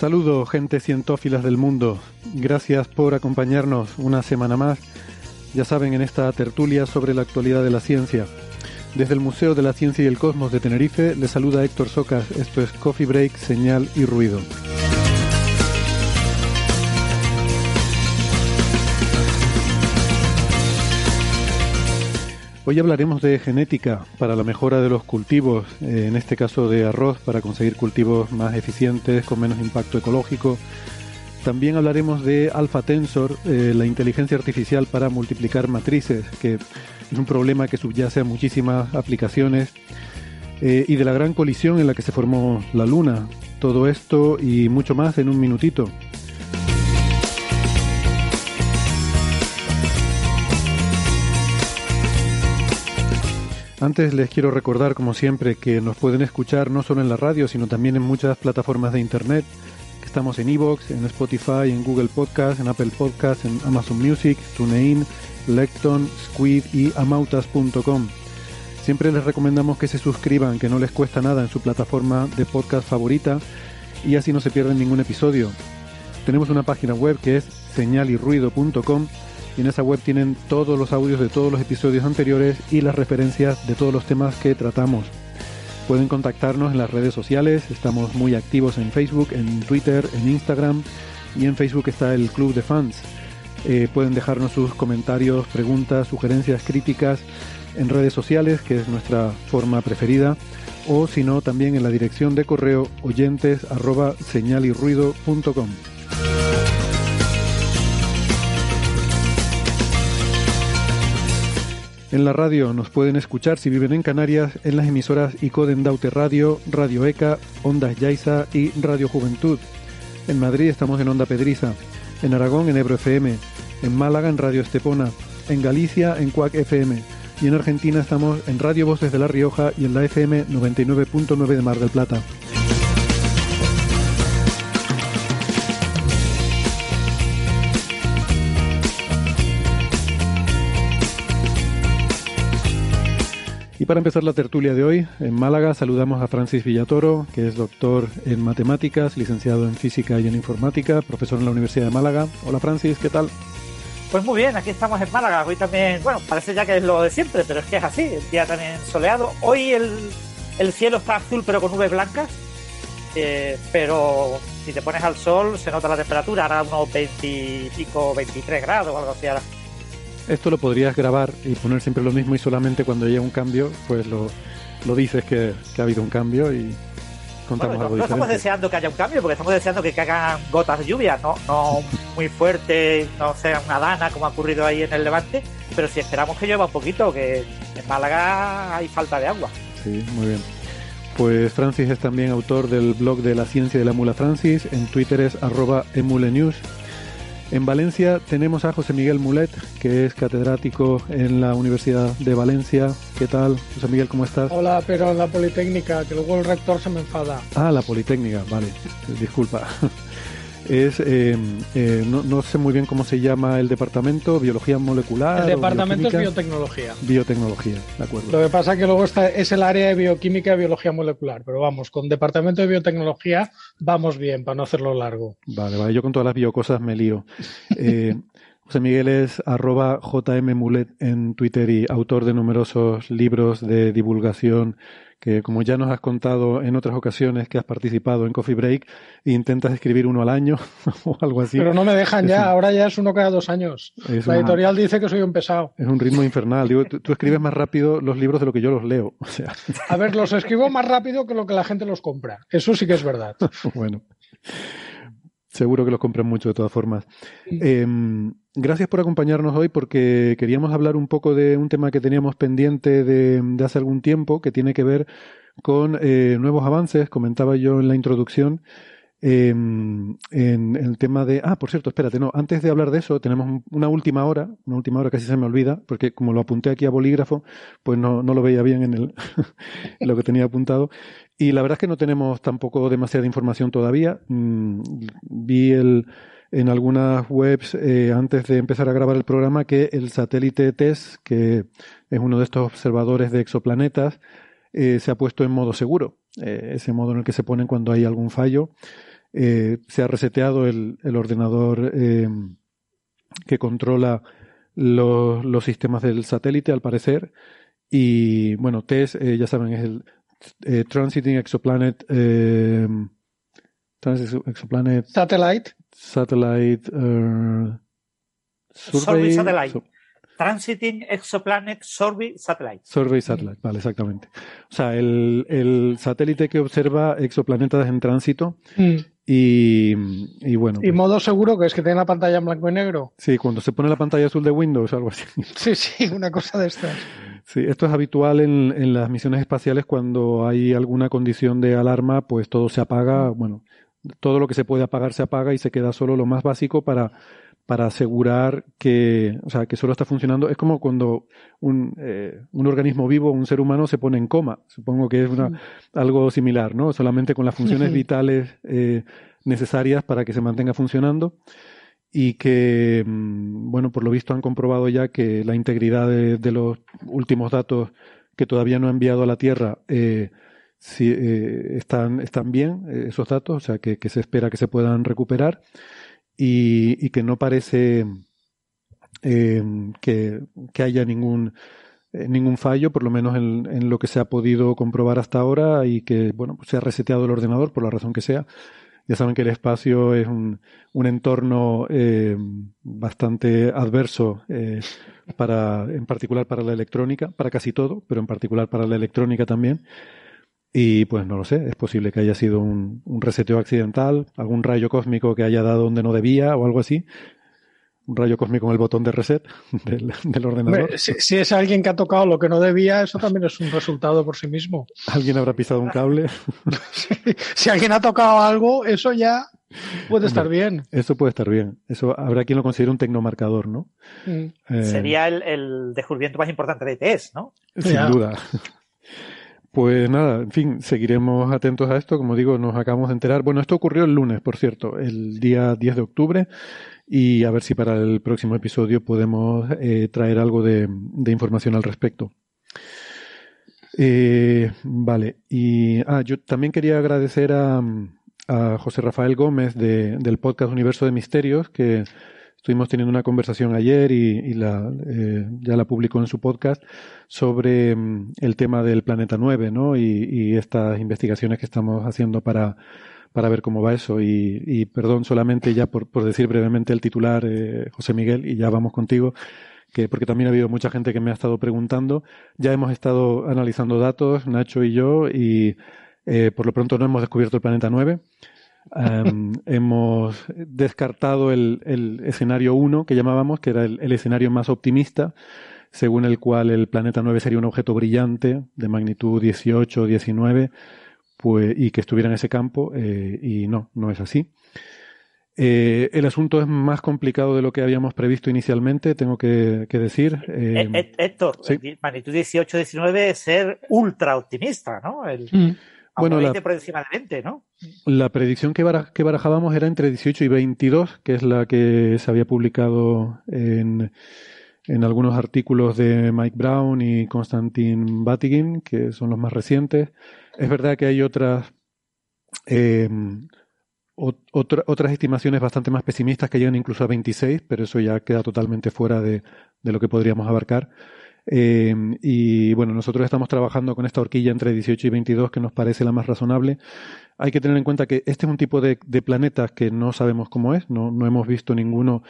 Saludos, gente cientófilas del mundo. Gracias por acompañarnos una semana más. Ya saben, en esta tertulia sobre la actualidad de la ciencia. Desde el Museo de la Ciencia y el Cosmos de Tenerife, les saluda Héctor Socas. Esto es Coffee Break, Señal y Ruido. Hoy hablaremos de genética para la mejora de los cultivos, eh, en este caso de arroz, para conseguir cultivos más eficientes, con menos impacto ecológico. También hablaremos de Alpha Tensor, eh, la inteligencia artificial para multiplicar matrices, que es un problema que subyace a muchísimas aplicaciones, eh, y de la gran colisión en la que se formó la Luna. Todo esto y mucho más en un minutito. Antes les quiero recordar, como siempre, que nos pueden escuchar no solo en la radio, sino también en muchas plataformas de internet. Estamos en Evox, en Spotify, en Google Podcast, en Apple Podcast, en Amazon Music, TuneIn, Lecton, Squid y amautas.com. Siempre les recomendamos que se suscriban, que no les cuesta nada en su plataforma de podcast favorita y así no se pierden ningún episodio. Tenemos una página web que es señalirruido.com y en esa web tienen todos los audios de todos los episodios anteriores y las referencias de todos los temas que tratamos. Pueden contactarnos en las redes sociales, estamos muy activos en Facebook, en Twitter, en Instagram y en Facebook está el Club de Fans. Eh, pueden dejarnos sus comentarios, preguntas, sugerencias, críticas en redes sociales, que es nuestra forma preferida, o si no, también en la dirección de correo oyentes. En la radio nos pueden escuchar si viven en Canarias en las emisoras Icoden Daute Radio, Radio ECA, Ondas Yaiza y Radio Juventud. En Madrid estamos en Onda Pedriza, en Aragón en Ebro FM, en Málaga en Radio Estepona, en Galicia en Cuac FM y en Argentina estamos en Radio Voces de La Rioja y en la FM 99.9 de Mar del Plata. Para empezar la tertulia de hoy, en Málaga saludamos a Francis Villatoro, que es doctor en matemáticas, licenciado en física y en informática, profesor en la Universidad de Málaga. Hola Francis, ¿qué tal? Pues muy bien, aquí estamos en Málaga. Hoy también, bueno, parece ya que es lo de siempre, pero es que es así. El día también soleado. Hoy el, el cielo está azul, pero con nubes blancas. Eh, pero si te pones al sol, se nota la temperatura. Ahora unos 25, 23 grados o algo así. Ahora. Esto lo podrías grabar y poner siempre lo mismo y solamente cuando haya un cambio, pues lo, lo dices que, que ha habido un cambio y contamos Bueno, no, algo no estamos diferente. deseando que haya un cambio, porque estamos deseando que caigan gotas de lluvia, no, no muy fuerte, no sea una dana como ha ocurrido ahí en el Levante, pero si esperamos que llueva un poquito, que en Málaga hay falta de agua. Sí, muy bien. Pues Francis es también autor del blog de la ciencia de la mula Francis, en Twitter es arroba emulenews. En Valencia tenemos a José Miguel Mulet, que es catedrático en la Universidad de Valencia. ¿Qué tal, José Miguel, cómo estás? Hola, pero en la Politécnica, que luego el rector se me enfada. Ah, la Politécnica, vale, disculpa. Es, eh, eh, no, no, sé muy bien cómo se llama el departamento, biología molecular. El departamento es biotecnología. Biotecnología, de acuerdo. Lo que pasa es que luego está, es el área de bioquímica y biología molecular, pero vamos, con departamento de biotecnología vamos bien, para no hacerlo largo. Vale, vale, yo con todas las biocosas me lío. Eh, José Miguel es arroba jmmulet en Twitter y autor de numerosos libros de divulgación que como ya nos has contado en otras ocasiones que has participado en Coffee Break, intentas escribir uno al año o algo así. Pero no me dejan ya, ahora ya es uno cada dos años. La editorial dice que soy un pesado. Es un ritmo infernal. Digo, tú, escribes más rápido los libros de lo que yo los leo. O sea. A ver, los escribo más rápido que lo que la gente los compra. Eso sí que es verdad. bueno. Seguro que los compran mucho de todas formas. Eh, gracias por acompañarnos hoy porque queríamos hablar un poco de un tema que teníamos pendiente de, de hace algún tiempo que tiene que ver con eh, nuevos avances. Comentaba yo en la introducción eh, en, el tema de... Ah, por cierto, espérate, no, antes de hablar de eso tenemos una última hora, una última hora casi se me olvida, porque como lo apunté aquí a bolígrafo, pues no, no lo veía bien en, el, en lo que tenía apuntado. Y la verdad es que no tenemos tampoco demasiada información todavía. Mm, vi el, en algunas webs eh, antes de empezar a grabar el programa que el satélite TESS, que es uno de estos observadores de exoplanetas, eh, se ha puesto en modo seguro. Eh, ese modo en el que se ponen cuando hay algún fallo. Se ha reseteado el, el ordenador que controla los, los sistemas del satélite, al parecer. Y bueno, TESS, ya saben, es el eh, Transiting Exoplanet. Eh, Exoplanet. Satellite. Satellite. Uh, survey, Satellite. Transiting Exoplanet Survey Satellite. Survey Satellite, vale, exactamente. O sea, el, el satélite que observa exoplanetas en tránsito mm. y, y, bueno. Y pues modo seguro que es que tiene la pantalla en blanco y negro. Sí, cuando se pone la pantalla azul de Windows, algo así. Sí, sí, una cosa de estas. Sí, esto es habitual en, en, las misiones espaciales cuando hay alguna condición de alarma, pues todo se apaga, bueno, todo lo que se puede apagar se apaga y se queda solo lo más básico para, para asegurar que, o sea, que solo está funcionando. Es como cuando un, eh, un organismo vivo, un ser humano, se pone en coma. Supongo que es una, algo similar, ¿no? Solamente con las funciones vitales eh, necesarias para que se mantenga funcionando y que, mm, bueno, por lo visto han comprobado ya que la integridad de, los últimos datos que todavía no ha enviado a la Tierra eh, si, están, están bien, esos datos, o sea, que, que, se espera que se puedan recuperar y, y que no parece eh, que, que, haya ningún, eh, ningún fallo, por lo menos en, en, lo que se ha podido comprobar hasta ahora y que, bueno, se ha reseteado el ordenador por la razón que sea ya saben que el espacio es un, un entorno eh, bastante adverso eh, para, en particular para la electrónica, para casi todo, pero en particular para la electrónica también. Y pues no lo sé, es posible que haya sido un, un reseteo accidental, algún rayo cósmico que haya dado donde no debía o algo así, un rayo cósmico con el botón de reset del, del ordenador. si, es alguien que ha tocado lo que no debía, eso también es un resultado por sí mismo. Alguien habrá pisado un cable. si alguien ha tocado algo, eso ya puede estar bien. Eso puede estar bien. Eso habrá quien lo considere un tecnomarcador, ¿no? Mm. Eh, Sería el, el, descubrimiento más importante de TES, ¿no? Sin duda. Pues nada, en fin, seguiremos atentos a esto. Como digo, nos acabamos de enterar. Bueno, esto ocurrió el lunes, por cierto, el día 10 de octubre y a ver si para el próximo episodio podemos eh, traer algo de, información al respecto. Eh, vale, y ah, yo también quería agradecer a, a José Rafael Gómez de, del podcast Universo de Misterios, que estuvimos teniendo una conversación ayer y, y la, eh, ya la publicó en su podcast sobre mm, el tema del planeta 9, ¿no? Y, estas investigaciones que estamos haciendo para para ver cómo va eso. Y, y perdón solamente ya por, por, decir brevemente el titular, eh, José Miguel, y ya vamos contigo, que porque también ha habido mucha gente que me ha estado preguntando. Ya hemos estado analizando datos, Nacho y yo, y eh, por lo pronto no hemos descubierto el planeta 9. Um, hemos descartado el, el escenario 1 que llamábamos, que era el, el escenario más optimista, según el cual el planeta 9 sería un objeto brillante de magnitud 18 o 19 pues, y que estuviera en ese campo, eh, y no, no es así. Eh, el asunto es más complicado de lo que habíamos previsto inicialmente, tengo que, que decir. Eh, eh Héctor, ¿sí? magnitud 18-19 es ser ultra optimista, ¿no? El... Mm. bueno, 20 por encima de 20, ¿no? La predicción que, barajábamos era entre 18 y 22, que es la que se había publicado en, en algunos artículos de Mike Brown y Konstantin Batygin, que son los más recientes. Es verdad que hay otras eh, otras estimaciones bastante más pesimistas que llegan incluso a 26, pero eso ya queda totalmente fuera de, lo que podríamos abarcar. Eh, y bueno, nosotros estamos trabajando con esta horquilla entre 18 y 22 que nos parece la más razonable. Hay que tener en cuenta que este es un tipo de, de planetas que no sabemos cómo es, no, no hemos visto ninguno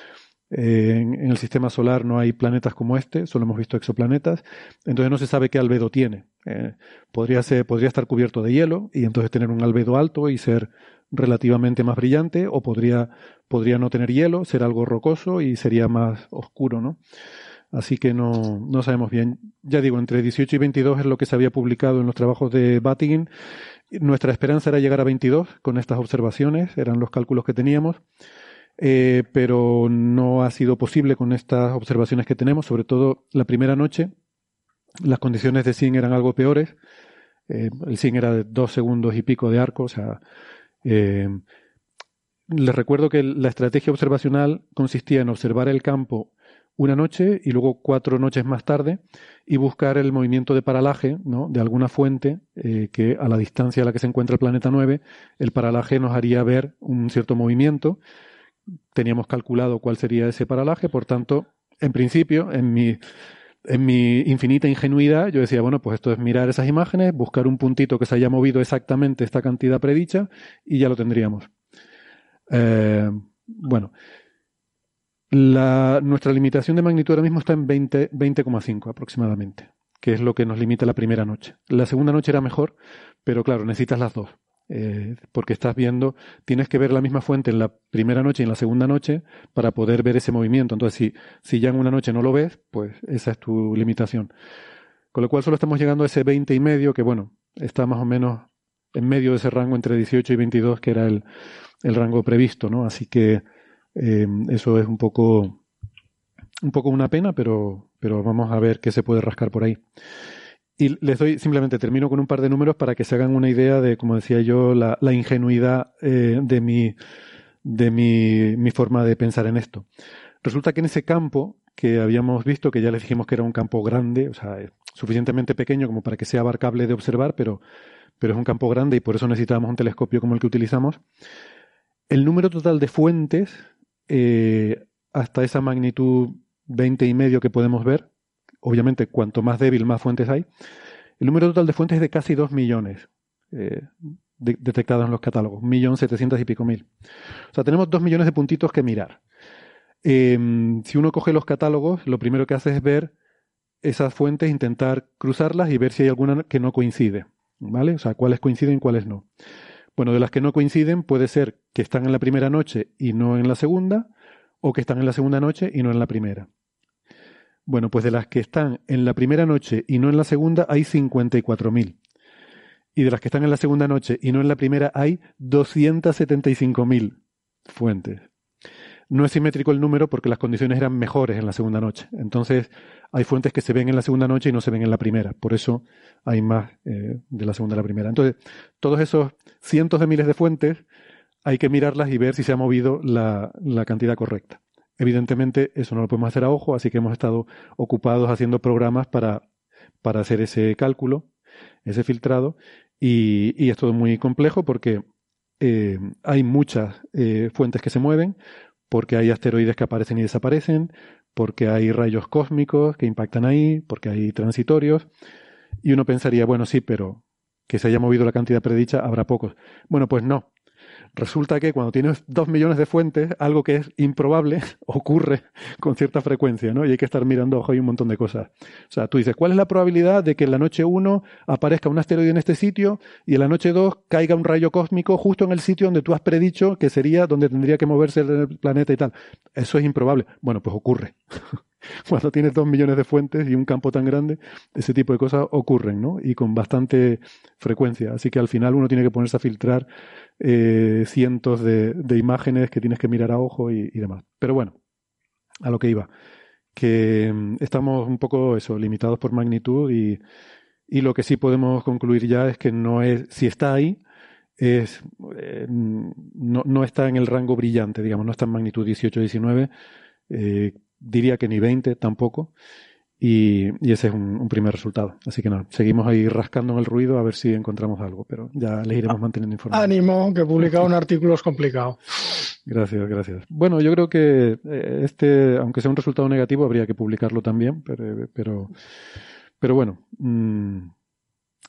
eh, en, el sistema solar no hay planetas como este, solo hemos visto exoplanetas, entonces no se sabe qué albedo tiene. Eh, podría, podría estar cubierto de hielo y entonces tener un albedo alto y ser relativamente más brillante, o podría, podría no tener hielo, ser algo rocoso y sería más oscuro, ¿no? Así que no, no sabemos bien. Ya digo, entre 18 y 22 es lo que se había publicado en los trabajos de Battingin. Nuestra esperanza era llegar a 22 con estas observaciones, eran los cálculos que teníamos. Eh, pero no ha sido posible con estas observaciones que tenemos, sobre todo la primera noche. Las condiciones de SIN eran algo peores. Eh, el SIN era de dos segundos y pico de arco, o sea. Eh, les recuerdo que la estrategia observacional consistía en observar el campo una noche y luego cuatro noches más tarde y buscar el movimiento de paralaje ¿no? de alguna fuente que a la distancia a la que se encuentra el planeta 9, el paralaje nos haría ver un cierto movimiento teníamos calculado cuál sería ese paralaje, por tanto, en principio, en mi, en mi infinita ingenuidad, yo decía, bueno, pues esto es mirar esas imágenes, buscar un puntito que se haya movido exactamente esta cantidad predicha y ya lo tendríamos. Eh, bueno, la, nuestra limitación de magnitud ahora mismo está en 20,5 aproximadamente, que es lo que nos limita la primera noche. La segunda noche era mejor, pero claro, necesitas las dos. Eh, porque estás viendo, tienes que ver la misma fuente en la primera noche y en la segunda noche para poder ver ese movimiento. Entonces, si, si ya en una noche no lo ves, pues esa es tu limitación. Con lo cual solo estamos llegando a ese 20 y medio, que bueno, está más o menos en medio de ese rango entre 18 y 22, que era el rango previsto, ¿no? Así que eh, eso es un poco, un poco una pena, pero, pero vamos a ver qué se puede rascar por ahí. Y les doy, simplemente termino con un par de números para que se hagan una idea de, como decía yo, la, ingenuidad eh, de, mi, de mi, mi, forma de pensar en esto. Resulta que en ese campo que habíamos visto, que ya les dijimos que era un campo grande, o sea, suficientemente pequeño como para que sea abarcable de observar, pero, pero es un campo grande y por eso necesitábamos un telescopio como el que utilizamos. El número total de fuentes eh, hasta esa magnitud 20 y medio que podemos ver, obviamente cuanto más débil, más fuentes hay. El número total de fuentes es de casi 2 millones eh, detectadas en los catálogos, millón setecientos y pico mil. O sea, tenemos 2 millones de puntitos que mirar. Em, si uno coge los catálogos, lo primero que hace es ver esas fuentes, intentar cruzarlas y ver si hay alguna que no coincide. ¿Vale? O sea, cuáles coinciden y cuáles no. Bueno, de las que no coinciden puede ser que están en la primera noche y no en la segunda, o que están en la segunda noche y no en la primera. Bueno, pues de las que están en la primera noche y no en la segunda hay 54.000. Y de las que están en la segunda noche y no en la primera hay 275.000 fuentes. No es simétrico el número porque las condiciones eran mejores en la segunda noche. Entonces, hay fuentes que se ven en la segunda noche y no se ven en la primera. Por eso hay más eh, de la segunda a la primera. Entonces, todos esos cientos de miles de fuentes hay que mirarlas y ver si se ha movido la cantidad correcta. Evidentemente, eso no lo podemos hacer a ojo, así que hemos estado ocupados haciendo programas para, hacer ese cálculo, ese filtrado, y, es todo muy complejo porque eh, hay muchas eh, fuentes que se mueven, porque hay asteroides que aparecen y desaparecen, porque hay rayos cósmicos que impactan ahí, porque hay transitorios, y uno pensaría, bueno, sí, pero que se haya movido la cantidad predicha, habrá pocos. Bueno, pues no, Resulta que cuando tienes dos millones de fuentes, algo que es improbable ocurre con cierta frecuencia, ¿no? Y hay que estar mirando ojo y un montón de cosas. O sea, tú dices, ¿cuál es la probabilidad de que en la noche 1 aparezca un asteroide en este sitio y en la noche 2 caiga un rayo cósmico justo en el sitio donde tú has predicho que sería donde tendría que moverse el planeta y tal? Eso es improbable. Bueno, pues ocurre. cuando tienes dos millones de fuentes y un campo tan grande, ese tipo de cosas ocurren, ¿no? Y con bastante frecuencia. Así que al final uno tiene que ponerse a filtrar eh, cientos de, imágenes que tienes que mirar a ojo y, demás. Pero bueno, a lo que iba. Que mm, estamos un poco eso, limitados por magnitud y, Y lo que sí podemos concluir ya es que no es, si está ahí, es, eh, no, no, está en el rango brillante, digamos, no está en magnitud 18-19, eh, diría que ni 20 tampoco. Y, y ese es un, un, primer resultado. Así que nada, seguimos ahí rascando en el ruido a ver si encontramos algo, pero ya les iremos manteniendo informados. Ánimo, que publicar un artículo es complicado. Gracias, gracias. Bueno, yo creo que eh, este, aunque sea un resultado negativo, habría que publicarlo también, pero, pero, pero bueno, mmm,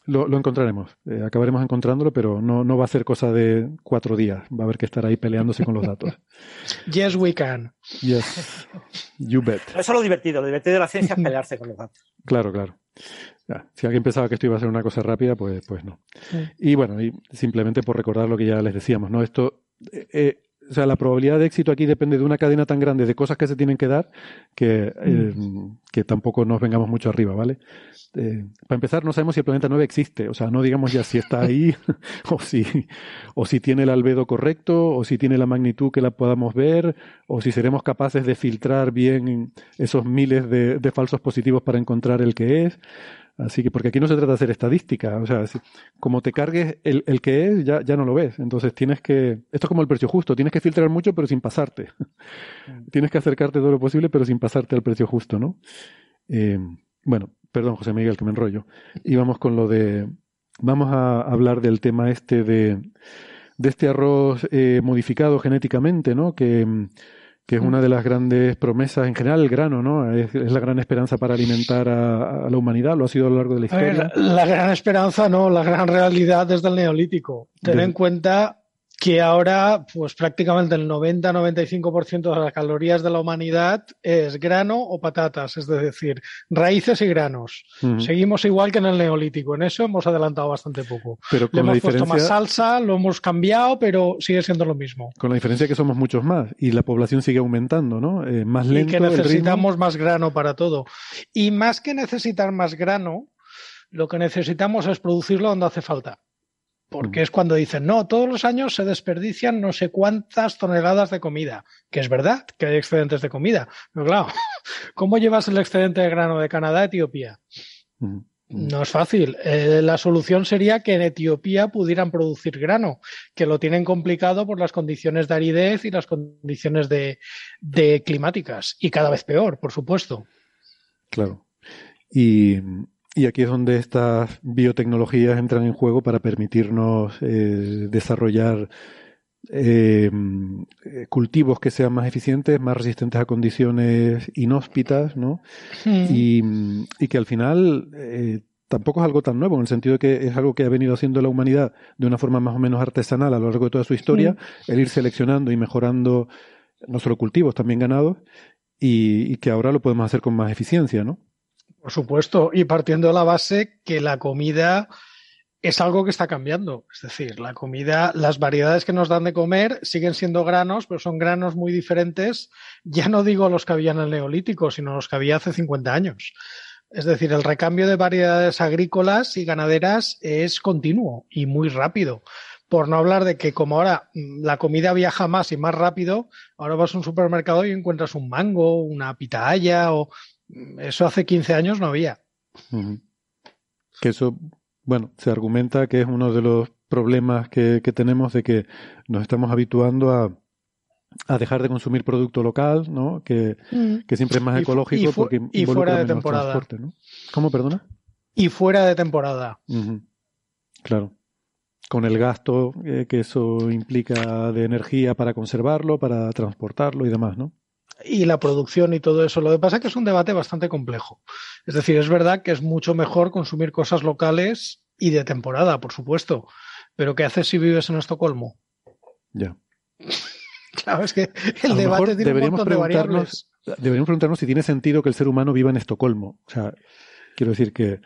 lo, lo, encontraremos. Eh, acabaremos encontrándolo, pero no, no va a ser cosa de cuatro días. Va a haber que estar ahí peleándose con los datos. yes, we can. Yes, you bet. Eso es lo divertido. Lo divertido de la ciencia es pelearse con los datos. Claro, claro. Ya, si alguien pensaba que esto iba a ser una cosa rápida, pues, pues no. Sí. Y bueno, y simplemente por recordar lo que ya les decíamos, ¿no? Esto, eh, o sea, la probabilidad de éxito aquí depende de una cadena tan grande de cosas que se tienen que dar que, eh, que tampoco nos vengamos mucho arriba, ¿vale? Eh, para empezar, no sabemos si el planeta 9 existe, o sea, no digamos ya si está ahí o si, o si tiene el albedo correcto o si tiene la magnitud que la podamos ver o si seremos capaces de filtrar bien esos miles de, de falsos positivos para encontrar el que es. Así que, porque aquí no se trata de hacer estadística, o sea, si, como te cargues el, el que es, ya, ya no lo ves. Entonces tienes que, esto es como el precio justo, tienes que filtrar mucho pero sin pasarte. tienes que acercarte todo lo posible pero sin pasarte al precio justo, ¿no? Eh, bueno, perdón José Miguel que me enrollo. Y vamos con lo de, vamos a hablar del tema este de, de este arroz eh, modificado genéticamente, ¿no? Que, que es una de las grandes promesas en general, el grano, ¿no? Es, es la gran esperanza para alimentar a, a, la humanidad, lo ha sido a lo largo de la historia. Ver, la gran esperanza, no, la gran realidad desde el neolítico. Ten de... en cuenta que ahora, pues prácticamente el 90-95% de las calorías de la humanidad es grano o patatas, es decir, raíces y granos. Uh -huh. Seguimos igual que en el neolítico, en eso hemos adelantado bastante poco. Pero con Le hemos la puesto diferencia... más salsa, lo hemos cambiado, pero sigue siendo lo mismo. Con la diferencia que somos muchos más y la población sigue aumentando, ¿no? Eh, más lento. Y que necesitamos más grano para todo. Y más que necesitar más grano, lo que necesitamos es producirlo donde hace falta porque es cuando dicen, no, todos los años se desperdician no sé cuántas toneladas de comida, que es verdad que hay excedentes de comida, pero claro, ¿cómo llevas el excedente de grano de Canadá a Etiopía? No es fácil. Eh, la solución sería que en Etiopía pudieran producir grano, que lo tienen complicado por las condiciones de aridez y las condiciones de, de climáticas, y cada vez peor, por supuesto. Claro. Y, y aquí es donde estas biotecnologías entran en juego para permitirnos eh, desarrollar eh, cultivos que sean más eficientes, más resistentes a condiciones inhóspitas, ¿no? Mm. Y, y, que al final eh, tampoco es algo tan nuevo, en el sentido de que es algo que ha venido haciendo la humanidad de una forma más o menos artesanal a lo largo de toda su historia, el ir seleccionando y mejorando no solo cultivos, también ganados, y, y que ahora lo podemos hacer con más eficiencia, ¿no? Por supuesto, y partiendo de la base que la comida es algo que está cambiando. Es decir, la comida, las variedades que nos dan de comer siguen siendo granos, pero son granos muy diferentes. Ya no digo los que había en el Neolítico, sino los que había hace 50 años. Es decir, el recambio de variedades agrícolas y ganaderas es continuo y muy rápido. Por no hablar de que como ahora la comida viaja más y más rápido, ahora vas a un supermercado y encuentras un mango, una pitaya o eso hace 15 años no había. Uh -huh. Que eso, bueno, se argumenta que es uno de los problemas que, que tenemos de que nos estamos habituando a, a dejar de consumir producto local, ¿no? Que, mm. que siempre es más y ecológico y porque y fuera de temporada. ¿no? ¿Cómo, perdona? Y fuera de temporada. Uh -huh. Claro. Con el gasto eh, que eso implica de energía para conservarlo, para transportarlo y demás, ¿no? Y la producción y todo eso. Lo que pasa es que es un debate bastante complejo. Es decir, es verdad que es mucho mejor consumir cosas locales y de temporada, por supuesto. Pero ¿qué haces si vives en Estocolmo? Ya. Claro, es que el debate tiene deberíamos un montón de variables. Deberíamos preguntarnos si tiene sentido que el ser humano viva en Estocolmo. O sea, quiero decir que.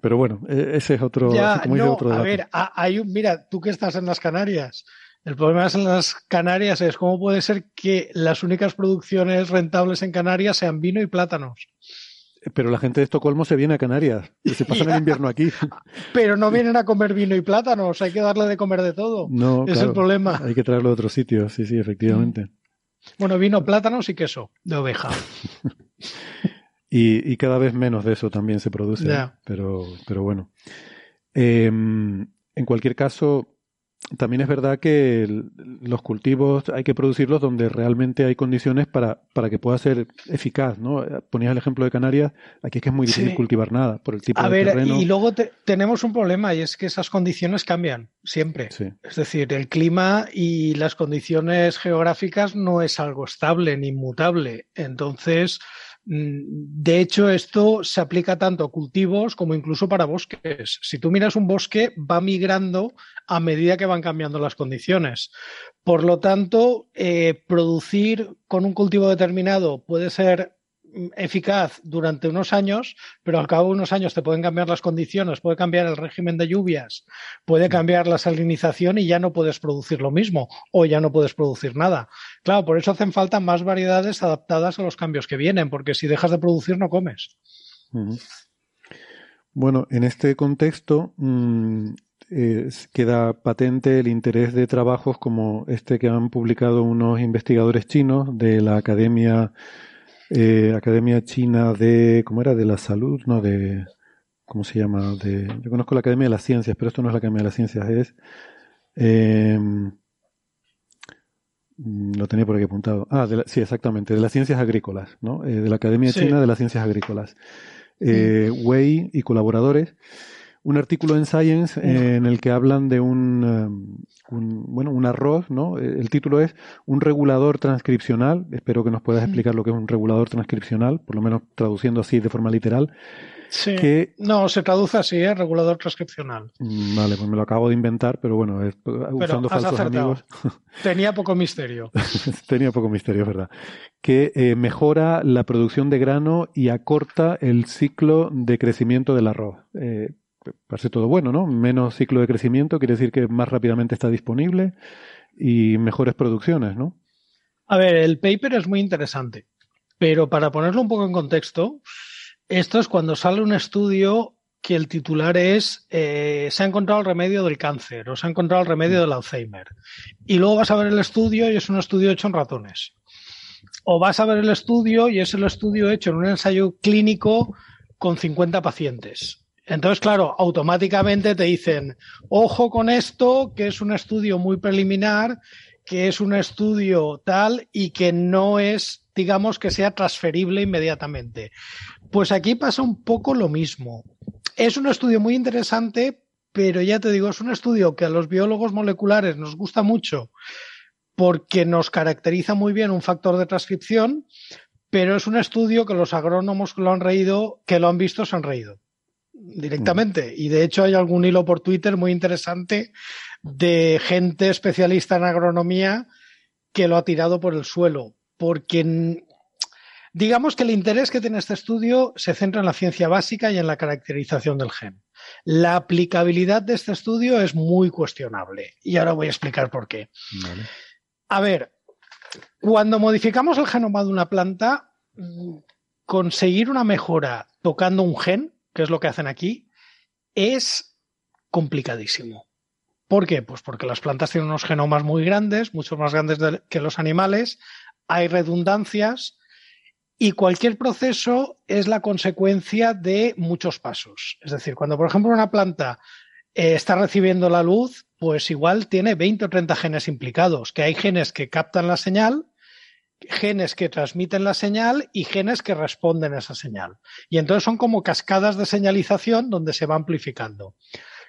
Pero bueno, e-, ese es otro. Ya, como no, otro a ver, hay un, mira, tú que estás en las Canarias, el problema es en las Canarias es cómo puede ser que las únicas producciones rentables en Canarias sean vino y plátanos. Pero la gente de Estocolmo se viene a Canarias y se pasan el invierno aquí. Pero no vienen a comer vino y plátanos, hay que darle de comer de todo. No, es claro, el problema. Hay que traerlo de otros sitios, sí, sí, efectivamente. Bueno, vino, plátanos y queso de oveja. Y, y, cada vez menos de eso también se produce. Pero, pero bueno. Eh, en cualquier caso, también es verdad que el- los cultivos hay que producirlos donde realmente hay condiciones para, para que pueda ser eficaz, ¿no? Ponías el ejemplo de Canarias, aquí es que es muy difícil Sí. cultivar nada por el tipo A de ver, terreno. y luego te- tenemos un problema y es que esas condiciones cambian siempre. Sí. Es decir, el clima y las condiciones geográficas no es algo estable ni inmutable. Entonces, de hecho, esto se aplica tanto a cultivos como incluso para bosques. Si tú miras un bosque, va migrando a medida que van cambiando las condiciones. Por lo tanto, eh, producir con un cultivo determinado puede ser mm, eficaz durante unos años, pero al cabo de unos años te pueden cambiar las condiciones, puede cambiar el régimen de lluvias, puede cambiar la salinización y ya no puedes producir lo mismo o ya no puedes producir nada. Claro, por eso hacen falta más variedades adaptadas a los cambios que vienen, porque si dejas de producir no comes. Bueno, en este contexto mm, eh, queda patente el interés de trabajos como este que han publicado unos investigadores chinos de la Academia eh, Academia China de ¿cómo era? de la salud, no de ¿cómo se llama? De yo conozco la Academia de las Ciencias, pero esto no es la Academia de las Ciencias, es eh, mm, lo tenía por aquí apuntado. Ah, de la- sí, exactamente, de las ciencias agrícolas, ¿no? Eh, de la Academia Sí. China de las Ciencias Agrícolas. Eh, Wei y colaboradores, un artículo en Science eh, en el que hablan de un, um, un- bueno, un arroz, ¿no? Eh, El título es Un regulador transcripcional. Espero que nos puedas explicar lo que es un regulador transcripcional, por lo menos traduciendo así de forma literal. Sí. Que, No, se traduce así, ¿eh? regulador transcripcional. mm, vale, pues me lo acabo de inventar, pero bueno, es- usando has falsos acertado. amigos. Tenía poco misterio. Tenía poco misterio, verdad. Que eh, mejora la producción de grano y acorta el ciclo de crecimiento del arroz. Eh, parece todo bueno, ¿no? Menos ciclo de crecimiento quiere decir que más rápidamente está disponible y mejores producciones, ¿no? A ver, el paper es muy interesante, pero para ponerlo un poco en contexto, esto es cuando sale un estudio que el titular es eh, se ha encontrado el remedio del cáncer o se ha encontrado el remedio del Alzheimer. Y luego vas a ver el estudio y es un estudio hecho en ratones. O vas a ver el estudio y es el estudio hecho en un ensayo clínico con 50 pacientes. Entonces, claro, automáticamente te dicen, ojo con esto, que es un estudio muy preliminar, que es un estudio tal y que no es, digamos, que sea transferible inmediatamente. Pues aquí pasa un poco lo mismo. Es un estudio muy interesante, pero ya te digo, es un estudio que a los biólogos moleculares nos gusta mucho porque nos caracteriza muy bien un factor de transcripción, pero es un estudio que los agrónomos que lo han reído, que lo han visto, se han reído directamente. Y de hecho hay algún hilo por Twitter muy interesante de gente especialista en agronomía que lo ha tirado por el suelo, porque digamos que el interés que tiene este estudio se centra en la ciencia básica y en la caracterización del gen. La aplicabilidad de este estudio es muy cuestionable y ahora voy a explicar por qué. Vale. A ver, cuando modificamos el genoma de una planta, mm, conseguir una mejora tocando un gen, que es lo que hacen aquí, es complicadísimo. ¿Por qué? Pues porque las plantas tienen unos genomas muy grandes, mucho más grandes de- que los animales, hay redundancias y cualquier proceso es la consecuencia de muchos pasos. Es decir, cuando por ejemplo una planta eh, está recibiendo la luz, pues igual tiene 20 o 30 genes implicados, que hay genes que captan la señal, genes que transmiten la señal y genes que responden a esa señal. Y entonces son como cascadas de señalización donde se va amplificando.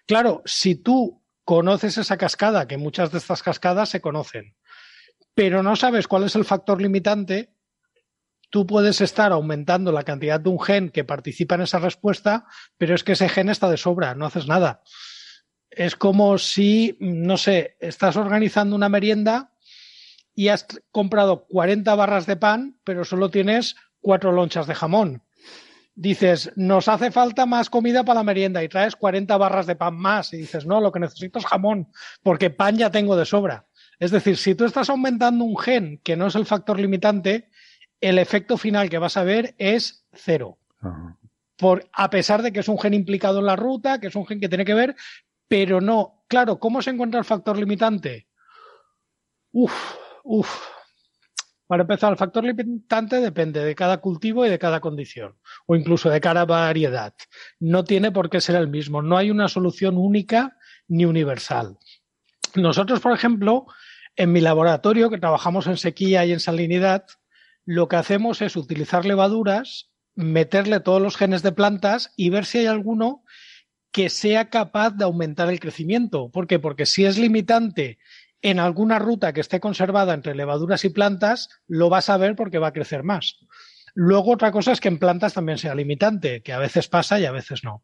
Claro, si tú conoces esa cascada, que muchas de estas cascadas se conocen, pero no sabes cuál es el factor limitante, tú puedes estar aumentando la cantidad de un gen que participa en esa respuesta, pero es que ese gen está de sobra, no haces nada. Es como si, no sé, estás organizando una merienda y has comprado 40 barras de pan, pero solo tienes cuatro lonchas de jamón. Dices, nos hace falta más comida para la merienda y traes 40 barras de pan más y dices, no, lo que necesito es jamón, porque pan ya tengo de sobra. Es decir, si tú estás aumentando un gen que no es el factor limitante, el efecto final que vas a ver es cero. Ajá. Por, a pesar de que es un gen implicado en la ruta, que es un gen que tiene que ver, pero no. Claro, ¿cómo se encuentra el factor limitante? Uf, Para empezar, el factor limitante depende de cada cultivo y de cada condición, o incluso de cada variedad. No tiene por qué ser el mismo. No hay una solución única ni universal. Nosotros, por ejemplo, en mi laboratorio, que trabajamos en sequía y en salinidad, lo que hacemos es utilizar levaduras, meterle todos los genes de plantas y ver si hay alguno que sea capaz de aumentar el crecimiento. ¿Por qué? Porque si es limitante en alguna ruta que esté conservada entre levaduras y plantas, lo vas a ver porque va a crecer más. Luego otra cosa es que en plantas también sea limitante, que a veces pasa y a veces no.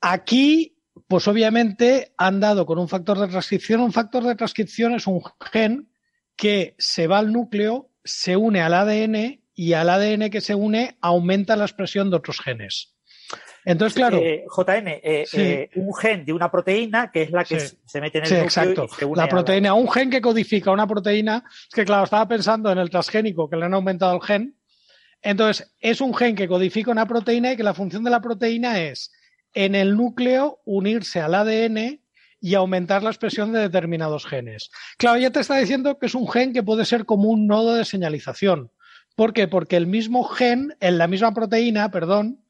Aquí, pues obviamente han dado con un factor de transcripción. Un factor de transcripción es un gen que se va al núcleo, se une al ADN y al ADN que se une aumenta la expresión de otros genes. Entonces, claro. Eh, JN, eh, eh, un gen de una proteína que es la que se mete en el sí, exacto. la proteína, un gen que codifica una proteína, es que claro, estaba pensando en el transgénico que le han aumentado el gen. Entonces, es un gen que codifica una proteína y que la función de la proteína es en el núcleo unirse al ADN y aumentar la expresión de determinados genes. Claro, ya te está diciendo que es un gen que puede ser como un nodo de señalización. ¿Por qué? Porque el mismo gen, en la misma proteína, perdón,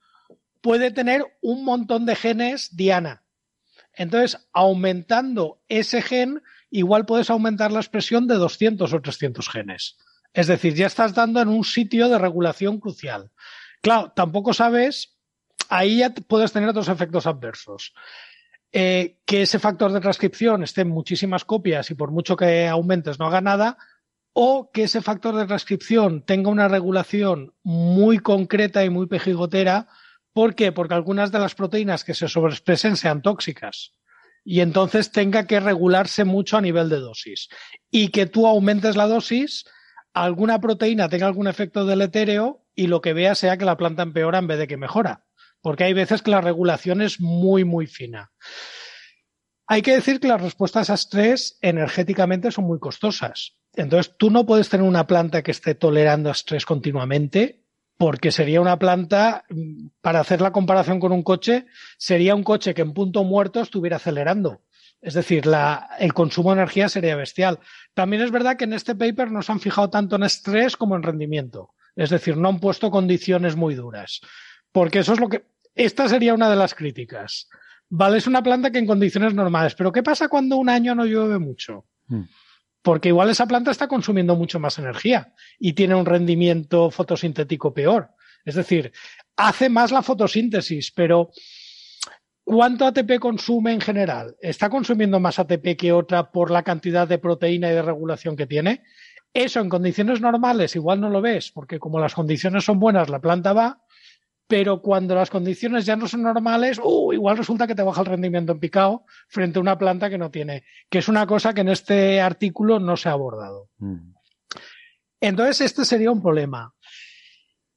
puede tener un montón de genes diana. Entonces, aumentando ese gen, igual puedes aumentar la expresión de 200 o 300 genes. Es decir, ya estás dando en un sitio de regulación crucial. Claro, tampoco sabes, ahí ya puedes tener otros efectos adversos. Eh, que ese factor de transcripción esté en muchísimas copias y por mucho que aumentes no haga nada, o que ese factor de transcripción tenga una regulación muy concreta y muy pejigotera ¿Por qué? Porque algunas de las proteínas que se sobreexpresen sean tóxicas y entonces tenga que regularse mucho a nivel de dosis. Y que tú aumentes la dosis, alguna proteína tenga algún efecto deletéreo y lo que vea sea que la planta empeora en vez de que mejora. Porque hay veces que la regulación es muy, muy fina. Hay que decir que las respuestas a estrés energéticamente son muy costosas. Entonces, tú no puedes tener una planta que esté tolerando estrés continuamente porque sería una planta, para hacer la comparación con un coche, sería un coche que en punto muerto estuviera acelerando. Es decir, el consumo de energía sería bestial. También es verdad que en este paper no se han fijado tanto en estrés como en rendimiento. Es decir, no han puesto condiciones muy duras. Porque eso es lo que. Esta sería una de las críticas. Vale, es una planta que en condiciones normales. Pero ¿qué pasa cuando un año no llueve mucho? Hmm porque igual esa planta está consumiendo mucho más energía y tiene un rendimiento fotosintético peor. Es decir, hace más la fotosíntesis, pero ¿cuánto ATP consume en general? ¿Está consumiendo más ATP que otra por la cantidad de proteína y de regulación que tiene? Eso en condiciones normales igual no lo ves, porque como las condiciones son buenas, la planta va, pero cuando las condiciones ya no son normales, uh, igual resulta que te baja el rendimiento en picado frente a una planta que no tiene, que es una cosa que en este artículo no se ha abordado. Mm. Entonces, este sería un problema.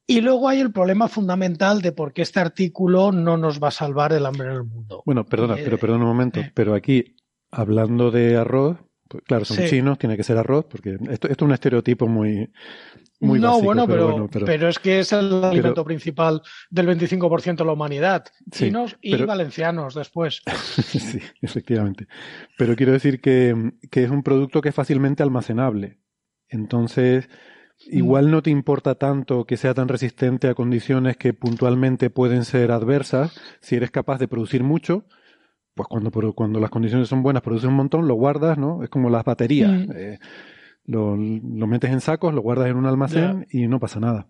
Y luego hay el problema fundamental de por qué este artículo no nos va a salvar el hambre en el mundo. Bueno, perdona, pero perdona un momento, eh. pero aquí, hablando de arroz, pues, claro, son chinos, tiene que ser arroz, porque esto, esto es un estereotipo muy, no, bueno, pero, pero, es que es el alimento principal del 25% de la humanidad. Chinos y valencianos después. sí, efectivamente. Pero quiero decir que, es un producto que es fácilmente almacenable. Entonces, igual no te importa tanto que sea tan resistente a condiciones que puntualmente pueden ser adversas. Si eres capaz de producir mucho, pues cuando, cuando las condiciones son buenas, produces un montón, lo guardas, ¿no? Es como las baterías. Mm. Eh, lo, metes en sacos, lo guardas en un almacén y no pasa nada.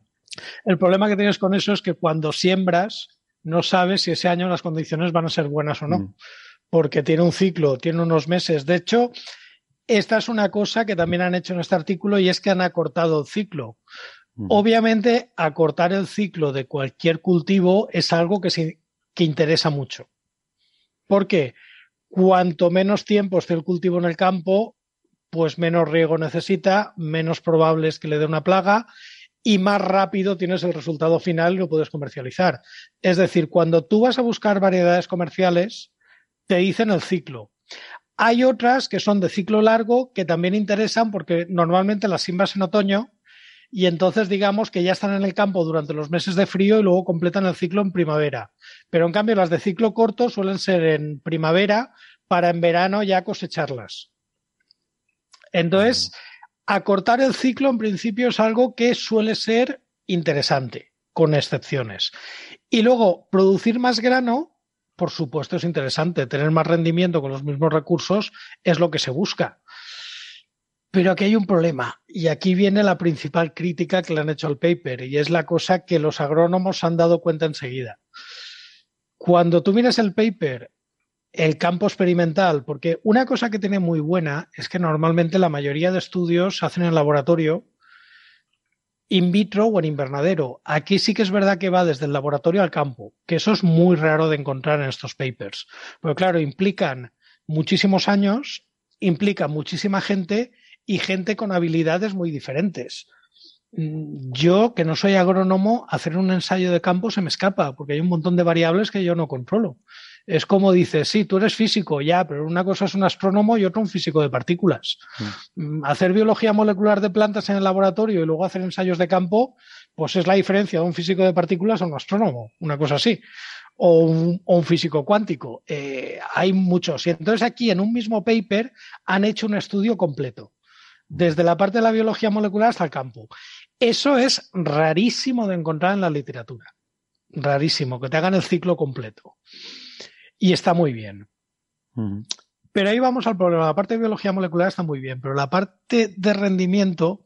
El problema que tienes con eso es que cuando siembras, no sabes si ese año las condiciones van a ser buenas o no. Mm. Porque tiene un ciclo, tiene unos meses. De hecho, esta es una cosa que también han hecho en este artículo y es que han acortado el ciclo. Mm. Obviamente, acortar el ciclo de cualquier cultivo es algo que, que interesa mucho. ¿Por qué? Cuanto menos tiempo esté el cultivo en el campo, pues menos riego necesita, menos probable es que le dé una plaga y más rápido tienes el resultado final y lo puedes comercializar. Es decir, cuando tú vas a buscar variedades comerciales, te dicen el ciclo. Hay otras que son de ciclo largo que también interesan porque normalmente las siembras en otoño y entonces digamos que ya están en el campo durante los meses de frío y luego completan el ciclo en primavera. Pero en cambio las de ciclo corto suelen ser en primavera para en verano ya cosecharlas. Entonces, acortar el ciclo en principio es algo que suele ser interesante, con excepciones. Y luego, producir más grano, por supuesto, es interesante. Tener más rendimiento con los mismos recursos es lo que se busca. Pero aquí hay un problema, y aquí viene la principal crítica que le han hecho al paper, y es la cosa que los agrónomos han dado cuenta enseguida. Cuando tú miras el paper, el campo experimental, porque una cosa que tiene muy buena es que normalmente la mayoría de estudios se hacen en laboratorio, in vitro o en invernadero. Aquí sí que es verdad que va desde el laboratorio al campo, que eso es muy raro de encontrar en estos papers. Porque claro, implican muchísimos años, implica muchísima gente y gente con habilidades muy diferentes. Yo, que no soy agrónomo, hacer un ensayo de campo se me escapa, porque hay un montón de variables que yo no controlo. Es como dices, sí, tú eres físico, ya, pero una cosa es un astrónomo y otra un físico de partículas. Mm, hacer biología molecular de plantas en el laboratorio y luego hacer ensayos de campo, pues es la diferencia de un físico de partículas a un astrónomo, una cosa así. O un, físico cuántico. Eh, hay muchos. Y entonces aquí en un mismo paper han hecho un estudio completo desde la parte de la biología molecular hasta el campo. Eso es rarísimo de encontrar en la literatura. Rarísimo, que te hagan el ciclo completo. Y está muy bien. Pero ahí vamos al problema. La parte de biología molecular está muy bien, pero la parte de rendimiento,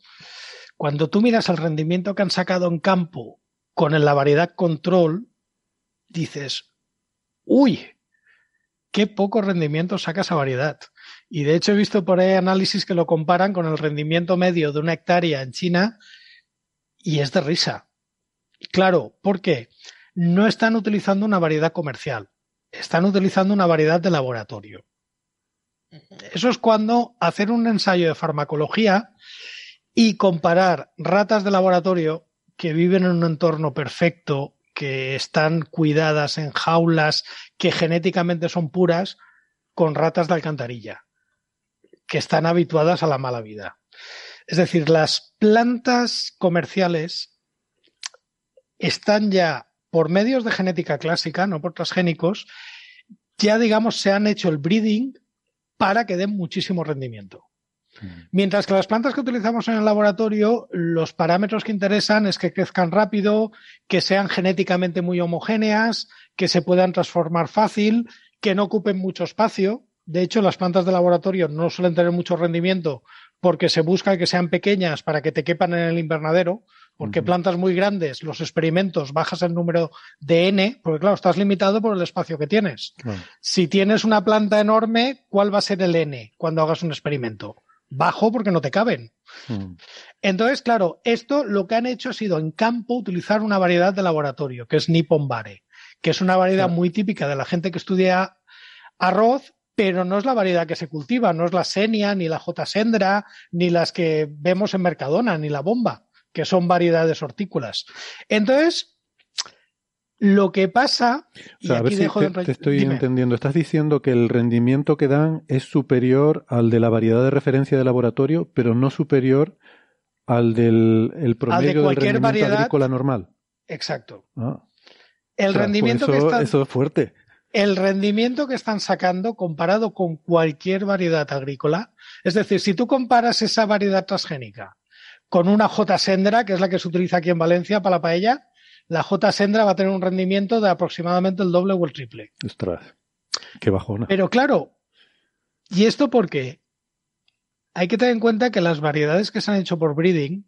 cuando tú miras el rendimiento que han sacado en campo con la variedad control, dices, uy, qué poco rendimiento saca esa variedad. Y de hecho he visto por ahí análisis que lo comparan con el rendimiento medio de una hectárea en China y es de risa. Claro, ¿por qué? No están utilizando una variedad comercial, están utilizando una variedad de laboratorio. Eso es cuando hacer un ensayo de farmacología y comparar ratas de laboratorio que viven en un entorno perfecto, que están cuidadas en jaulas, que genéticamente son puras, con ratas de alcantarilla que están habituadas a la mala vida. Es decir, las plantas comerciales están ya por medios de genética clásica, no por transgénicos, ya digamos se han hecho el breeding para que den muchísimo rendimiento. Mm. Mientras que las plantas que utilizamos en el laboratorio, los parámetros que interesan es que crezcan rápido, que sean genéticamente muy homogéneas, que se puedan transformar fácil, que no ocupen mucho espacio. De hecho, las plantas de laboratorio no suelen tener mucho rendimiento porque se busca que sean pequeñas para que te quepan en el invernadero, porque plantas muy grandes, los experimentos bajas el número de N, porque claro, estás limitado por el espacio que tienes. Si tienes una planta enorme, ¿cuál va a ser el N cuando hagas un experimento? Bajo porque no te caben. Entonces, claro, esto lo que han hecho ha sido en campo utilizar una variedad de laboratorio, que es Nippon Bare, que es una variedad muy típica de la gente que estudia arroz pero no es la variedad que se cultiva, no es la Senia, ni la J. Sendra, ni las que vemos en Mercadona, ni la Bomba, que son variedades hortícolas. Entonces, lo que pasa. Y a ver si te, estoy entendiendo. Estás diciendo que el rendimiento que dan es superior al de la variedad de referencia de laboratorio, pero no superior al del promedio del rendimiento agrícola normal. Exacto. Ah. El rendimiento pues que Eso es fuerte el rendimiento que están sacando comparado con cualquier variedad agrícola, es decir, si tú comparas esa variedad transgénica con una J. Sendra, que es la que se utiliza aquí en Valencia para la paella, la J. Sendra va a tener un rendimiento de aproximadamente el doble o el triple. Ostras, qué bajona. Pero claro, ¿y esto por qué? Hay que tener en cuenta que las variedades que se han hecho por breeding,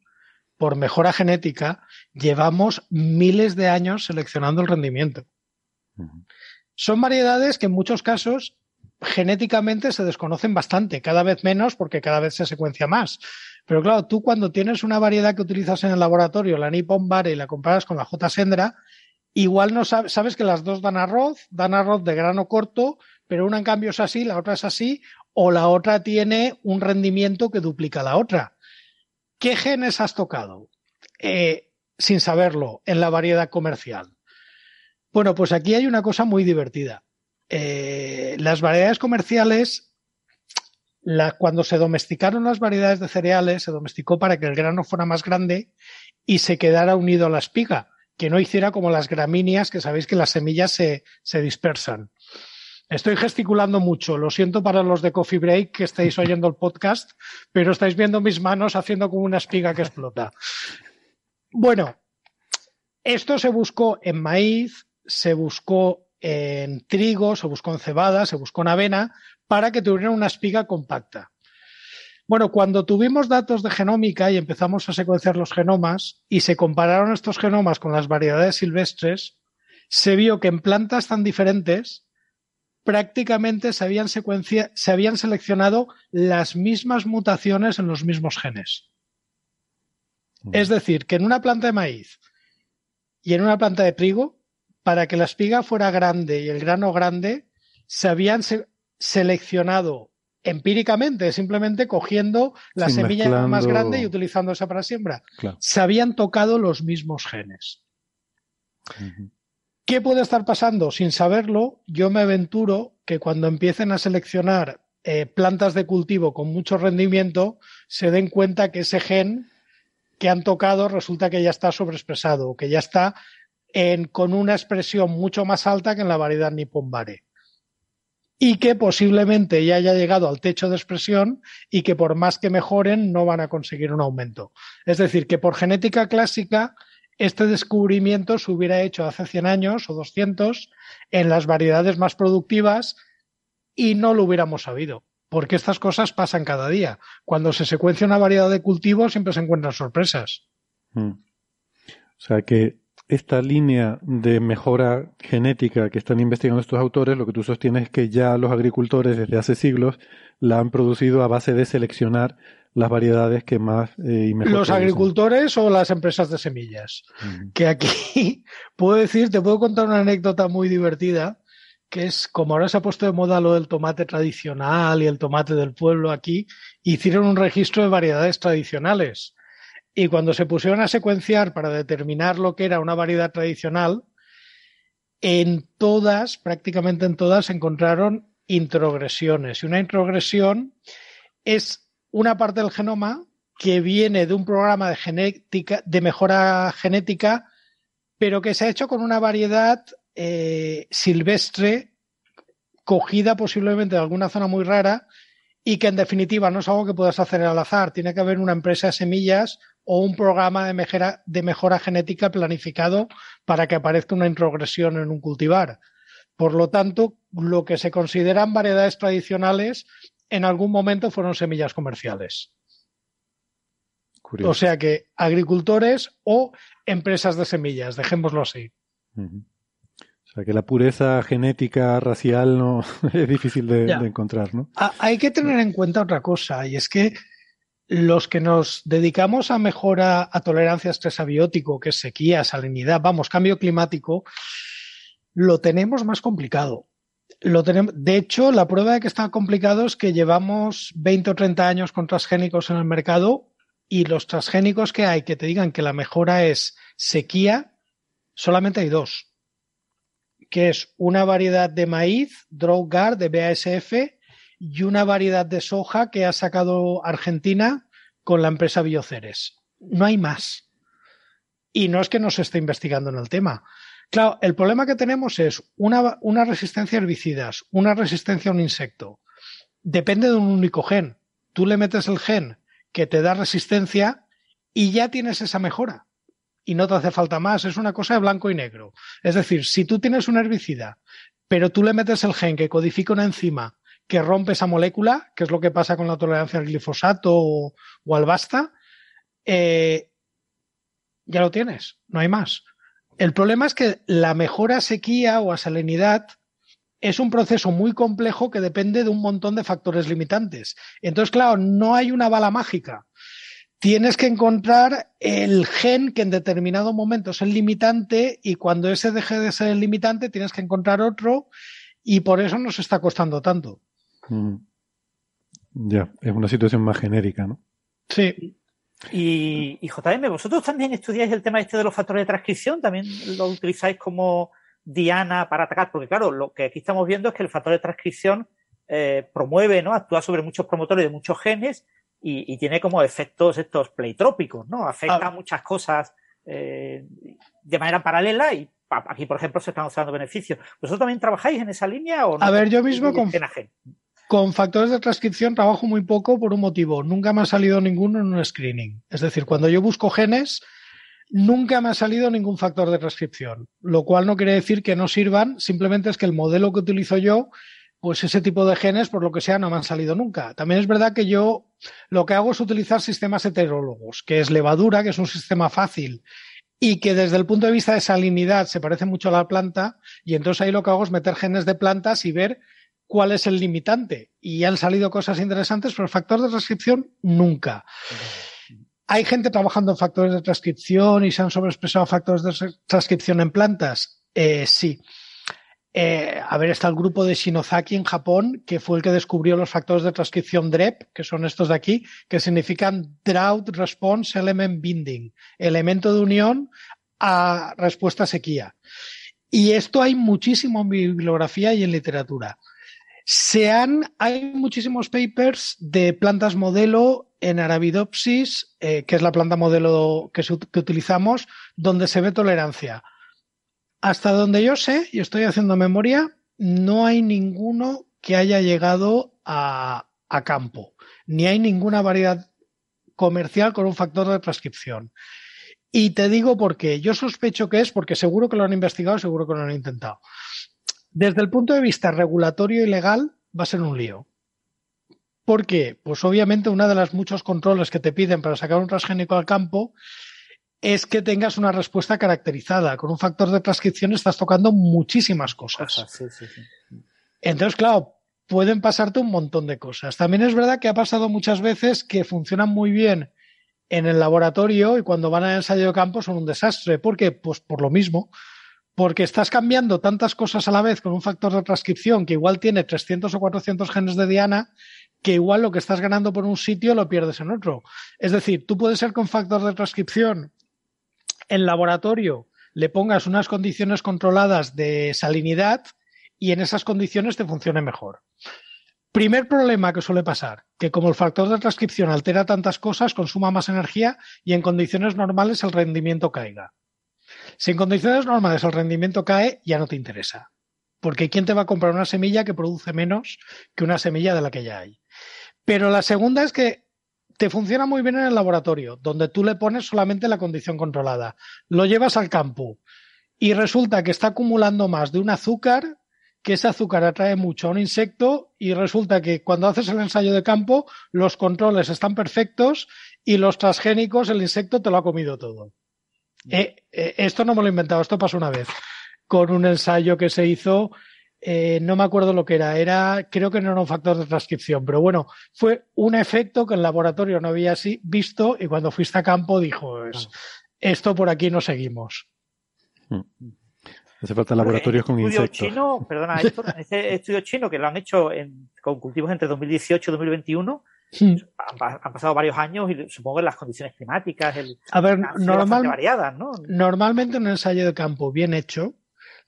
por mejora genética, llevamos miles de años seleccionando el rendimiento. Son variedades que en muchos casos genéticamente se desconocen bastante, cada vez menos porque cada vez se secuencia más. Pero claro, tú cuando tienes una variedad que utilizas en el laboratorio, la Nippon Bare, y la comparas con la J. Sendra, igual no sabes, sabes que las dos dan arroz, dan arroz de grano corto, pero una en cambio es así, la otra es así, o la otra tiene un rendimiento que duplica la otra. ¿Qué genes has tocado? Eh, sin saberlo, en la variedad comercial. Bueno, pues aquí hay una cosa muy divertida. Eh, las variedades comerciales, cuando se domesticaron las variedades de cereales, se domesticó para que el grano fuera más grande y se quedara unido a la espiga, que no hiciera como las gramíneas, que sabéis que las semillas se, se dispersan. Estoy gesticulando mucho, lo siento para los de Coffee Break que estáis oyendo el podcast, pero estáis viendo mis manos haciendo como una espiga que explota. Bueno, esto se buscó en maíz, se buscó en trigo, se buscó en cebada, se buscó en avena, para que tuvieran una espiga compacta. Bueno, cuando tuvimos datos de genómica y empezamos a secuenciar los genomas y se compararon estos genomas con las variedades silvestres, se vio que en plantas tan diferentes prácticamente se habían, se habían seleccionado las mismas mutaciones en los mismos genes. Mm. Es decir, que en una planta de maíz y en una planta de trigo, para que la espiga fuera grande y el grano grande, se habían seleccionado empíricamente, simplemente cogiendo la semilla más grande y utilizando esa para siembra. Se habían tocado los mismos genes. ¿Qué puede estar pasando? Sin saberlo, yo me aventuro que cuando empiecen a seleccionar eh, plantas de cultivo con mucho rendimiento, se den cuenta que ese gen que han tocado resulta que ya está sobreexpresado, que ya está en, con una expresión mucho más alta que en la variedad Nippon y que posiblemente ya haya llegado al techo de expresión y que por más que mejoren no van a conseguir un aumento. Es decir, que por genética clásica este descubrimiento se hubiera hecho hace 100 años o 200 en las variedades más productivas y no lo hubiéramos sabido, porque estas cosas pasan cada día. Cuando se secuencia una variedad de cultivos siempre se encuentran sorpresas. Hmm. O sea que esta línea de mejora genética que están investigando estos autores, lo que tú sostienes es que ya los agricultores desde hace siglos la han producido a base de seleccionar las variedades que más eh, y mejor Los agricultores o las empresas de semillas. Que aquí puedo decir, te puedo contar una anécdota muy divertida, que es como ahora se ha puesto de moda lo del tomate tradicional y el tomate del pueblo aquí, hicieron un registro de variedades tradicionales y cuando se pusieron a secuenciar para determinar lo que era una variedad tradicional, en todas, prácticamente en todas, encontraron introgresiones. Y una introgresión es una parte del genoma que viene de un programa de genética, de mejora genética, pero que se ha hecho con una variedad eh, silvestre, cogida posiblemente de alguna zona muy rara, y que en definitiva no es algo que puedas hacer al azar. Tiene que haber una empresa de semillas o un programa de mejora, de mejora genética planificado para que aparezca una introgresión en un cultivar. Por lo tanto, lo que se consideran variedades tradicionales en algún momento fueron semillas comerciales. O sea que agricultores o empresas de semillas, dejémoslo así que la pureza genética racial no es difícil de, encontrar, ¿no? Hay que tener en cuenta otra cosa, y es que los que nos dedicamos a mejora a tolerancia a estrés abiótico, que es sequía, salinidad, vamos, cambio climático, lo tenemos más complicado. Lo tenemos, de hecho, la prueba de que está complicado es que llevamos 20 o 30 años con transgénicos en el mercado y los transgénicos que hay que te digan que la mejora es sequía, solamente hay dos que es una variedad de maíz, Drougar, de BASF, y una variedad de soja que ha sacado Argentina con la empresa Bioceres. No hay más. Y no es que no se esté investigando en el tema. Claro, el problema que tenemos es una, una resistencia a herbicidas, una resistencia a un insecto. Depende de un único gen. Tú le metes el gen que te da resistencia y ya tienes esa mejora y no te hace falta más. Es una cosa de blanco y negro. Es decir, si tú tienes un herbicida, pero tú le metes el gen que codifica una enzima que rompe esa molécula, que es lo que pasa con la tolerancia al glifosato o, al basta, eh, ya lo tienes, no hay más. El problema es que la mejora a sequía o a salinidad es un proceso muy complejo que depende de un montón de factores limitantes. Entonces, claro, no hay una bala mágica tienes que encontrar el gen que en determinado momento es el limitante y cuando ese deje de ser el limitante tienes que encontrar otro y por eso nos está costando tanto. Mm. Ya, es una situación más genérica, ¿no? Sí. Y, y, JM, vosotros también estudiáis el tema este de los factores de transcripción, también lo utilizáis como diana para atacar, porque claro, lo que aquí estamos viendo es que el factor de transcripción eh, promueve, ¿no? Actúa sobre muchos promotores de muchos genes y, tiene como efectos estos pleitrópicos, ¿no? Afecta a muchas cosas eh, de manera paralela y aquí, por ejemplo, se están usando beneficios. ¿Vosotros también trabajáis en esa línea o no? A ver, yo mismo con? Con factores de transcripción trabajo muy poco por un motivo. Nunca me ha salido ninguno en un screening. Es decir, cuando yo busco genes, nunca me ha salido ningún factor de transcripción. Lo cual no quiere decir que no sirvan, simplemente es que el modelo que utilizo yo, pues ese tipo de genes, por lo que sea, no me han salido nunca. También es verdad que yo lo que hago es utilizar sistemas heterólogos, que es levadura, que es un sistema fácil y que desde el punto de vista de salinidad se parece mucho a la planta, y entonces ahí lo que hago es meter genes de plantas y ver cuál es el limitante. Y han salido cosas interesantes, pero el factor de transcripción nunca. ¿Hay gente trabajando en factores de transcripción y se han sobreexpresado factores de transcripción en plantas? Eh, sí. Eh, a ver, está el grupo de Shinozaki en Japón, que fue el que descubrió los factores de transcripción DREP, que son estos de aquí, que significan Drought Response Element Binding, elemento de unión a respuesta sequía. Y esto hay muchísimo en bibliografía y en literatura. Se han, hay muchísimos papers de plantas modelo en Arabidopsis, eh, que es la planta modelo que, utilizamos, donde se ve tolerancia. Hasta donde yo sé, y estoy haciendo memoria, no hay ninguno que haya llegado a, campo, ni hay ninguna variedad comercial con un factor de transcripción. Y te digo por qué. Yo sospecho que es porque seguro que lo han investigado, seguro que lo han intentado. Desde el punto de vista regulatorio y legal, va a ser un lío. ¿Por qué? Pues obviamente uno de los muchos controles que te piden para sacar un transgénico al campo es que tengas una respuesta caracterizada. Con un factor de transcripción estás tocando muchísimas cosas. Sí, sí, sí. Entonces, claro, pueden pasarte un montón de cosas. También es verdad que ha pasado muchas veces que funcionan muy bien en el laboratorio y cuando van al ensayo de campo son un desastre. ¿Por qué? Pues por lo mismo. Porque estás cambiando tantas cosas a la vez con un factor de transcripción que igual tiene 300 o 400 genes de diana, que igual lo que estás ganando por un sitio lo pierdes en otro. Es decir, tú puedes ser con factor de transcripción en laboratorio le pongas unas condiciones controladas de salinidad y en esas condiciones te funcione mejor. Primer problema que suele pasar, que como el factor de transcripción altera tantas cosas, consuma más energía y en condiciones normales el rendimiento caiga. Si en condiciones normales el rendimiento cae, ya no te interesa. Porque ¿quién te va a comprar una semilla que produce menos que una semilla de la que ya hay? Pero la segunda es que te funciona muy bien en el laboratorio, donde tú le pones solamente la condición controlada. Lo llevas al campo y resulta que está acumulando más de un azúcar, que ese azúcar atrae mucho a un insecto y resulta que cuando haces el ensayo de campo los controles están perfectos y los transgénicos el insecto te lo ha comido todo. Eh, eh, esto no me lo he inventado, esto pasó una vez con un ensayo que se hizo eh, no me acuerdo lo que era, era, creo que no era un factor de transcripción, pero bueno, fue un efecto que el laboratorio no había así visto y cuando fuiste a campo dijo, esto por aquí no seguimos. Hace falta laboratorios con estudio insectos. chino, perdona, Héctor, ese estudio chino que lo han hecho en- con cultivos entre 2018 y 2021, Hmm. han, pa- han pasado varios años y supongo que las condiciones climáticas el, A ver, normal, variadas, ¿no? normalmente un ensayo de campo bien hecho,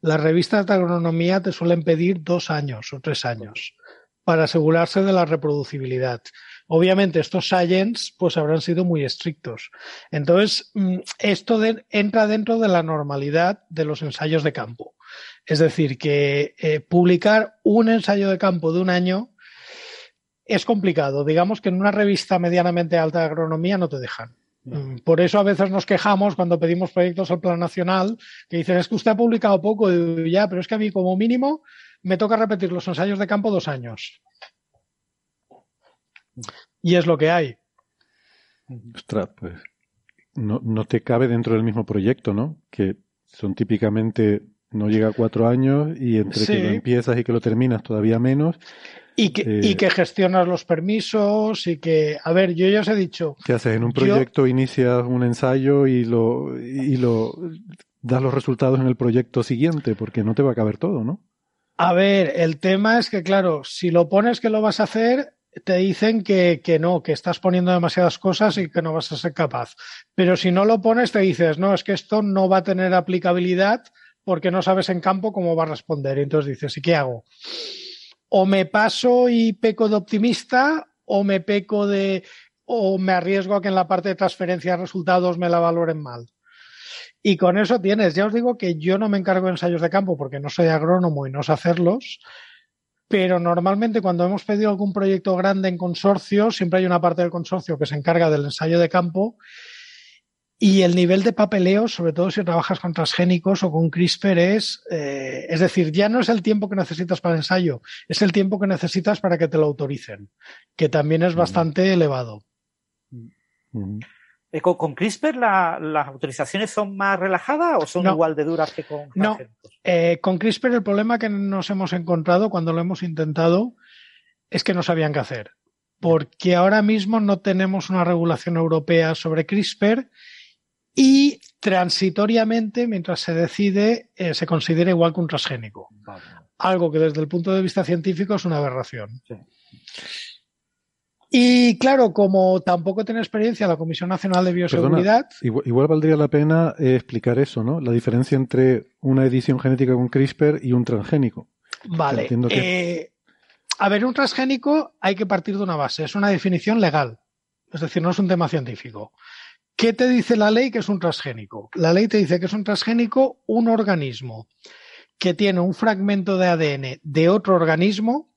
las revistas de agronomía te suelen pedir dos años o tres años para asegurarse de la reproducibilidad. Obviamente estos science pues habrán sido muy estrictos. Entonces, mm, esto de- entra dentro de la normalidad de los ensayos de campo. Es decir, que eh, publicar un ensayo de campo de un año es complicado. Digamos que en una revista medianamente alta de agronomía no te dejan. Mm, Por eso a veces nos quejamos cuando pedimos proyectos al Plan Nacional, que dicen, es que usted ha publicado poco, y digo, ya, pero es que a mí como mínimo me toca repetir los ensayos de campo dos años. Y es lo que hay. Ostras, pues no, no te cabe dentro del mismo proyecto, ¿no? Que son típicamente no llega a cuatro años y entre Sí. que lo empiezas y que lo terminas todavía menos. Y que, Eh, y que gestionas los permisos y que, a ver, yo ya os he dicho, ¿Qué haces? En un Yo- proyecto inicias un ensayo y lo, y lo das los resultados en el proyecto siguiente, porque no te va a caber todo, ¿no? A ver, el tema es que, claro, si lo pones que lo vas a hacer, te dicen que, que no, que estás poniendo demasiadas cosas y que no vas a ser capaz. Pero si no lo pones, te dices, no, es que esto no va a tener aplicabilidad porque no sabes en campo cómo va a responder. Y entonces dices, ¿y qué hago? O me paso y peco de optimista, o me peco de, o me arriesgo a que en la parte de transferencia de resultados me la valoren mal. Y con eso tienes, ya os digo que yo no me encargo de ensayos de campo porque no soy agrónomo y no sé hacerlos, pero normalmente cuando hemos pedido algún proyecto grande en consorcio, siempre hay una parte del consorcio que se encarga del ensayo de campo y el nivel de papeleo, sobre todo si trabajas con transgénicos o con CRISPR, es, eh, es decir, ya no es el tiempo que necesitas para el ensayo, es el tiempo que necesitas para que te lo autoricen, que también es bastante elevado. Eh, ¿Con, con CRISPR la- las autorizaciones son más relajadas o son No. igual de duras que con No, eh, con CRISPR el problema que nos hemos encontrado cuando lo hemos intentado es que no sabían qué hacer, porque ahora mismo no tenemos una regulación europea sobre CRISPR y transitoriamente, mientras se decide, eh, se considera igual que un transgénico. Algo que desde el punto de vista científico es una aberración. Sí. Y claro, como tampoco tiene experiencia la Comisión Nacional de Bioseguridad, Igual, igual valdría la pena eh, explicar eso, ¿no? La diferencia entre una edición genética con CRISPR y un transgénico. Vale. Entiendo que- eh, a ver, un transgénico hay que partir de una base, es una definición legal, es decir, no es un tema científico. ¿Qué te dice la ley que es un transgénico? La ley te dice que es un transgénico un organismo que tiene un fragmento de ADN de otro organismo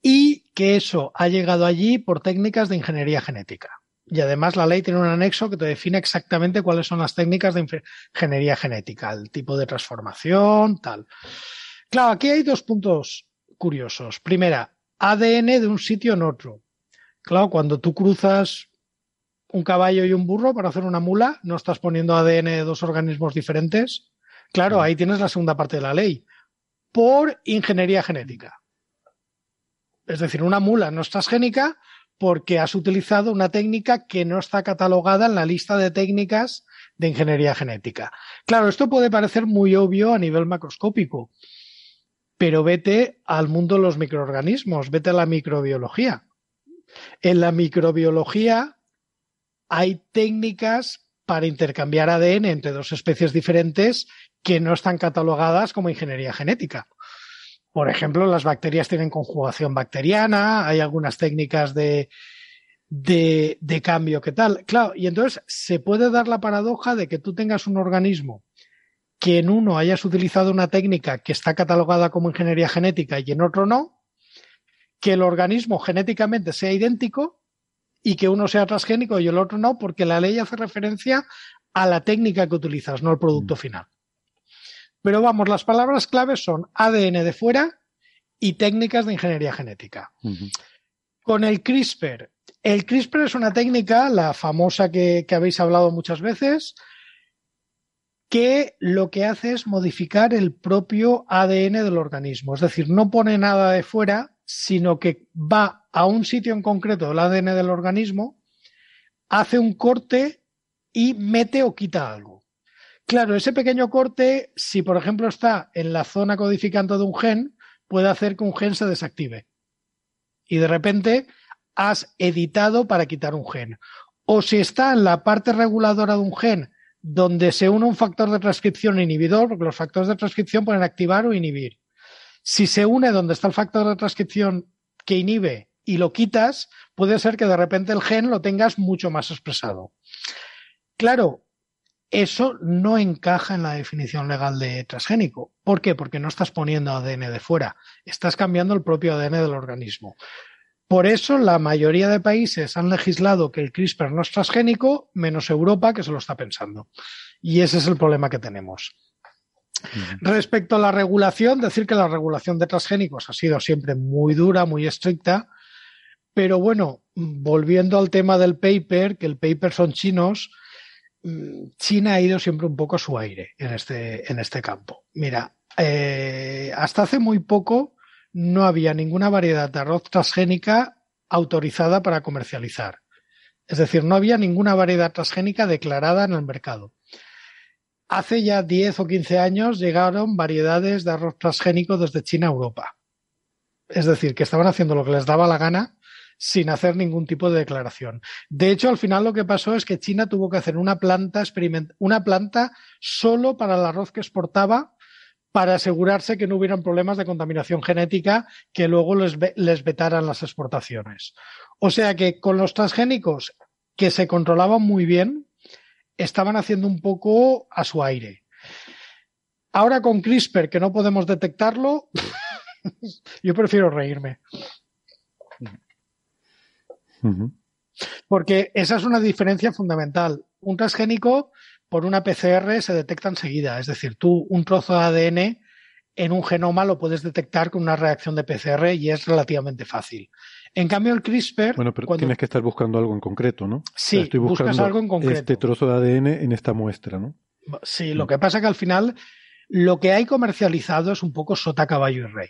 y que eso ha llegado allí por técnicas de ingeniería genética. Y además la ley tiene un anexo que te define exactamente cuáles son las técnicas de ingeniería genética, el tipo de transformación, tal. Claro, aquí hay dos puntos curiosos. Primera, ADN de un sitio en otro. Claro, cuando tú cruzas un caballo y un burro para hacer una mula, no estás poniendo ADN de dos organismos diferentes. Claro, ahí tienes la segunda parte de la ley. Por ingeniería genética. Es decir, una mula no es transgénica porque has utilizado una técnica que no está catalogada en la lista de técnicas de ingeniería genética. Claro, esto puede parecer muy obvio a nivel macroscópico, pero vete al mundo de los microorganismos, vete a la microbiología. En la microbiología hay técnicas para intercambiar ADN entre dos especies diferentes que no están catalogadas como ingeniería genética. Por ejemplo, las bacterias tienen conjugación bacteriana, hay algunas técnicas de, de, de cambio que tal. Claro, y entonces se puede dar la paradoja de que tú tengas un organismo que en uno hayas utilizado una técnica que está catalogada como ingeniería genética y en otro no, que el organismo genéticamente sea idéntico y que uno sea transgénico y el otro no, porque la ley hace referencia a la técnica que utilizas, no al producto final. Pero vamos, las palabras claves son ADN de fuera y técnicas de ingeniería genética. Con el CRISPR. El CRISPR es una técnica, la famosa que, que habéis hablado muchas veces, que lo que hace es modificar el propio ADN del organismo. Es decir, no pone nada de fuera, sino que va a un sitio en concreto del ADN del organismo, hace un corte y mete o quita algo. Claro, ese pequeño corte, si por ejemplo está en la zona codificante de un gen, puede hacer que un gen se desactive. Y de repente has editado para quitar un gen. O si está en la parte reguladora de un gen donde se une un factor de transcripción inhibidor, porque los factores de transcripción pueden activar o inhibir. Si se une donde está el factor de transcripción que inhibe y lo quitas, puede ser que de repente el gen lo tengas mucho más expresado. Claro, eso no encaja en la definición legal de transgénico. ¿Por qué? Porque no estás poniendo ADN de fuera, estás cambiando el propio ADN del organismo. Por eso la mayoría de países han legislado que el CRISPR no es transgénico, menos Europa que se lo está pensando. Y ese es el problema que tenemos. Respecto a la regulación, decir que la regulación de transgénicos ha sido siempre muy dura, muy estricta, pero bueno, volviendo al tema del paper, que el paper son chinos, mm, China ha ido siempre un poco a su aire en este, en este campo. Mira, eh, hasta hace muy poco no había ninguna variedad de arroz transgénica autorizada para comercializar. Es decir, no había ninguna variedad transgénica declarada en el mercado. Hace ya 10 o 15 años llegaron variedades de arroz transgénico desde China a Europa. Es decir, que estaban haciendo lo que les daba la gana sin hacer ningún tipo de declaración. De hecho, al final lo que pasó es que China tuvo que hacer una planta una planta solo para el arroz que exportaba para asegurarse que no hubieran problemas de contaminación genética que luego les, les vetaran las exportaciones. O sea que con los transgénicos que se controlaban muy bien, estaban haciendo un poco a su aire. Ahora con CRISPR, que no podemos detectarlo, yo prefiero reírme. Porque esa es una diferencia fundamental. Un transgénico por una PCR se detecta enseguida. Es decir, tú un trozo de ADN en un genoma lo puedes detectar con una reacción de PCR y es relativamente fácil. En cambio, el CRISPR. Bueno, pero tienes que estar buscando algo en concreto, ¿no? Sí, estoy buscando buscas algo en concreto. Este trozo de ADN en esta muestra, ¿no? Sí, lo que pasa es que al final lo que hay comercializado es un poco sota, caballo y rey.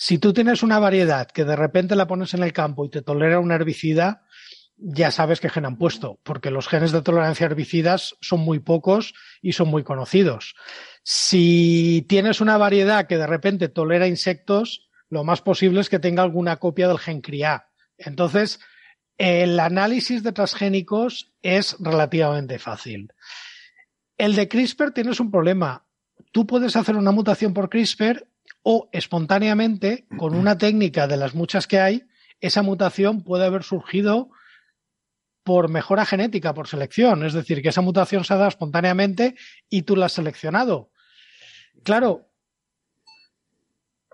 Si tú tienes una variedad que de repente la pones en el campo y te tolera un herbicida, ya sabes qué gen han puesto, porque los genes de tolerancia a herbicidas son muy pocos y son muy conocidos. Si tienes una variedad que de repente tolera insectos, lo más posible es que tenga alguna copia del gen CRIA. Entonces, el análisis de transgénicos es relativamente fácil. El de CRISPR tienes un problema. Tú puedes hacer una mutación por CRISPR o espontáneamente, con una técnica de las muchas que hay, esa mutación puede haber surgido por mejora genética, por selección. Es decir, que esa mutación se ha dado espontáneamente y tú la has seleccionado. Claro.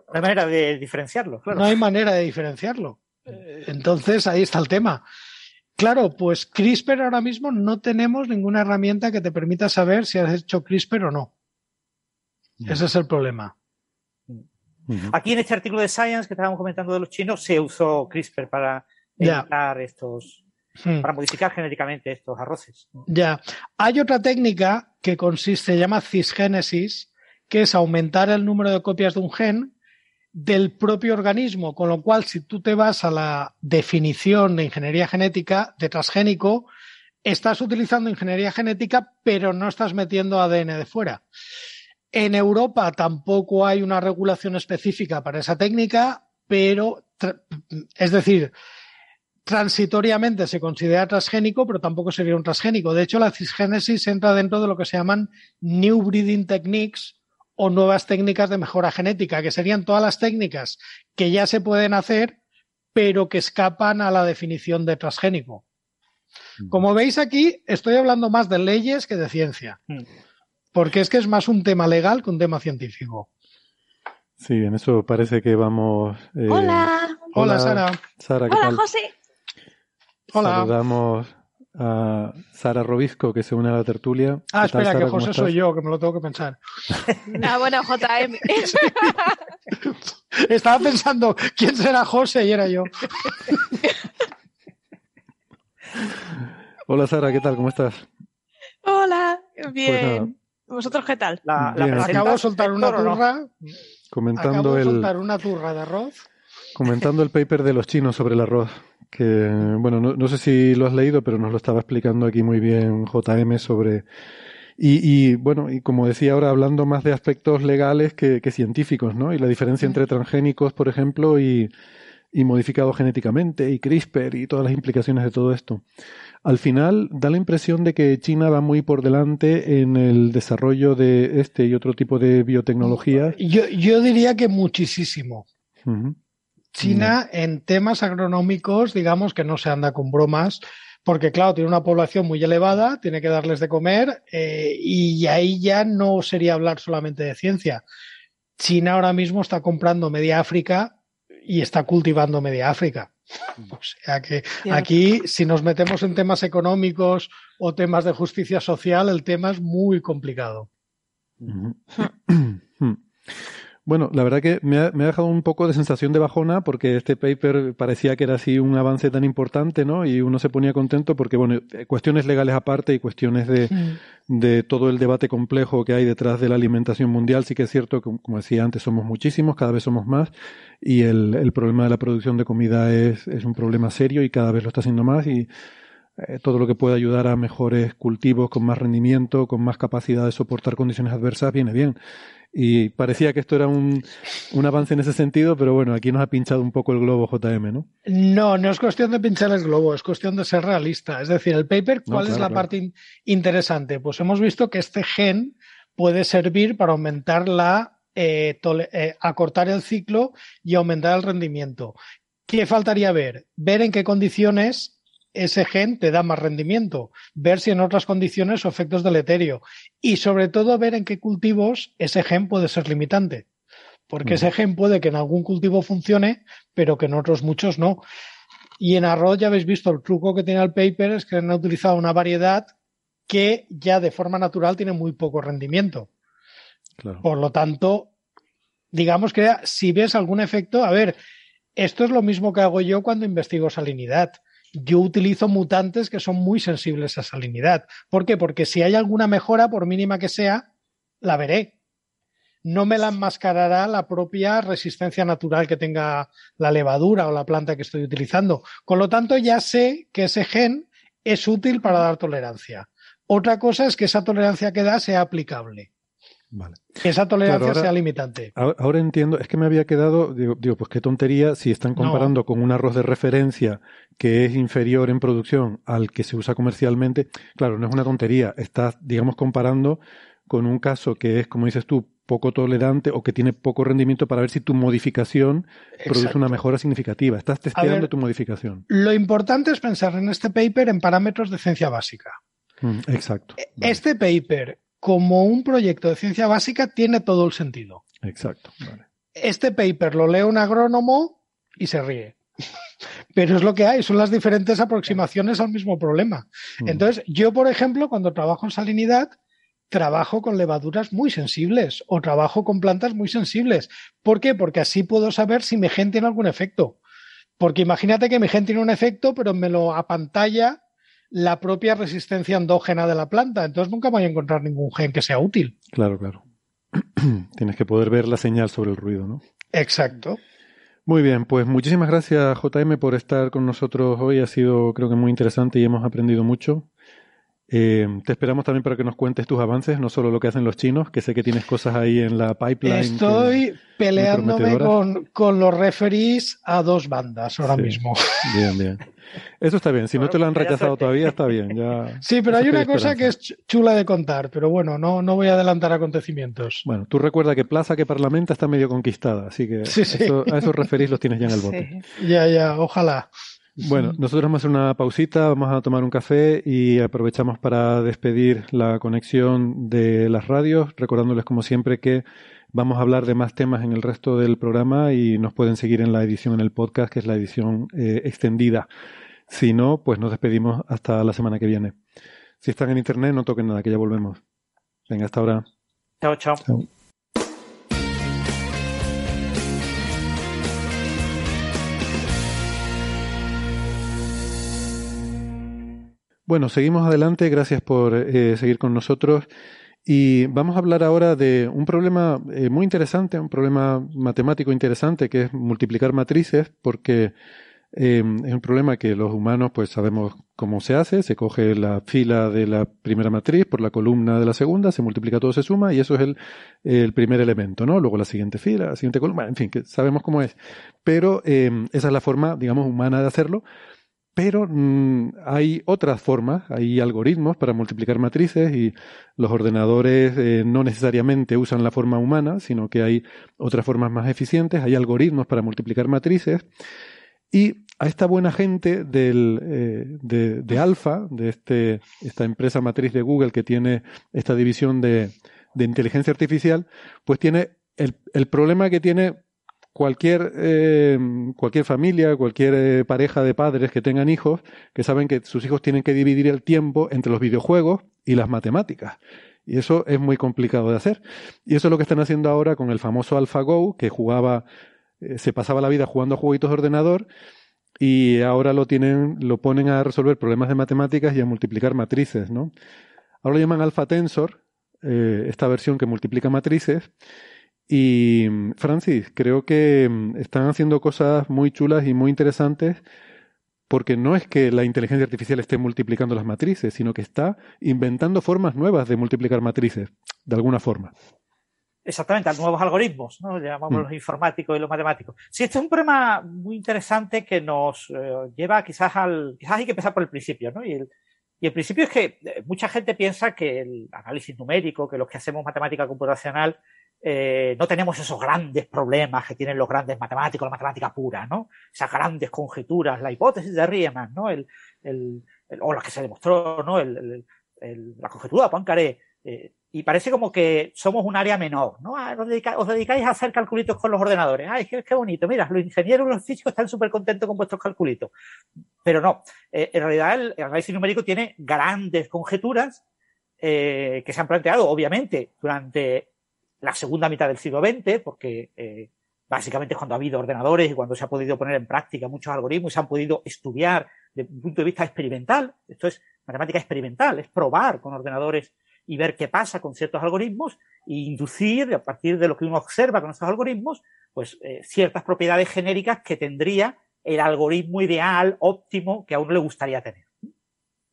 No hay manera de diferenciarlo. Claro. No hay manera de diferenciarlo. Entonces, ahí está el tema. Claro, pues CRISPR ahora mismo no tenemos ninguna herramienta que te permita saber si has hecho CRISPR o no. Ese es el problema. Aquí en este artículo de Science que estábamos comentando de los chinos, se usó CRISPR para editar estos, Hmm. para modificar genéticamente estos arroces. Ya. Hay otra técnica que consiste, se llama cisgénesis, que es aumentar el número de copias de un gen del propio organismo, con lo cual si tú te vas a la definición de ingeniería genética de transgénico, estás utilizando ingeniería genética, pero no estás metiendo ADN de fuera. En Europa tampoco hay una regulación específica para esa técnica, pero es decir, transitoriamente se considera transgénico, pero tampoco sería un transgénico. De hecho, la cisgénesis entra dentro de lo que se llaman New Breeding Techniques o nuevas técnicas de mejora genética, que serían todas las técnicas que ya se pueden hacer, pero que escapan a la definición de transgénico. Como veis aquí, estoy hablando más de leyes que de ciencia, porque es que es más un tema legal que un tema científico. Sí, en eso parece que vamos. eh... Hola. Hola. Sara. Sara, ¿qué Hola, tal? José. Hola. Saludamos a Sara Robisco, que se une a la tertulia. Ah, ¿Qué tal, espera, Sara? que ¿Cómo José soy yo, que me lo tengo que pensar. Ah, bueno, JM. Estaba pensando quién será José y era yo. Hola Sara, ¿qué tal? ¿Cómo estás? Hola, Pues bien. ¿Vosotros qué tal? La, la Bien. presentas, Acabo de soltar una turra. Acabo Comentando de el, soltar una turra de arroz. comentando el paper de los chinos sobre el arroz. Que, bueno, no, no sé si lo has leído, pero nos lo estaba explicando aquí muy bien JM sobre. Y, y, bueno, y como decía ahora, hablando más de aspectos legales que, que científicos, ¿no? Y la diferencia entre transgénicos, por ejemplo, y, y modificados genéticamente, y CRISPR, y todas las implicaciones de todo esto. Al final, da la impresión de que China va muy por delante en el desarrollo de este y otro tipo de biotecnologías. Yo, yo diría que muchísimo. China en temas agronómicos, digamos que no se anda con bromas, porque claro, tiene una población muy elevada, tiene que darles de comer eh, y ahí ya no sería hablar solamente de ciencia. China ahora mismo está comprando media África y está cultivando media África. O sea que aquí, si nos metemos en temas económicos o temas de justicia social, el tema es muy complicado. Bueno, la verdad que me ha, me ha dejado un poco de sensación de bajona porque este paper parecía que era así un avance tan importante, ¿no? Y uno se ponía contento porque, bueno, eh, cuestiones legales aparte y cuestiones de, de todo el debate complejo que hay detrás de la alimentación mundial, sí que es cierto que, como decía antes, somos muchísimos, cada vez somos más y el, el problema de la producción de comida es, es un problema serio y cada vez lo está haciendo más y eh, todo lo que pueda ayudar a mejores cultivos con más rendimiento, con más capacidad de soportar condiciones adversas, viene bien. Y parecía que esto era un, un avance en ese sentido, pero bueno, aquí nos ha pinchado un poco el globo JM, ¿no? No, no es cuestión de pinchar el globo, es cuestión de ser realista. Es decir, el paper, No, ¿cuál es la claro. parte in- interesante? Pues hemos visto que este gen puede servir para aumentar la, eh, eh, acortar el ciclo y aumentar el rendimiento. ¿Qué faltaría ver? Ver en qué condiciones ese gen te da más rendimiento, ver si en otras condiciones o efectos deleterio y sobre todo ver en qué cultivos ese gen puede ser limitante. Porque ese gen puede que en algún cultivo funcione, pero que en otros muchos no. Y en arroz ya habéis visto el truco que tiene el paper es que han utilizado una variedad que ya de forma natural tiene muy poco rendimiento. Por lo tanto, digamos que si ves algún efecto, a ver, esto es lo mismo que hago yo cuando investigo salinidad. Yo utilizo mutantes que son muy sensibles a salinidad. ¿Por qué? Porque si hay alguna mejora, por mínima que sea, la veré. No me la enmascarará la propia resistencia natural que tenga la levadura o la planta que estoy utilizando. Con lo tanto, ya sé que ese gen es útil para dar tolerancia. Otra cosa es que esa tolerancia que da sea aplicable. Vale. Que esa tolerancia sea limitante. Ahora, entiendo, es que me había quedado, digo, pues qué tontería si están comparando con un arroz de referencia que es inferior en producción al que se usa comercialmente. Claro, no es una tontería, estás, digamos, comparando con un caso que es, como dices tú, poco tolerante o que tiene poco rendimiento para ver si tu modificación produce una mejora significativa. Estás testeando tu modificación. Lo importante es pensar en este paper en parámetros de ciencia básica. Mm, exacto. Este paper, como un proyecto de ciencia básica, tiene todo el sentido. Exacto. Este paper lo lee un agrónomo y se ríe. Pero es lo que hay, son las diferentes aproximaciones al mismo problema. Entonces, yo, por ejemplo, cuando trabajo en salinidad, trabajo con levaduras muy sensibles o trabajo con plantas muy sensibles. ¿Por qué? Porque así puedo saber si mi gen tiene algún efecto. Porque imagínate que mi gen tiene un efecto, pero me lo apantalla la propia resistencia endógena de la planta. Entonces nunca voy a encontrar ningún gen que sea útil. Claro, claro. Tienes que poder ver la señal sobre el ruido, ¿no? Exacto. Muy bien, pues muchísimas gracias JM por estar con nosotros hoy. Ha sido creo que muy interesante y hemos aprendido mucho. Eh, te esperamos también para que nos cuentes tus avances, no solo lo que hacen los chinos, que sé que tienes cosas ahí en la pipeline. Estoy peleándome con, con, los referees a dos bandas ahora mismo. Bien, bien. Eso está bien. Si no te lo han rechazado todavía, está bien. Ya, sí, pero hay una cosa que es chula de contar, pero bueno, no, no voy a adelantar acontecimientos. Bueno, tú recuerda que Plaza que Parlamenta está medio conquistada, así que a esos referís los tienes ya en el bote. Ya, ya, ojalá. Bueno, nosotros vamos a hacer una pausita, vamos a tomar un café y aprovechamos para despedir la conexión de las radios, recordándoles como siempre que vamos a hablar de más temas en el resto del programa y nos pueden seguir en la edición en el podcast, que es la edición eh, extendida. Si no, pues nos despedimos hasta la semana que viene. Si están en internet, no toquen nada, que ya volvemos. Venga, hasta ahora. chao. chao. Bueno, seguimos adelante. Gracias por eh, seguir con nosotros. Y vamos a hablar ahora de un problema eh, muy interesante, un problema matemático interesante, que es multiplicar matrices, porque em, es un problema que los humanos pues sabemos cómo se hace. Se coge la fila de la primera matriz por la columna de la segunda, se multiplica todo, se suma, y eso es el, el primer elemento, ¿no? Luego la siguiente fila, la siguiente columna, en fin, que sabemos cómo es. Pero em, esa es la forma, digamos, humana de hacerlo. Pero mm, hay otras formas, hay algoritmos para multiplicar matrices y los ordenadores eh, no necesariamente usan la forma humana, sino que hay otras formas más eficientes, hay algoritmos para multiplicar matrices. Y a esta buena gente del, eh, de, de Alpha, de este, esta empresa matriz de Google que tiene esta división de, de inteligencia artificial, pues tiene el, el problema que tiene cualquier, eh, cualquier familia, cualquier eh, pareja de padres que tengan hijos, que saben que sus hijos tienen que dividir el tiempo entre los videojuegos y las matemáticas. Y eso es muy complicado de hacer. Y eso es lo que están haciendo ahora con el famoso AlphaGo, que jugaba, se pasaba la vida jugando a jueguitos de ordenador, y ahora lo tienen, lo ponen a resolver problemas de matemáticas y a multiplicar matrices, ¿no? Ahora lo llaman Alpha Tensor, esta versión que multiplica matrices, y Francis, creo que mm, están haciendo cosas muy chulas y muy interesantes porque no es que la inteligencia artificial esté multiplicando las matrices, sino que está inventando formas nuevas de multiplicar matrices, de alguna forma. Exactamente, nuevos algoritmos, ¿no? llamamos los informáticos y los matemáticos. Sí, este es un problema muy interesante que nos eh, lleva quizás al. Quizás hay que empezar por el principio, ¿no? Y el, y el principio es que eh, mucha gente piensa que el análisis numérico, que los que hacemos matemática computacional, eh, no tenemos esos grandes problemas que tienen los grandes matemáticos, la matemática pura, ¿no? Esas grandes conjeturas, la hipótesis de Riemann, ¿no? El, el, o la que se demostró, ¿no? El, la conjetura de Poincaré. Eh, y parece como que somos un área menor, ¿no? Ah, os, dedicáis, a hacer calculitos con los ordenadores. Ay, qué, bonito. Mira, los ingenieros y los físicos están súper contentos con vuestros calculitos. Pero no, eh, en realidad el, análisis numérico tiene grandes conjeturas eh, que se han planteado, obviamente, durante la segunda mitad del siglo XX, porque eh, básicamente es cuando ha habido ordenadores y cuando se ha podido poner en práctica muchos algoritmos y se han podido estudiar desde un punto de vista experimental. Esto es matemática experimental, es probar con ordenadores y ver qué pasa con ciertos algoritmos e inducir, a partir de lo que uno observa con esos algoritmos, pues eh, ciertas propiedades genéricas que tendría el algoritmo ideal, óptimo, que a uno le gustaría tener.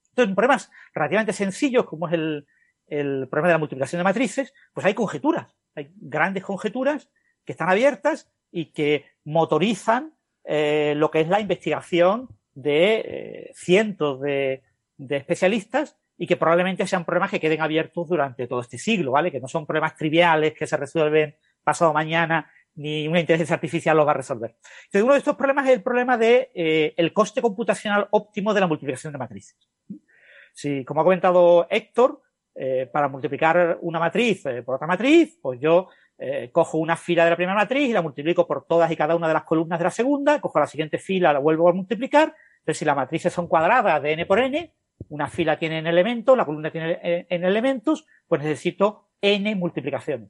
Entonces, en problemas relativamente sencillos, como es el, el problema de la multiplicación de matrices, pues hay conjeturas, hay grandes conjeturas que están abiertas y que motorizan eh, lo que es la investigación de eh, cientos de, de especialistas y que probablemente sean problemas que queden abiertos durante todo este siglo, ¿vale? Que no son problemas triviales que se resuelven pasado mañana ni una inteligencia artificial los va a resolver. Entonces, uno de estos problemas es el problema de eh, el coste computacional óptimo de la multiplicación de matrices. Si, como ha comentado Héctor, eh, para multiplicar una matriz eh, por otra matriz, pues yo eh, cojo una fila de la primera matriz y la multiplico por todas y cada una de las columnas de la segunda, cojo la siguiente fila, la vuelvo a multiplicar. Entonces, si las matrices son cuadradas de n por n, una fila tiene n elementos, la columna tiene n elementos, pues necesito n multiplicaciones.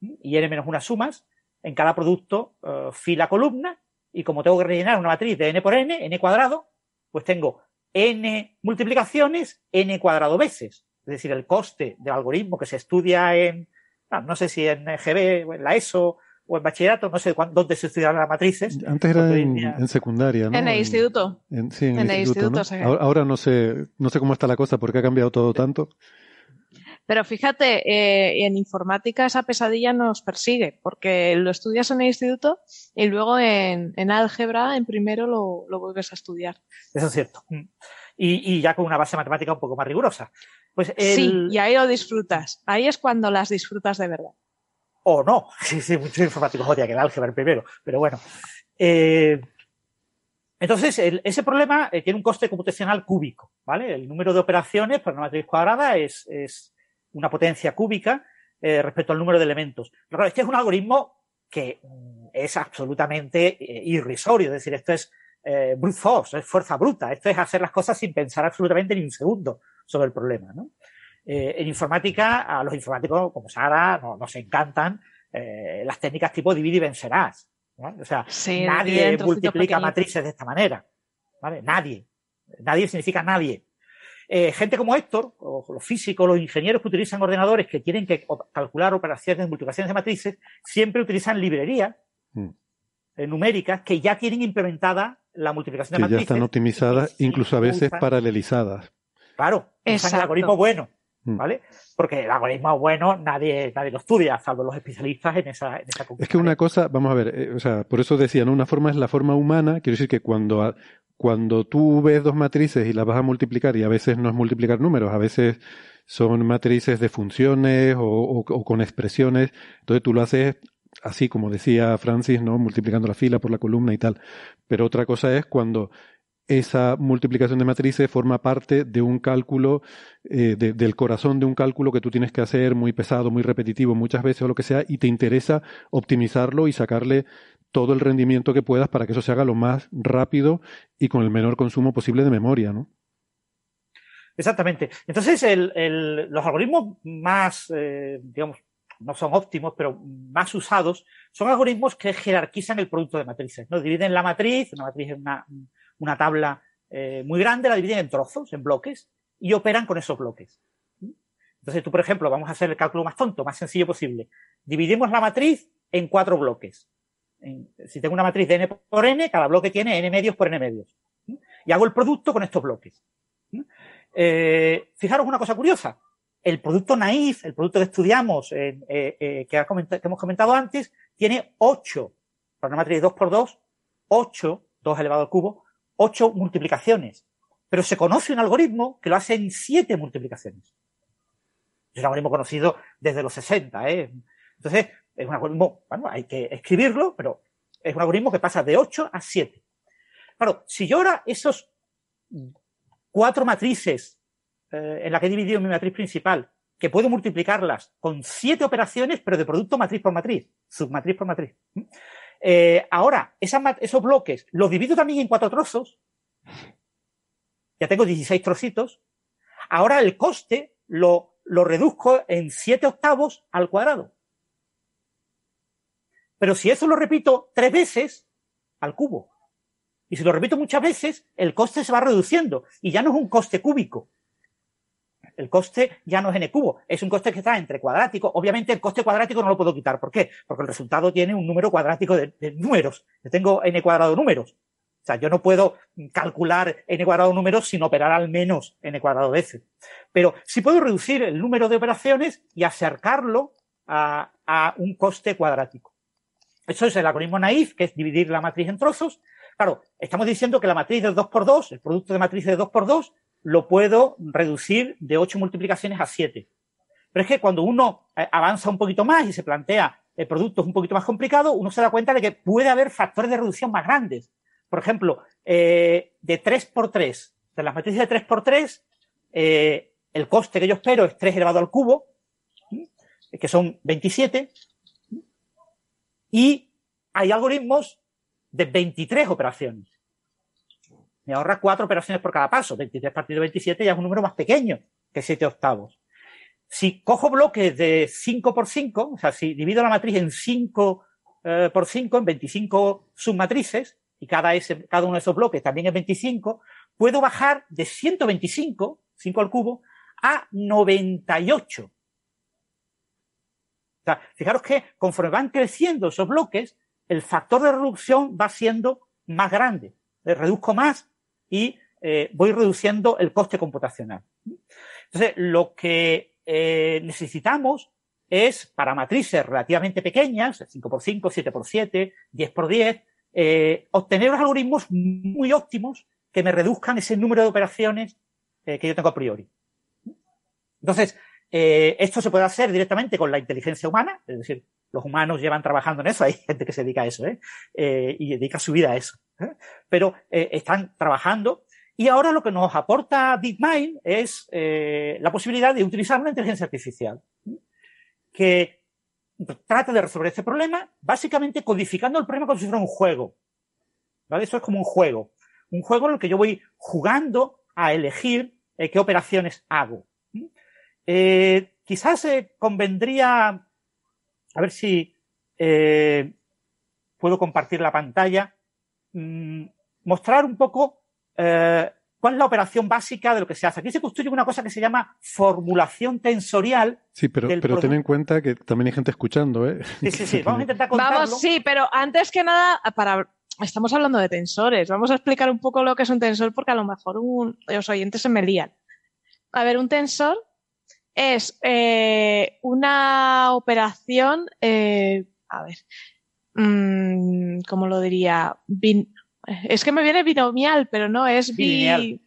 Y n menos unas sumas en cada producto uh, fila-columna. Y como tengo que rellenar una matriz de n por n, n cuadrado, pues tengo n multiplicaciones, n cuadrado veces. Es decir, el coste del algoritmo que se estudia en, no sé si en GB en la ESO o en bachillerato, no sé dónde se estudian las matrices. Antes era en, secundaria, ¿no? En el instituto. En, sí, en, el, instituto. ahora, no sé, no sé cómo está la cosa porque ha cambiado todo tanto. Pero fíjate, eh, en informática esa pesadilla nos persigue, porque lo estudias en el instituto y luego en, álgebra, en primero, lo, lo, vuelves a estudiar. Eso es cierto. Mm. Y, y, ya con una base matemática un poco más rigurosa. Pues Sí, y ahí lo disfrutas. Ahí es cuando las disfrutas de verdad o no. Sí, sí, muchos informáticos odian el álgebra primero, pero bueno. Eh, entonces, ese problema eh, tiene un coste computacional cúbico, ¿vale? El número de operaciones para una matriz cuadrada es, es una potencia cúbica eh, respecto al número de elementos. Pero este es un algoritmo que mm, es absolutamente irrisorio, es decir, esto es brute force, es fuerza bruta, esto es hacer las cosas sin pensar absolutamente ni un segundo sobre el problema, ¿no? Eh, en informática, a los informáticos como Sara nos encantan eh, las técnicas tipo divide y vencerás. O sea, nadie multiplica matrices de esta manera. ¿vale? Nadie. Nadie significa nadie. Eh, gente como Héctor, o los físicos, los ingenieros que utilizan ordenadores que tienen que calcular operaciones de multiplicaciones de matrices, siempre utilizan librerías mm. numéricas que ya tienen implementada la multiplicación de matrices. Que ya están optimizadas, incluso a veces paralelizadas. Claro, es el algoritmo bueno. Mm. ¿vale? Porque el algoritmo bueno nadie, nadie lo estudia, salvo los especialistas en esa, en esa Es que una cosa, vamos a ver, eh, o sea, por eso decía, ¿no? Una forma es la forma humana, quiero decir que cuando, cuando tú ves dos matrices y las vas a multiplicar, y a veces no es multiplicar números, a veces son matrices de funciones o, o con expresiones, entonces tú lo haces así como decía Francis, ¿no? Multiplicando la fila por la columna y tal. Pero otra cosa es cuando esa multiplicación de matrices forma parte de un cálculo, eh, del corazón de un cálculo que tú tienes que hacer muy pesado, muy repetitivo muchas veces o lo que sea, y te interesa optimizarlo y sacarle todo el rendimiento que puedas para que eso se haga lo más rápido y con el menor consumo posible de memoria, ¿no? Exactamente. Entonces, los algoritmos más, eh, digamos, no son óptimos, pero más usados, son algoritmos que jerarquizan el producto de matrices, ¿no? Dividen la matriz, una matriz es una, una tabla eh, muy grande, la dividen en trozos, en bloques, y operan con esos bloques. Entonces tú, por ejemplo, vamos a hacer el cálculo más tonto, más sencillo posible. Dividimos la matriz en cuatro bloques. si tengo una matriz de n por n, cada bloque tiene n medios por n medios. Y hago el producto con estos bloques. Eh, fijaros una cosa curiosa. El producto naif, el producto que estudiamos, eh, que, hemos comentado antes, tiene 8, para una matriz de 2 por 2, 8, 2 elevado al cubo, ocho multiplicaciones. Pero se conoce un algoritmo que lo hace en siete multiplicaciones. Es un algoritmo conocido desde los 60, ¿eh? Entonces, Es un algoritmo, bueno, hay que escribirlo, pero es un algoritmo que pasa de 8 a 7. Claro, si yo ahora esos cuatro matrices eh, en las que he dividido mi matriz principal, que puedo multiplicarlas con siete operaciones, pero de producto matriz por matriz, submatriz por matriz. Eh, ahora, esos bloques los divido también en cuatro trozos. Ya tengo 16 trocitos. Ahora el coste lo, reduzco en 7 octavos al cuadrado. Pero si eso lo repito tres veces, al cubo. Y si lo repito muchas veces, el coste se va reduciendo. Y ya no es un coste cúbico. El coste ya no es n cubo, es un coste que está entre cuadrático. Obviamente el coste cuadrático no lo puedo quitar. ¿Por qué? Porque el resultado tiene un número cuadrático de, números. Yo tengo n cuadrado números. O sea, yo no puedo calcular n cuadrado números sin operar al menos n cuadrado veces. Pero sí puedo reducir el número de operaciones y acercarlo a, un coste cuadrático. Eso es el algoritmo naif, que es dividir la matriz en trozos. Claro, estamos diciendo que la matriz de 2 por 2, el producto de matrices de 2 por 2, lo puedo reducir de 8 multiplicaciones a 7. Pero es que cuando uno eh, avanza un poquito más y se plantea el producto es un poquito más complicado, uno se da cuenta de que puede haber factores de reducción más grandes. Por ejemplo, eh, de 3 por 3, de las matrices de 3 por 3, eh, el coste que yo espero es 3 elevado al cubo, que son 27, y hay algoritmos de 23 operaciones. Me ahorra 4 operaciones por cada paso. 23 partido de 27 ya es un número más pequeño que 7 octavos. Si cojo bloques de 5 por 5, o sea, si divido la matriz en 5 eh, por 5, en 25 submatrices, y cada, ese, cada uno de esos bloques también es 25, puedo bajar de 125, 5 al cubo, a 98. O sea, fijaros que conforme van creciendo esos bloques, el factor de reducción va siendo más grande. Le reduzco más y eh, voy reduciendo el coste computacional. Entonces, lo que eh, necesitamos es, para matrices relativamente pequeñas, 5x5, 7x7, 10x10, eh, obtener unos algoritmos muy óptimos que me reduzcan ese número de operaciones eh, que yo tengo a priori. Entonces, eh, esto se puede hacer directamente con la inteligencia humana, es decir, los humanos llevan trabajando en eso, hay gente que se dedica a eso, ¿eh? eh y dedica su vida a eso. ¿eh? Pero eh, están trabajando y ahora lo que nos aporta DeepMind es la posibilidad de utilizar una inteligencia artificial que trata de resolver este problema básicamente codificando el problema como si fuera un juego. ¿Vale? Eso es como un juego. Un juego en el que yo voy jugando a elegir qué operaciones hago. Eh, quizás eh, convendría, a ver si eh, puedo compartir la pantalla, mmm, mostrar un poco eh, cuál es la operación básica de lo que se hace. Aquí se construye una cosa que se llama formulación tensorial. Sí, pero, pero ten en cuenta que también hay gente escuchando, ¿eh? Sí, sí, sí. Vamos a intentar contarlo. Vamos, sí, pero antes que nada, para estamos hablando de tensores. Vamos a explicar un poco lo que es un tensor porque a lo mejor un, los oyentes se me lían. A ver, un tensor es eh, una operación, eh, a ver, mmm, ¿cómo lo diría? Bin, es que me viene binomial, pero no es bilineal.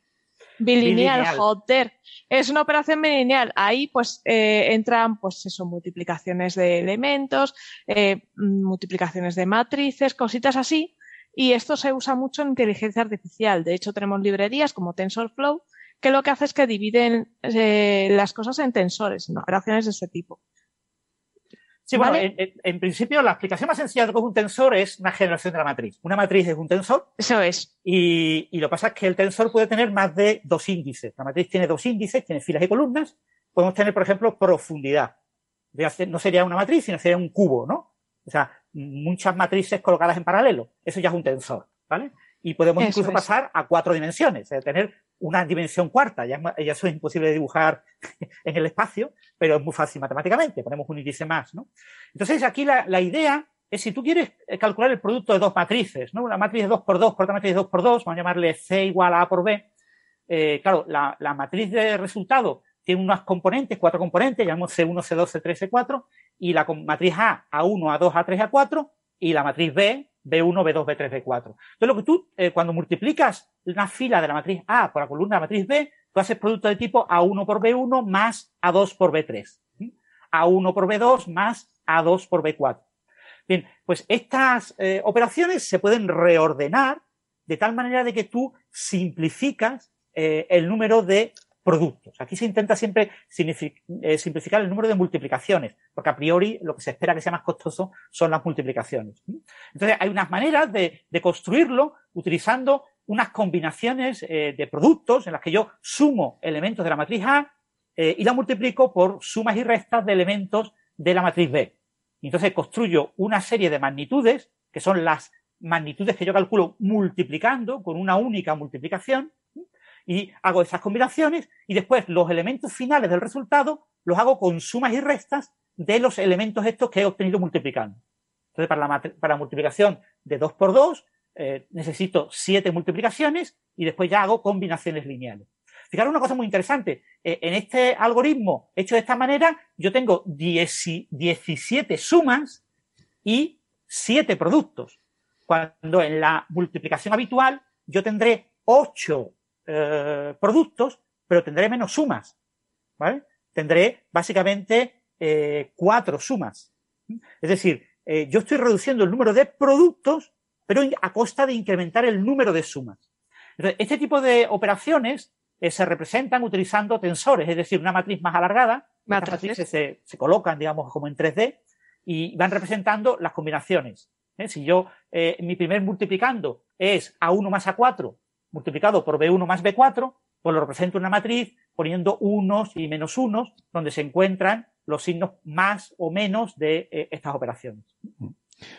bilineal, joder. Es una operación bilineal. Ahí pues eh, entran pues eso, multiplicaciones de elementos, eh, multiplicaciones de matrices, cositas así. Y esto se usa mucho en inteligencia artificial. De hecho, tenemos librerías como TensorFlow que lo que hace es que dividen eh, las cosas en tensores, en operaciones de ese tipo. Sí, ¿Vale? bueno, en, en, principio la explicación más sencilla de lo que es un tensor es una generación de la matriz. Una matriz es un tensor. Eso es. Y, y lo que pasa es que el tensor puede tener más de dos índices. La matriz tiene dos índices, tiene filas y columnas. Podemos tener, por ejemplo, profundidad. No sería una matriz, sino sería un cubo, ¿no? O sea, muchas matrices colocadas en paralelo. Eso ya es un tensor, ¿vale? Y podemos Eso incluso es. pasar a cuatro dimensiones, es tener una dimensión cuarta. Ya, ya, eso es imposible de dibujar en el espacio, pero es muy fácil matemáticamente. Ponemos un índice más, ¿no? Entonces, aquí la, idea es si tú quieres calcular el producto de dos matrices, ¿no? Una matriz de 2 por 2 por otra matriz de 2 por 2 vamos a llamarle C igual a A por B. Eh, claro, la, la, matriz de resultado tiene unas componentes, cuatro componentes, llamamos C1, C2, C3, C4, y la matriz A, A1, A2, A3, A4, y la matriz B, B1, B2, B3, B4. Entonces, lo que tú, eh, cuando multiplicas una fila de la matriz A por la columna de la matriz B, tú haces producto de tipo A1 por B1 más A2 por B3. A1 por B2 más A2 por B4. Bien, pues estas eh, operaciones se pueden reordenar de tal manera de que tú simplificas eh, el número de productos. Aquí se intenta siempre eh, simplificar el número de multiplicaciones, porque a priori lo que se espera que sea más costoso son las multiplicaciones. Entonces, hay unas maneras de, construirlo utilizando unas combinaciones eh, de productos en las que yo sumo elementos de la matriz A eh, y la multiplico por sumas y restas de elementos de la matriz B. entonces construyo una serie de magnitudes, que son las magnitudes que yo calculo multiplicando con una única multiplicación, y hago esas combinaciones y después los elementos finales del resultado los hago con sumas y restas de los elementos estos que he obtenido multiplicando. Entonces, para la, para multiplicación de 2 por 2, eh, necesito 7 multiplicaciones y después ya hago combinaciones lineales. Fijaros una cosa muy interesante. Eh, en este algoritmo hecho de esta manera, yo tengo 17 sumas y 7 productos. Cuando en la multiplicación habitual yo tendré 8 eh, productos, pero tendré menos sumas. ¿Vale? Tendré básicamente eh, cuatro sumas. Es decir, eh, yo estoy reduciendo el número de productos, pero a costa de incrementar el número de sumas. Entonces, este tipo de operaciones se representan utilizando tensores, es decir, una matriz más alargada. Las matrices se, se, colocan, digamos, como en 3D y van representando las combinaciones. Si yo, mi primer multiplicando es A1 más A4 multiplicado por B1 más B4, pues lo represento en una matriz poniendo unos y menos unos, donde se encuentran los signos más o menos de eh, estas operaciones.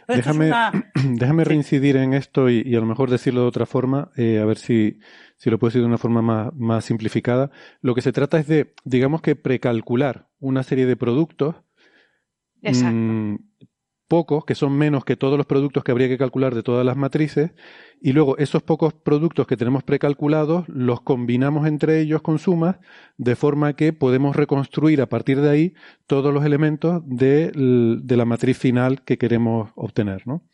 déjame, déjame reincidir en esto y, a lo mejor decirlo de otra forma, eh, a ver si, si lo puedo decir de una forma más, más simplificada. Lo que se trata es de, digamos que precalcular una serie de productos Exacto. Mm, pocos, que son menos que todos los productos que habría que calcular de todas las matrices, y luego esos pocos productos que tenemos precalculados los combinamos entre ellos con sumas, de forma que podemos reconstruir a partir de ahí todos los elementos de, la matriz final que queremos obtener, ¿no?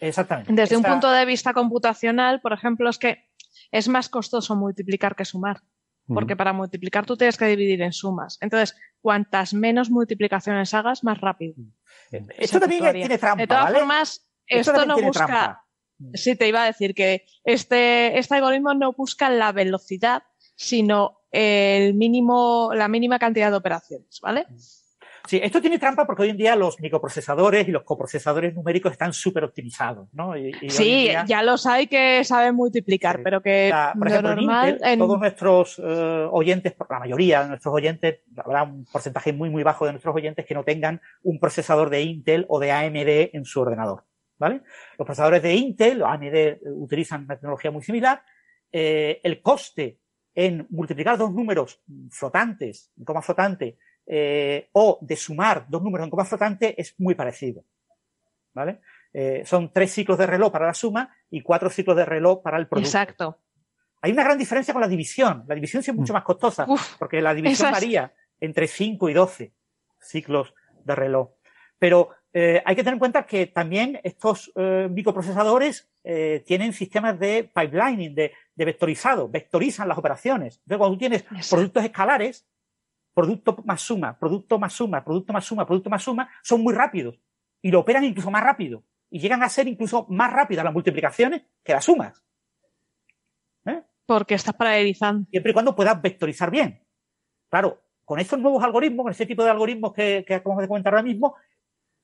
Exactamente. Desde un punto de vista computacional, por ejemplo, es que es más costoso multiplicar que sumar. Porque para multiplicar tú tienes que dividir en sumas. Entonces, cuantas menos multiplicaciones hagas, más rápido. Esto también tiene trampa. De todas ¿vale? formas, esto, no busca. Sí, te iba a decir que este, este algoritmo no busca la velocidad, sino el mínimo, la mínima cantidad de operaciones, ¿vale? Sí, esto tiene trampa porque hoy en día los microprocesadores y los coprocesadores numéricos están súper optimizados, ¿no? sí, ya los hay que saben multiplicar, pero que por ejemplo, normal, en todos nuestros eh, oyentes, la mayoría de nuestros oyentes, habrá un porcentaje muy muy bajo de nuestros oyentes que no tengan un procesador de Intel o de AMD en su ordenador, ¿vale? Los procesadores de Intel o AMD utilizan una tecnología muy similar. Eh, el coste en multiplicar dos números flotantes, en coma flotante, eh, o de sumar dos números en coma flotante es muy parecido. ¿Vale? Eh, son tres ciclos de reloj para la suma y cuatro ciclos de reloj para el producto. Exacto. Hay una gran diferencia con la división. La división sí es mucho mm. más costosa porque la división varía entre 5 y 12 ciclos de reloj. Pero eh, hay que tener en cuenta que también estos microprocesadores tienen sistemas de pipelining, de, de, vectorizado, vectorizan las operaciones. Entonces, cuando tú tienes productos escalares, producto más suma, producto más suma, producto más suma, producto más suma, son muy rápidos y lo operan incluso más rápido y llegan a ser incluso más rápidas las multiplicaciones que las sumas. ¿Eh? Porque estás paralelizando. Siempre y cuando puedas vectorizar bien. Claro, con estos nuevos algoritmos, con este tipo de algoritmos que, que acabamos de comentar ahora mismo,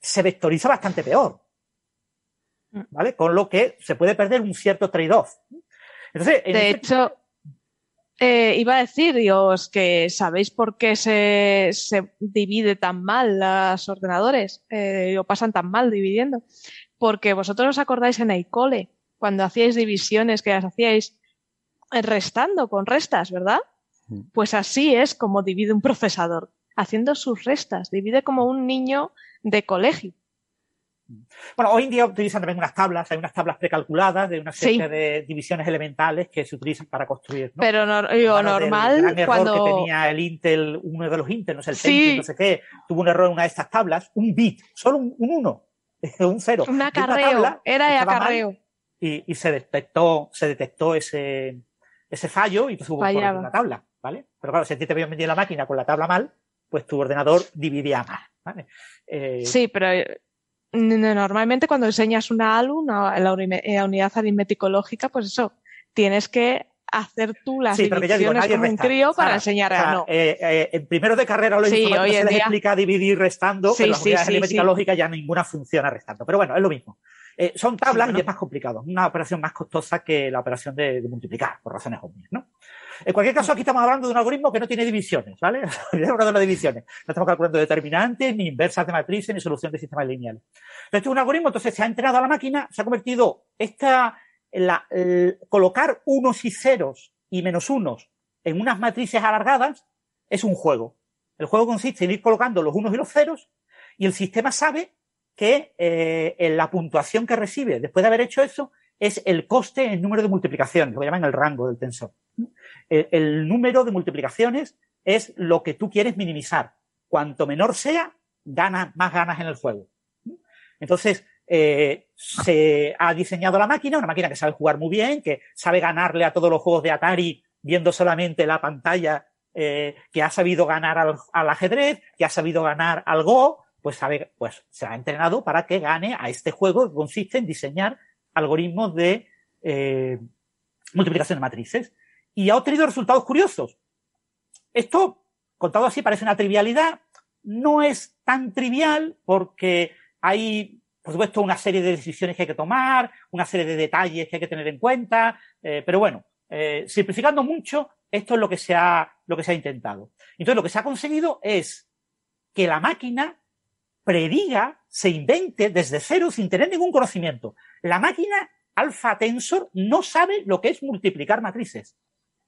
se vectoriza bastante peor. Mm. ¿Vale? Con lo que se puede perder un cierto trade-off. Entonces, de este hecho, eh, iba a decir, Dios, que sabéis por qué se, se divide tan mal los ordenadores, eh, o pasan tan mal dividiendo. Porque vosotros os acordáis en el cole, cuando hacíais divisiones que las hacíais restando con restas, ¿verdad? Mm. Pues así es como divide un procesador, haciendo sus restas, divide como un niño de colegio. Bueno, hoy en día utilizan también unas tablas, hay unas tablas precalculadas de una serie de divisiones elementales que se utilizan para construir. ¿no? Pero no, normal. Del, error cuando... que tenía el Intel, uno de los Intel, no sé, el sí. no sé qué, tuvo un error en una de estas tablas, un bit, solo un, un uno, un cero. Un acarreo, era de acarreo. Y, y, se detectó, se detectó ese, ese fallo y entonces hubo una tabla, ¿vale? Pero claro, si a ti te habían metido la máquina con la tabla mal, pues tu ordenador dividía mal. ¿vale? Eh, Sí, pero normalmente cuando enseñas una ALU, una, la, la unidad aritmético-lógica, pues eso, tienes que hacer tú las Sí, digo, divisiones nadie como un crío para enseñar a no. eh, eh, en primero de carrera los Sí, informáticos se les día- explica dividir restando, Sí, pero las unidades ya ninguna funciona restando. Pero bueno, es lo mismo. Eh, son tablas y es más complicado. Una operación más costosa que la operación de, de multiplicar, por razones obvias, ¿no? En cualquier caso, aquí estamos hablando de un algoritmo que no tiene divisiones, ¿vale? Olvidémonos de las divisiones. No estamos calculando determinantes, ni inversas de matrices, ni solución de sistemas lineales. Entonces, es un algoritmo, entonces se ha entrenado a la máquina, se ha convertido esta, la, el- colocar unos y ceros y menos unos en unas matrices alargadas es un juego. El juego consiste en ir colocando los unos y los ceros y el sistema sabe que eh, la puntuación que recibe después de haber hecho eso es el coste en número de multiplicaciones, lo llaman el rango del tensor. El, número de multiplicaciones es lo que tú quieres minimizar. Cuanto menor sea, ganas más ganas en el juego. Entonces, eh, se ha diseñado la máquina, una máquina que sabe jugar muy bien, que sabe ganarle a todos los juegos de Atari viendo solamente la pantalla, eh, que ha sabido ganar al, al ajedrez, que ha sabido ganar al Go, pues sabe, pues se ha entrenado para que gane a este juego que consiste en diseñar algoritmos de eh, multiplicación de matrices. Y ha obtenido resultados curiosos. Esto, contado así, parece una trivialidad. No es tan trivial porque hay, por supuesto, una serie de decisiones que hay que tomar, una serie de detalles que hay que tener en cuenta, eh, pero bueno, eh, simplificando mucho, esto es lo que se ha, lo que se ha intentado. Entonces, lo que se ha conseguido es que la máquina prediga, se invente desde cero sin tener ningún conocimiento. La máquina alfa tensor no sabe lo que es multiplicar matrices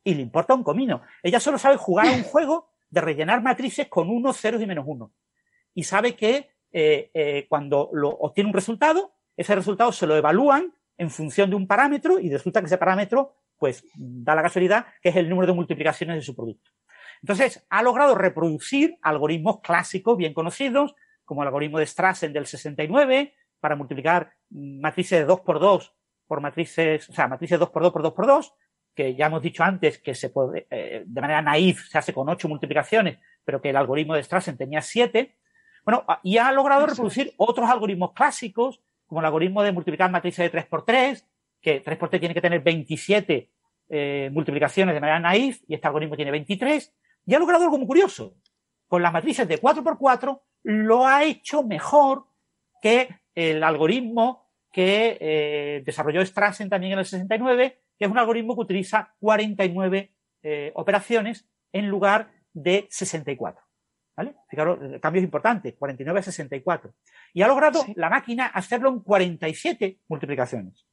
y le importa un comino. Ella solo sabe jugar a un juego de rellenar matrices con unos, ceros y menos uno. Y sabe que eh, eh, cuando lo, obtiene un resultado, ese resultado se lo evalúan en función de un parámetro y resulta que ese parámetro, pues, da la casualidad que es el número de multiplicaciones de su producto. Entonces, ha logrado reproducir algoritmos clásicos bien conocidos, como el algoritmo de Strassen del 69, para multiplicar matrices de 2 por 2 por matrices, o sea, matrices 2 por 2 por 2 por 2, que ya hemos dicho antes que se puede, eh, de manera naif se hace con 8 multiplicaciones, pero que el algoritmo de Strassen tenía 7. Bueno, y ha logrado reproducir otros algoritmos clásicos, como el algoritmo de multiplicar matrices de 3 por 3, que 3 por 3 tiene que tener 27 eh, multiplicaciones de manera naif, y este algoritmo tiene 23, y ha logrado algo muy curioso. Con las matrices de 4 por 4 lo ha hecho mejor que el algoritmo que eh, desarrolló Strassen también en el 69, que es un algoritmo que utiliza 49 eh, operaciones en lugar de 64. ¿Vale? Fijaros, el cambio es importante, 49 a 64. Y ha logrado sí. la máquina hacerlo en 47 multiplicaciones.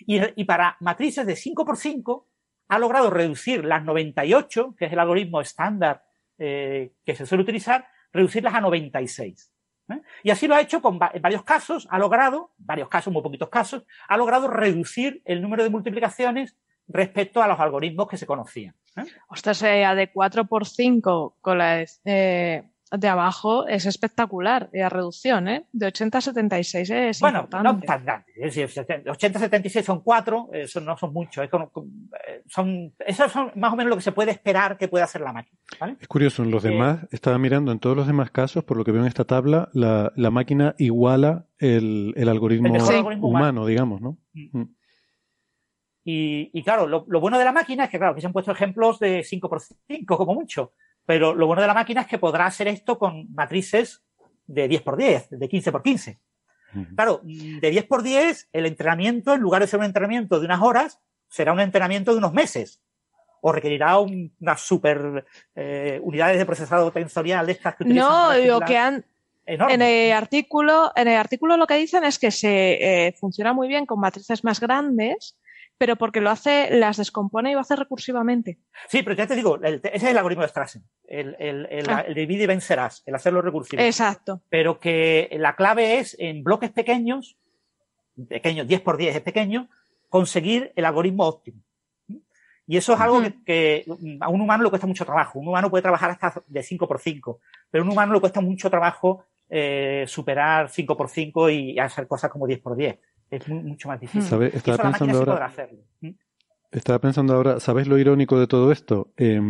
Y, y, para matrices de 5 por 5 ha logrado reducir las 98, que es el algoritmo estándar eh, que se suele utilizar, reducirlas a 96. ¿Eh? Y así lo ha hecho con en varios casos, ha logrado, varios casos, muy poquitos casos, ha logrado reducir el número de multiplicaciones respecto a los algoritmos que se conocían. ¿eh? Ostras, eh, de 4 por 5 con la eh, de abajo es espectacular la reducción, ¿eh? De 80 a 76 es bueno, importante. no tan grande. Es decir, 80 a 76 son 4, eso no son muchos. Es como, son, esos son más o menos lo que se puede esperar que pueda hacer la máquina. ¿vale? Es curioso, en los demás, estaba mirando en todos los demás casos, por lo que veo en esta tabla, la, la máquina iguala el, el algoritmo, el humano, algoritmo humano, digamos, ¿no? Mm. Y, y, claro, lo, lo, bueno de la máquina es que, claro, que se han puesto ejemplos de 5 por 5 como mucho, pero lo bueno de la máquina es que podrá hacer esto con matrices de 10 por 10, de 15 por 15. Uh -huh. Claro, de 10 por 10, el entrenamiento, en lugar de ser un entrenamiento de unas horas, será un entrenamiento de unos meses. O requerirá un, unas super eh, unidades de procesado tensorial de estas que utilizan. No, lo que han, Enorme. En el artículo, en el artículo lo que dicen es que se eh, funciona muy bien con matrices más grandes, pero porque lo hace, las descompone y lo hace recursivamente. Sí, pero ya te digo, el, ese es el algoritmo de Strassen, el, el, el, ah. el divide y vencerás, el hacerlo recursivo. Exacto. Pero que la clave es en bloques pequeños, pequeños, 10 por 10 es pequeño, conseguir el algoritmo óptimo. Y eso es algo uh -huh. que, que, a un humano le cuesta mucho trabajo. Un humano puede trabajar hasta de 5 por 5, pero a un humano le cuesta mucho trabajo eh, superar 5 por 5 y hacer cosas como 10 por 10 es mucho más difícil. ¿Sabe? Estaba pensando ahora. Estaba pensando ahora, ¿sabes lo irónico de todo esto? Eh,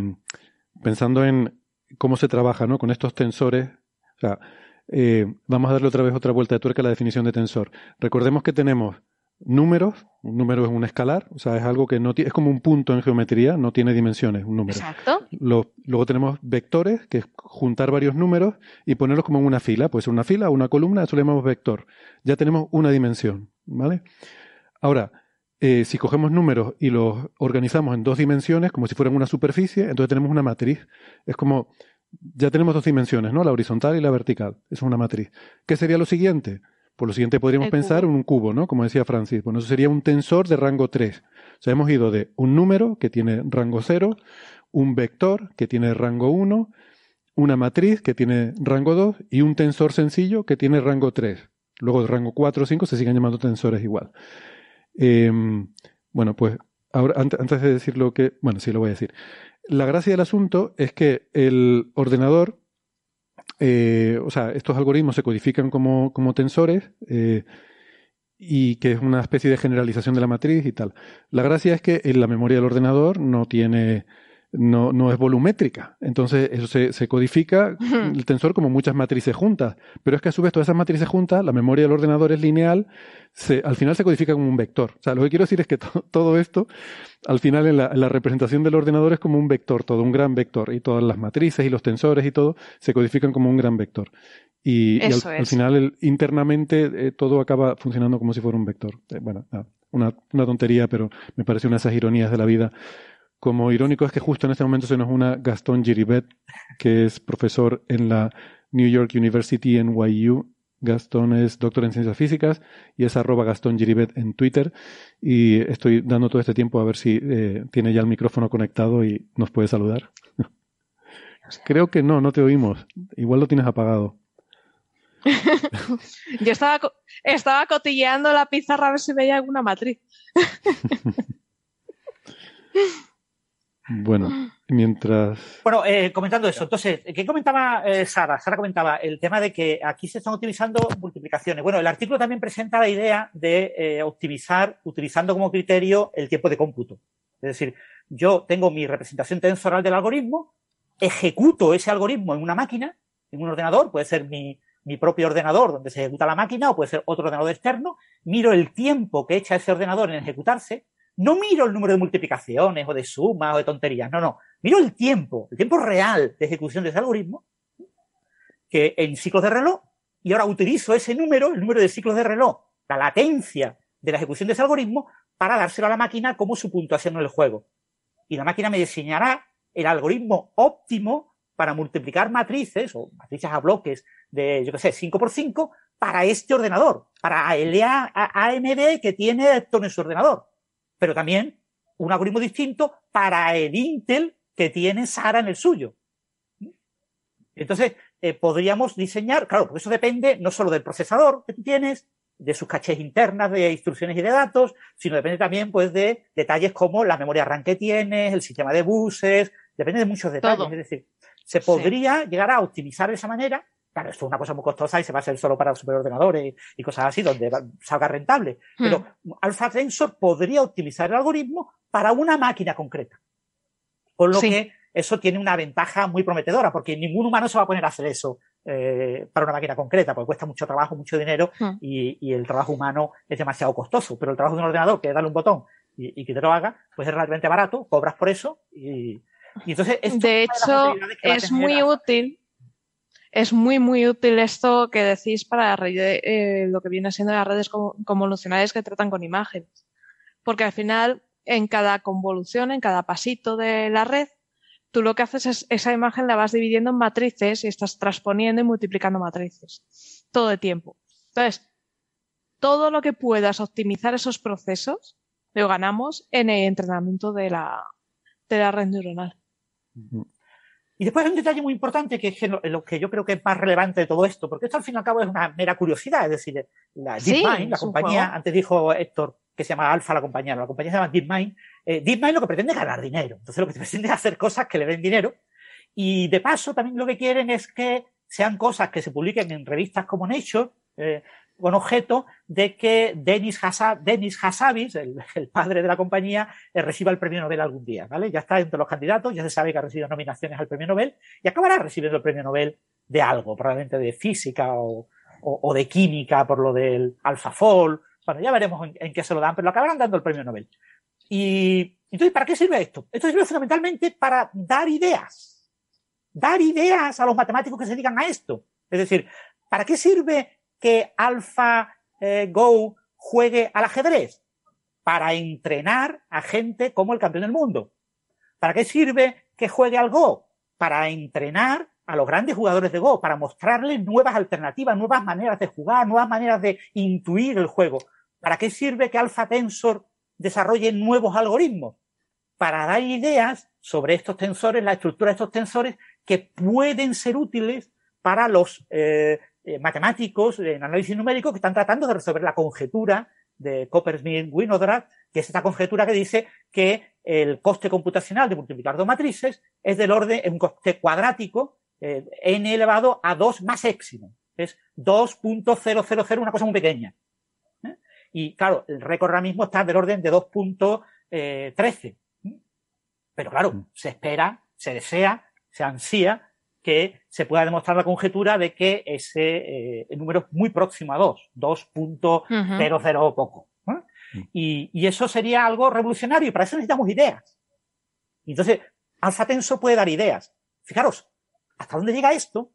pensando en cómo se trabaja, ¿no? Con estos tensores. O sea, eh, vamos a darle otra vez otra vuelta de tuerca a la definición de tensor. Recordemos que tenemos números, un número es un escalar, o sea, es algo que no tiene, es como un punto en geometría, no tiene dimensiones, un número. Exacto. Lo- luego tenemos vectores, que es juntar varios números y ponerlos como en una fila, puede ser una fila o una columna, eso le llamamos vector. Ya tenemos una dimensión, ¿vale? Ahora, eh, si cogemos números y los organizamos en dos dimensiones, como si fueran una superficie, entonces tenemos una matriz. Es como, ya tenemos dos dimensiones, ¿no? La horizontal y la vertical. Eso es una matriz. ¿Qué sería lo siguiente? Por lo siguiente podríamos El pensar en un cubo, ¿no? Como decía Francis. Bueno, eso sería un tensor de rango 3. O sea, hemos ido de un número que tiene rango 0, un vector que tiene rango 1, una matriz que tiene rango 2 y un tensor sencillo que tiene rango 3. Luego de rango 4 o 5 se siguen llamando tensores igual. Eh, bueno, pues ahora, ante- antes de decir lo que... Bueno, sí lo voy a decir. La gracia del asunto es que el ordenador, eh, o sea, estos algoritmos se codifican como, como tensores eh, y que es una especie de generalización de la matriz y tal. La gracia es que en la memoria del ordenador no tiene, no, no es volumétrica. Entonces, eso se, se codifica el tensor como muchas matrices juntas. Pero es que a su vez todas esas matrices juntas, la memoria del ordenador es lineal, se, al final se codifica como un vector. O sea, lo que quiero decir es que to- todo esto, al final en la, en la representación del ordenador es como un vector, todo un gran vector. Y todas las matrices y los tensores y todo se codifican como un gran vector. Y, y al, final el- internamente eh, todo acaba funcionando como si fuera un vector. Eh, bueno, nada, una, una tontería, pero me parece una de esas ironías de la vida. Como irónico es que justo en este momento se nos una Gastón Giribet, que es profesor en la New York University NYU. Gastón es doctor en ciencias físicas y es arroba Gastón Giribet en Twitter. Y estoy dando todo este tiempo a ver si eh, tiene ya el micrófono conectado y nos puede saludar. Creo que no, no te oímos. Igual lo tienes apagado. Yo estaba, estaba cotilleando la pizarra a ver si veía alguna matriz. Bueno, mientras... Bueno, eh, comentando eso, entonces, ¿qué comentaba eh, Sara? Sara comentaba el tema de que aquí se están utilizando multiplicaciones. Bueno, el artículo también presenta la idea de eh, optimizar utilizando como criterio el tiempo de cómputo. Es decir, yo tengo mi representación tensoral del algoritmo, ejecuto ese algoritmo en una máquina, en un ordenador, puede ser mi, mi propio ordenador donde se ejecuta la máquina o puede ser otro ordenador externo, miro el tiempo que echa ese ordenador en ejecutarse, no miro el número de multiplicaciones o de sumas o de tonterías, no, no, miro el tiempo, el tiempo real de ejecución de ese algoritmo, que en ciclos de reloj, y ahora utilizo ese número, el número de ciclos de reloj, la latencia de la ejecución de ese algoritmo, para dárselo a la máquina como su puntuación en el juego. Y la máquina me diseñará el algoritmo óptimo para multiplicar matrices o matrices a bloques de, yo qué sé, 5 por 5 para este ordenador, para el AMD que tiene Héctor en su ordenador. Pero también un algoritmo distinto para el Intel que tiene Sara en el suyo. Entonces, eh, podríamos diseñar, claro, porque eso depende no solo del procesador que tú tienes, de sus cachés internas de instrucciones y de datos, sino depende también pues de detalles como la memoria RAM que tienes, el sistema de buses, depende de muchos detalles. Todo. Es decir, se podría llegar a optimizar de esa manera. Claro, esto es una cosa muy costosa y se va a hacer solo para superordenadores y cosas así, donde salga rentable. Pero Alpha Tensor podría optimizar el algoritmo para una máquina concreta. Con lo Sí. que eso tiene una ventaja muy prometedora, porque ningún humano se va a poner a hacer eso eh, para una máquina concreta, porque cuesta mucho trabajo, mucho dinero Hmm. y, y el trabajo humano es demasiado costoso. Pero el trabajo de un ordenador, que es darle un botón y, y que te lo haga, pues es relativamente barato, cobras por eso y, y entonces esto De es hecho, es tener muy útil. Es muy, muy útil esto que decís para eh, lo que viene siendo las redes co- convolucionales que tratan con imágenes. Porque al final, en cada convolución, en cada pasito de la red, tú lo que haces es esa imagen la vas dividiendo en matrices y estás transponiendo y multiplicando matrices todo el tiempo. Entonces, todo lo que puedas optimizar esos procesos lo ganamos en el entrenamiento de la red neuronal. Y después hay un detalle muy importante que es que lo, que yo creo que es más relevante de todo esto, porque esto al fin y al cabo es una mera curiosidad, es decir, la Sí, DeepMind, la compañía, juego. antes dijo Héctor que se llama Alpha la compañía, la compañía se llama DeepMind, eh, DeepMind lo que pretende es ganar dinero, entonces lo que pretende es hacer cosas que le den dinero y de paso también lo que quieren es que sean cosas que se publiquen en revistas como Nature, eh, con objeto de que Denis, Hassa- Denis Hassabis, el, padre de la compañía, eh, reciba el premio Nobel algún día, ¿vale? Ya está entre los candidatos, ya se sabe que ha recibido nominaciones al premio Nobel y acabará recibiendo el premio Nobel de algo, probablemente de física o, de química por lo del AlphaFold. Bueno, ya veremos en, en, qué se lo dan, pero lo acabarán dando el premio Nobel. Y entonces, ¿para qué sirve esto? Esto sirve fundamentalmente para dar ideas. Dar ideas a los matemáticos que se dedican a esto. Es decir, ¿para qué sirve que AlphaGo eh, juegue al ajedrez? Para entrenar a gente como el campeón del mundo. ¿Para qué sirve que juegue al Go? Para entrenar a los grandes jugadores de Go, para mostrarles nuevas alternativas, nuevas maneras de jugar, nuevas maneras de intuir el juego. ¿Para qué sirve que Alpha Tensor desarrolle nuevos algoritmos? Para dar ideas sobre estos tensores, la estructura de estos tensores que pueden ser útiles para los eh, eh, matemáticos en análisis numérico que están tratando de resolver la conjetura de Coppersmith-Winograd, que es esta conjetura que dice que el coste computacional de multiplicar dos matrices es del orden, es un coste cuadrático, eh, n elevado a 2 más éximo. Es 2.000, una cosa muy pequeña. ¿eh? Y claro, el récord ahora mismo está del orden de 2.13. Pero claro, se espera, se desea, se ansía que se pueda demostrar la conjetura de que ese eh, número es muy próximo a 2, 2.00 o poco. Y, y, eso sería algo revolucionario y para eso necesitamos ideas. Entonces, Alpha Tensor puede dar ideas. Fijaros, ¿hasta dónde llega esto?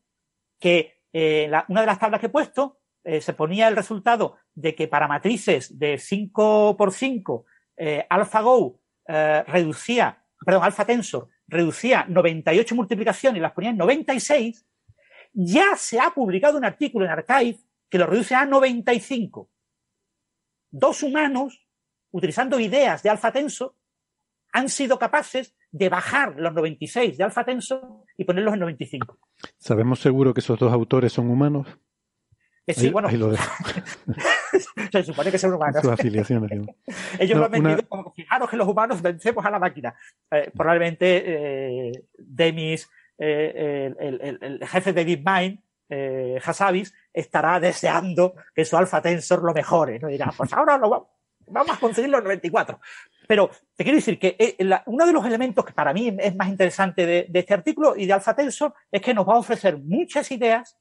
Que eh, la, una de las tablas que he puesto eh, se ponía el resultado de que para matrices de 5 por 5 AlphaGo reducía, perdón, Alpha Tensor reducía 98 multiplicaciones y las ponía en 96, ya se ha publicado un artículo en Archive que lo reduce a 95. Dos humanos, utilizando ideas de alfa tensor, han sido capaces de bajar los 96 de alfa tensor y ponerlos en 95. ¿Sabemos seguro que esos dos autores son humanos? Eh, sí, ahí, bueno, ahí lo se supone que son humanos. ¿no? Ellos No, lo han vendido una- como fijaros que los humanos vencemos a la máquina. Eh, probablemente eh, Demis, eh, el, el- el jefe de DeepMind, eh, Hassabis, estará deseando que su alfa tensor lo mejore. ¿no? Dirá, pues ahora lo va- vamos a conseguir los 94. Pero te quiero decir que eh, la- uno de los elementos que para mí es más interesante de, de este artículo y de alfa tensor es que nos va a ofrecer muchas ideas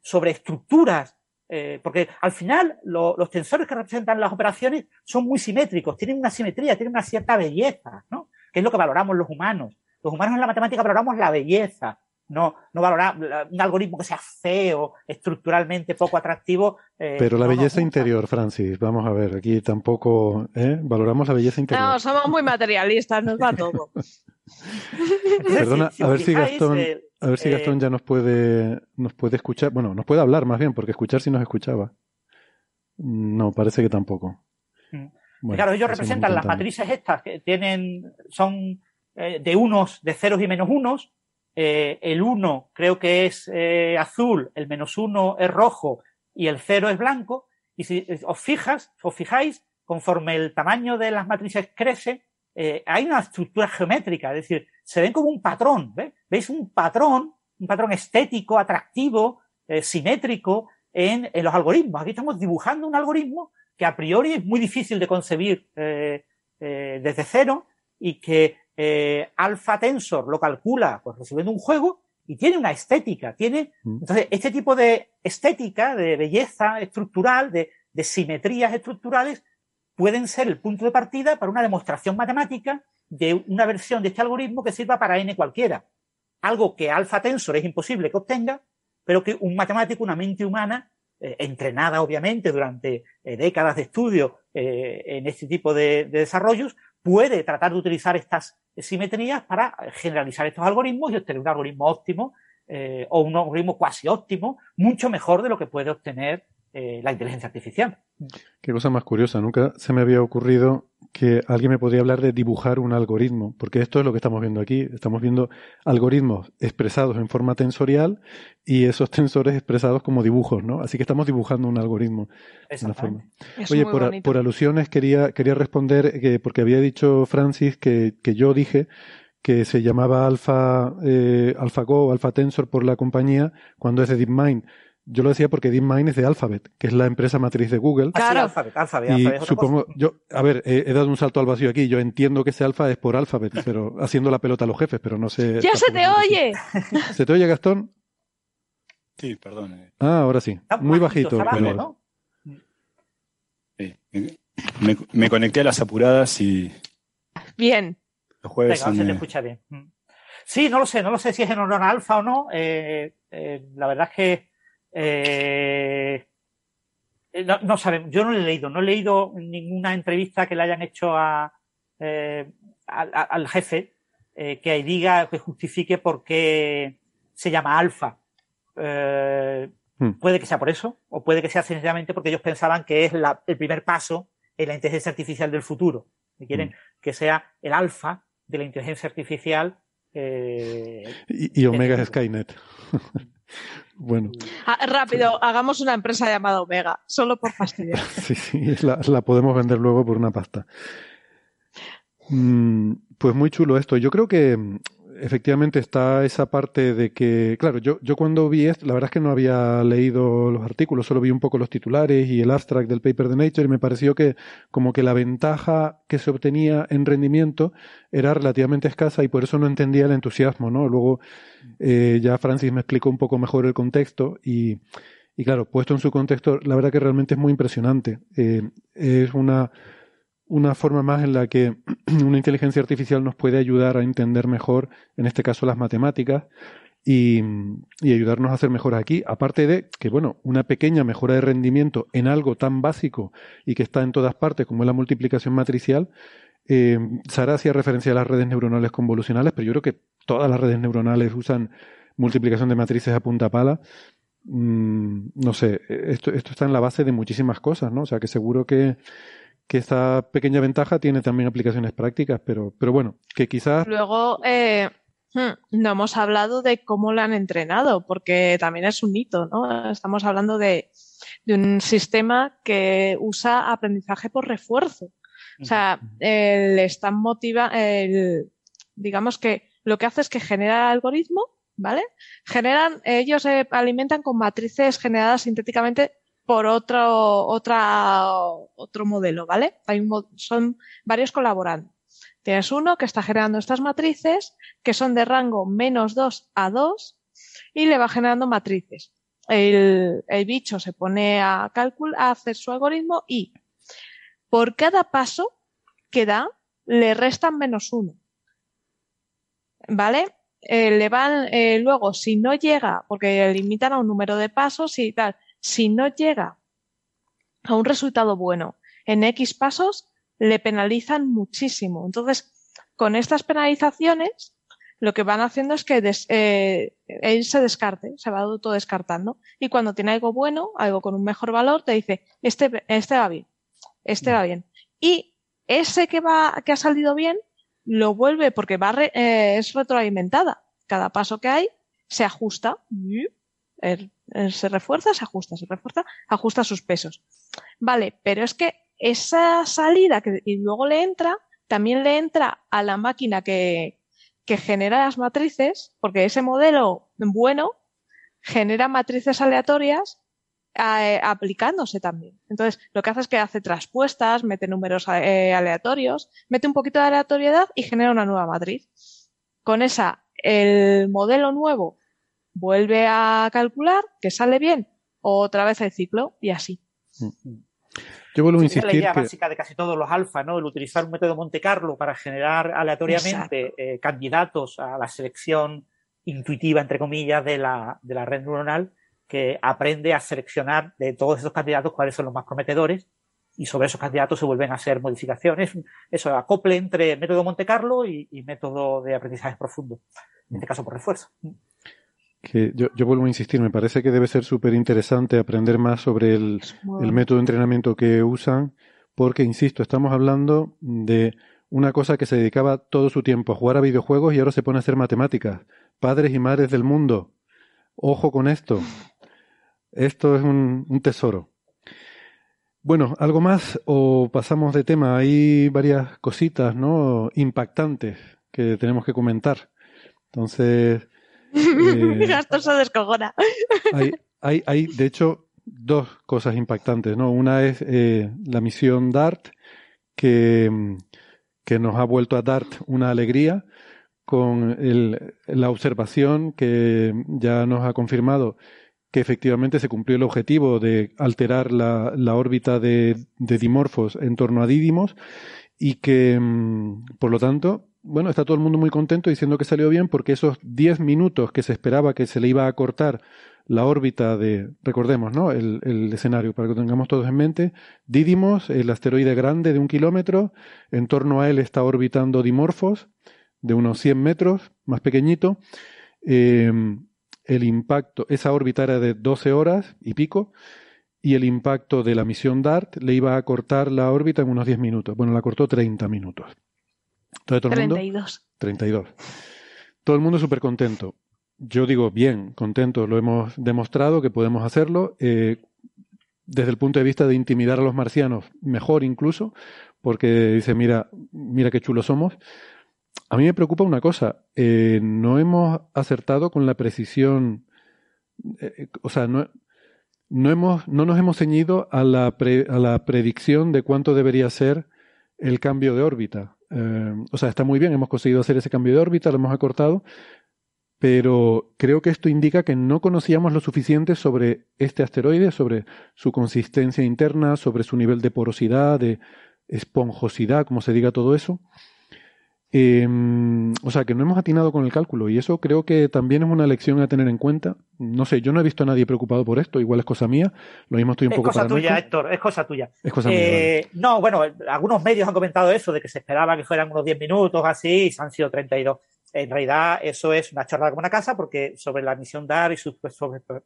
sobre estructuras eh, porque al final lo- los tensores que representan las operaciones son muy simétricos, tienen una simetría, tienen una cierta belleza, ¿no? Que es lo que valoramos los humanos. Los humanos en la matemática valoramos la belleza, no, no valoramos la- un algoritmo que sea feo, estructuralmente poco atractivo. eh, Pero la no belleza interior, Francis, vamos a ver, aquí tampoco ¿eh? valoramos la belleza interior. No, somos muy materialistas, nos va todo. Perdona, a ver si Gastón, a ver si eh, Gastón ya nos puede, nos puede escuchar, bueno, nos puede hablar más bien, porque escuchar si nos escuchaba. No, parece que tampoco. Mm. Bueno, claro, ellos representan las matrices estas que tienen, son eh, de unos, de ceros y menos unos. Eh, el uno creo que es eh, azul, el menos uno es rojo y el cero es blanco. Y si os fijas, os fijáis, conforme el tamaño de las matrices crece, eh, hay una estructura geométrica, es decir, se ven como un patrón, ¿ve? ¿veis? Un patrón, un patrón estético, atractivo, eh, simétrico en, en los algoritmos. Aquí estamos dibujando un algoritmo que a priori es muy difícil de concebir eh, eh, desde cero y que eh, Alpha Tensor lo calcula pues, resolviendo un juego y tiene una estética, tiene Mm. entonces este tipo de estética, de belleza estructural, de, de simetrías estructurales pueden ser el punto de partida para una demostración matemática de una versión de este algoritmo que sirva para n cualquiera. Algo que Alpha Tensor es imposible que obtenga, pero que un matemático, una mente humana, eh, entrenada obviamente durante eh, décadas de estudio eh, en este tipo de, de desarrollos, puede tratar de utilizar estas simetrías para generalizar estos algoritmos y obtener un algoritmo óptimo o un algoritmo cuasi óptimo, mucho mejor de lo que puede obtener eh, la inteligencia artificial. Qué cosa más curiosa, nunca se me había ocurrido que alguien me podría hablar de dibujar un algoritmo, porque esto es lo que estamos viendo aquí. Estamos viendo algoritmos expresados en forma tensorial y esos tensores expresados como dibujos, ¿no? Así que estamos dibujando un algoritmo de una forma. Es Oye, por, a- bonito. por alusiones quería, quería responder, que, porque había dicho Francis que, que yo dije que se llamaba Alpha, eh, AlphaGo o Alpha Tensor por la compañía cuando es de DeepMind. Yo lo decía porque DeepMind es de Alphabet, que es la empresa matriz de Google. Ah, sí, Claro. Alphabet, Alphabet, Y Alphabet es otra supongo, cosa. yo, a ver, he, he dado un salto al vacío aquí. Yo entiendo que ese alfa es por Alphabet, pero haciendo la pelota a los jefes, pero no sé. ¡Ya se te oye! ¿Se te oye, Gastón? Sí, perdón. eh. Ah, ahora sí. Está Muy bajito, bajito. está bajo, pero- ¿no? Sí. Me, me conecté a las apuradas y Bien. los jueves Venga, se te escucha bien. Mm. Sí, no lo sé, no lo sé si es en honor a Alfa o no. Eh, eh, la verdad es que eh, eh, no, no sabemos. Yo no lo he leído, no he leído ninguna entrevista que le hayan hecho a, eh, al, jefe eh, que diga, que justifique por qué se llama Alfa. Eh, Hmm. Puede que sea por eso, o puede que sea sencillamente porque ellos pensaban que es la- el primer paso en la inteligencia artificial del futuro. Que quieren que sea el alfa de la inteligencia artificial. Y, y Omega. Skynet. bueno, Ah, rápido, hagamos una empresa llamada Omega, solo por fastidiar. sí, sí, la, la podemos vender luego por una pasta. Mm, pues muy chulo esto. Yo creo que efectivamente está esa parte de que, claro, yo, yo cuando vi esto, la verdad es que no había leído los artículos, solo vi un poco los titulares y el abstract del paper de Nature y me pareció que como que la ventaja que se obtenía en rendimiento era relativamente escasa y por eso no entendía el entusiasmo, ¿no? Luego eh, ya Francis me explicó un poco mejor el contexto y, y claro, puesto en su contexto, la verdad que realmente es muy impresionante. Eh, es una, una forma más en la que una inteligencia artificial nos puede ayudar a entender mejor, en este caso, las matemáticas y, ayudarnos a hacer mejoras aquí. Aparte de que, bueno, una pequeña mejora de rendimiento en algo tan básico y que está en todas partes como es la multiplicación matricial. Eh, Sara hacía referencia a las redes neuronales convolucionales, pero yo creo que todas las redes neuronales usan multiplicación de matrices a punta pala. Mm, no sé, esto, esto está en la base de muchísimas cosas, ¿no? O sea que seguro que, que esta pequeña ventaja tiene también aplicaciones prácticas, pero, pero bueno, que quizás Luego, eh, hmm, no hemos hablado de cómo lo han entrenado, porque también es un hito, ¿no? Estamos hablando de, de un sistema que usa aprendizaje por refuerzo. O sea, eh, le están motiva, el- digamos que lo que hace es que genera el algoritmo, ¿vale? Generan, ellos se alimentan con matrices generadas sintéticamente por otro, otra, otro modelo, ¿vale? Hay un, son varios colaborando. Tienes uno que está generando estas matrices que son de rango menos 2 a 2 y le va generando matrices. El, el bicho se pone a calcular, a hacer su algoritmo y por cada paso que da le restan menos uno. ¿Vale? Eh, le van, eh, luego, si no llega, porque limitan a un número de pasos y tal, si no llega a un resultado bueno en X pasos, le penalizan muchísimo. Entonces, con estas penalizaciones, lo que van haciendo es que eh, él se descarte, se va autodescartando. Y cuando tiene algo bueno, algo con un mejor valor, te dice, este, este va bien, este va bien. Y ese que va, que ha salido bien, lo vuelve porque va eh, es retroalimentada. Cada paso que hay se ajusta, eh, se refuerza, se ajusta, se refuerza, ajusta sus pesos. Vale, pero es que esa salida que y luego le entra, también le entra a la máquina que, que genera las matrices, porque ese modelo bueno genera matrices aleatorias eh, aplicándose también. Entonces, lo que hace es que hace traspuestas, mete números eh, aleatorios, mete un poquito de aleatoriedad y genera una nueva matriz. Con esa, el modelo nuevo vuelve a calcular, que sale bien, otra vez el ciclo y así. yo vuelvo a Esa es la insistir idea que básica de casi todos los alfa, ¿no? El utilizar un método Monte Carlo para generar aleatoriamente eh, candidatos a la selección intuitiva, entre comillas, de la, de la red neuronal, que aprende a seleccionar de todos esos candidatos cuáles son los más prometedores y sobre esos candidatos se vuelven a hacer modificaciones. Eso, acople entre método Monte Carlo y, y método de aprendizaje profundo, en este caso por refuerzo. Que yo, yo vuelvo a insistir, me parece que debe ser súper interesante aprender más sobre el, el método de entrenamiento que usan, porque, insisto, estamos hablando de una cosa que se dedicaba todo su tiempo a jugar a videojuegos y ahora se pone a hacer matemáticas. Padres y madres del mundo, ojo con esto. Esto es un, un tesoro. Bueno, ¿algo más o pasamos de tema? Hay varias cositas, ¿no? Impactantes que tenemos que comentar. Entonces, eh, descojona. hay, hay, hay, de hecho, dos cosas impactantes, ¿no? Una es eh, la misión DART, que, que nos ha vuelto a DART una alegría con el- la observación que ya nos ha confirmado que efectivamente se cumplió el objetivo de alterar la, la órbita de, de, Dimorphos en torno a Didymos y que, mm, por lo tanto, bueno, está todo el mundo muy contento diciendo que salió bien porque esos 10 minutos que se esperaba que se le iba a cortar la órbita de, recordemos, ¿no? El, escenario, para que lo tengamos todos en mente. Didymos, el asteroide grande de un kilómetro, en torno a él está orbitando Dimorphos, de unos 100 metros, más pequeñito. Eh, el impacto, esa órbita era de 12 horas y pico, y el impacto de la misión DART le iba a cortar la órbita en unos 10 minutos. Bueno, la cortó 30 minutos. Entonces, todo el 32. Mundo, 32. Todo el mundo súper contento yo digo, bien, contento, lo hemos demostrado que podemos hacerlo. Eh, desde el punto de vista de intimidar a los marcianos, mejor incluso, porque dice, mira, mira qué chulos somos. A mí me preocupa una cosa, eh, no hemos acertado con la precisión, eh, o sea, no, no, hemos, no nos hemos ceñido a la, a la predicción de cuánto debería ser el cambio de órbita. O sea, está muy bien, hemos conseguido hacer ese cambio de órbita, lo hemos acortado, pero creo que esto indica que no conocíamos lo suficiente sobre este asteroide, sobre su consistencia interna, sobre su nivel de porosidad, de esponjosidad, como se diga todo eso. Eh, o sea, que no hemos atinado con el cálculo y eso creo que también es una lección a tener en cuenta. No sé, yo no he visto a nadie preocupado por esto, igual es cosa mía, lo mismo estoy un es poco cosa tuya, Héctor, es cosa tuya. Es cosa mía. Eh, no, bueno, algunos medios han comentado eso, de que se esperaba que fueran unos 10 minutos así, y se han sido 32 en realidad eso es una charla como una casa porque sobre la misión DAR y sus pues,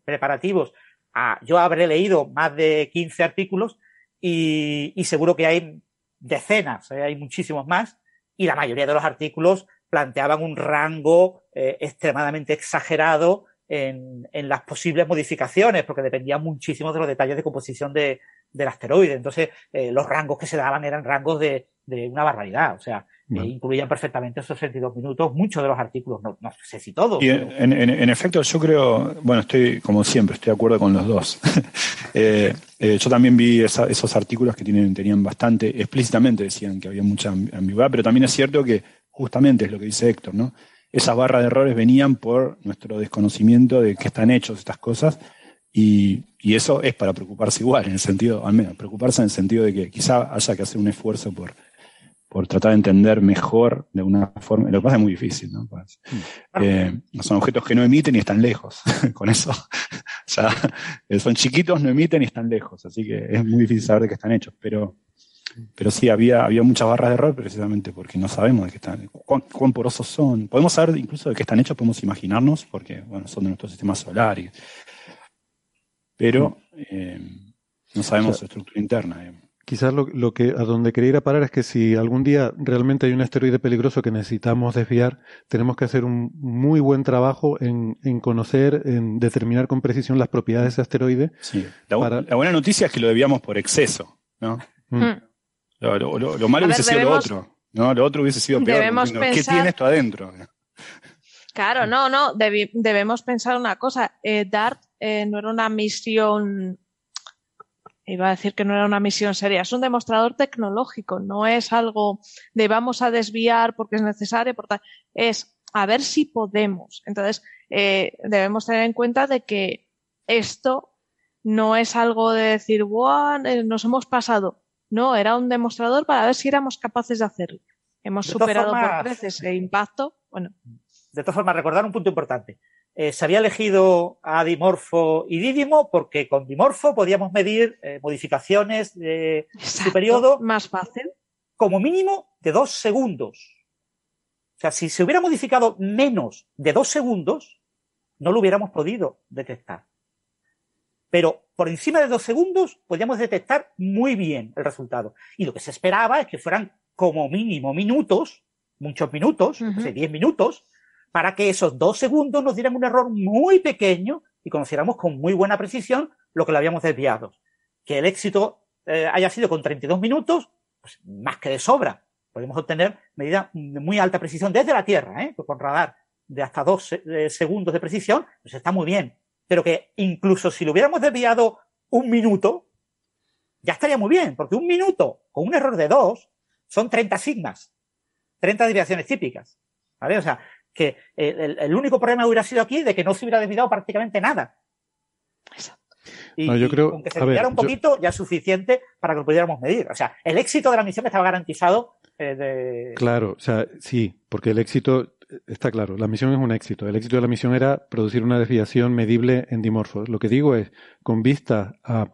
preparativos ah, yo habré leído más de 15 artículos y, seguro que hay decenas, ¿eh? hay muchísimos más y la mayoría de los artículos planteaban un rango eh, extremadamente exagerado en, las posibles modificaciones porque dependía muchísimo de los detalles de composición de, del asteroide. Entonces, eh, los rangos que se daban eran rangos de, de una barbaridad. O sea, eh, incluían perfectamente esos 62 minutos, muchos de los artículos, no, sé si todos. Y en, en, efecto, yo creo, bueno, estoy como siempre, estoy de acuerdo con los dos. Eh, eh, yo también vi esos artículos que tienen, tenían bastante, explícitamente decían que había mucha ambigüedad, pero también es cierto que justamente es lo que dice Héctor, ¿no? Esas barras de errores venían por nuestro desconocimiento de qué están hechos estas cosas y, y, eso es para preocuparse igual, en el sentido, al menos, preocuparse en el sentido de que quizá haya que hacer un esfuerzo por por tratar de entender mejor de una forma. Lo que pasa es muy difícil, ¿no? Pues, eh, son objetos que no emiten y están lejos. Con eso, ya eh, son chiquitos, no emiten y están lejos. Así que es muy difícil saber de qué están hechos. Pero, pero sí, había, había muchas barras de error precisamente porque no sabemos de qué están, cuán, porosos son. Podemos saber incluso de qué están hechos, podemos imaginarnos, porque bueno, son de nuestro sistema solar. pero eh, no sabemos su estructura interna. Digamos. Quizás lo, que a donde quería ir a parar es que si algún día realmente hay un asteroide peligroso que necesitamos desviar, tenemos que hacer un muy buen trabajo en, conocer, en determinar con precisión las propiedades de ese asteroide. Sí. La, buena noticia es que lo desviamos por exceso, ¿no? Mm. Lo, malo hubiese sido lo otro, ¿no? Lo otro hubiese sido peor. ¿Qué tiene esto adentro? Claro, no, no, debemos pensar una cosa. Eh, DART eh, no era una misión iba a decir que no era una misión seria, es un demostrador tecnológico, no es algo de vamos a desviar porque es necesario, es a ver si podemos. Entonces, eh, debemos tener en cuenta de que esto no es algo de decir, wow, eh, nos hemos pasado. No, era un demostrador para ver si éramos capaces de hacerlo. Hemos superado por creces el impacto. Bueno. De todas formas, recordar un punto importante. Eh, se había elegido a Dimorfo y Didimo porque con Dimorfo podíamos medir eh, modificaciones de su periodo más fácil. Como mínimo de dos segundos. O sea, si se hubiera modificado menos de dos segundos, no lo hubiéramos podido detectar. Pero por encima de dos segundos podíamos detectar muy bien el resultado. Y lo que se esperaba es que fueran como mínimo minutos, muchos minutos, diez minutos, para que esos dos segundos nos dieran un error muy pequeño y conociéramos con muy buena precisión lo que le habíamos desviado. Que el éxito eh, haya sido con 32 minutos, pues más que de sobra. Podemos obtener medidas de muy alta precisión desde la Tierra, ¿eh? con radar de hasta dos eh, segundos de precisión, pues está muy bien. Pero que incluso si lo hubiéramos desviado un minuto, ya estaría muy bien, porque un minuto con un error de dos son 30 sigmas, 30 desviaciones típicas. ¿Vale? O sea, que el, único problema hubiera sido aquí de que no se hubiera desviado prácticamente nada. Y, No, yo y creo- con que se desviara un yo- poquito ya es suficiente para que lo pudiéramos medir. O sea, el éxito de la misión estaba garantizado eh, de... Claro, o sea, sí, porque el éxito está claro, la misión es un éxito. El éxito de la misión era producir una desviación medible en dimorfos. Lo que digo es, con vista a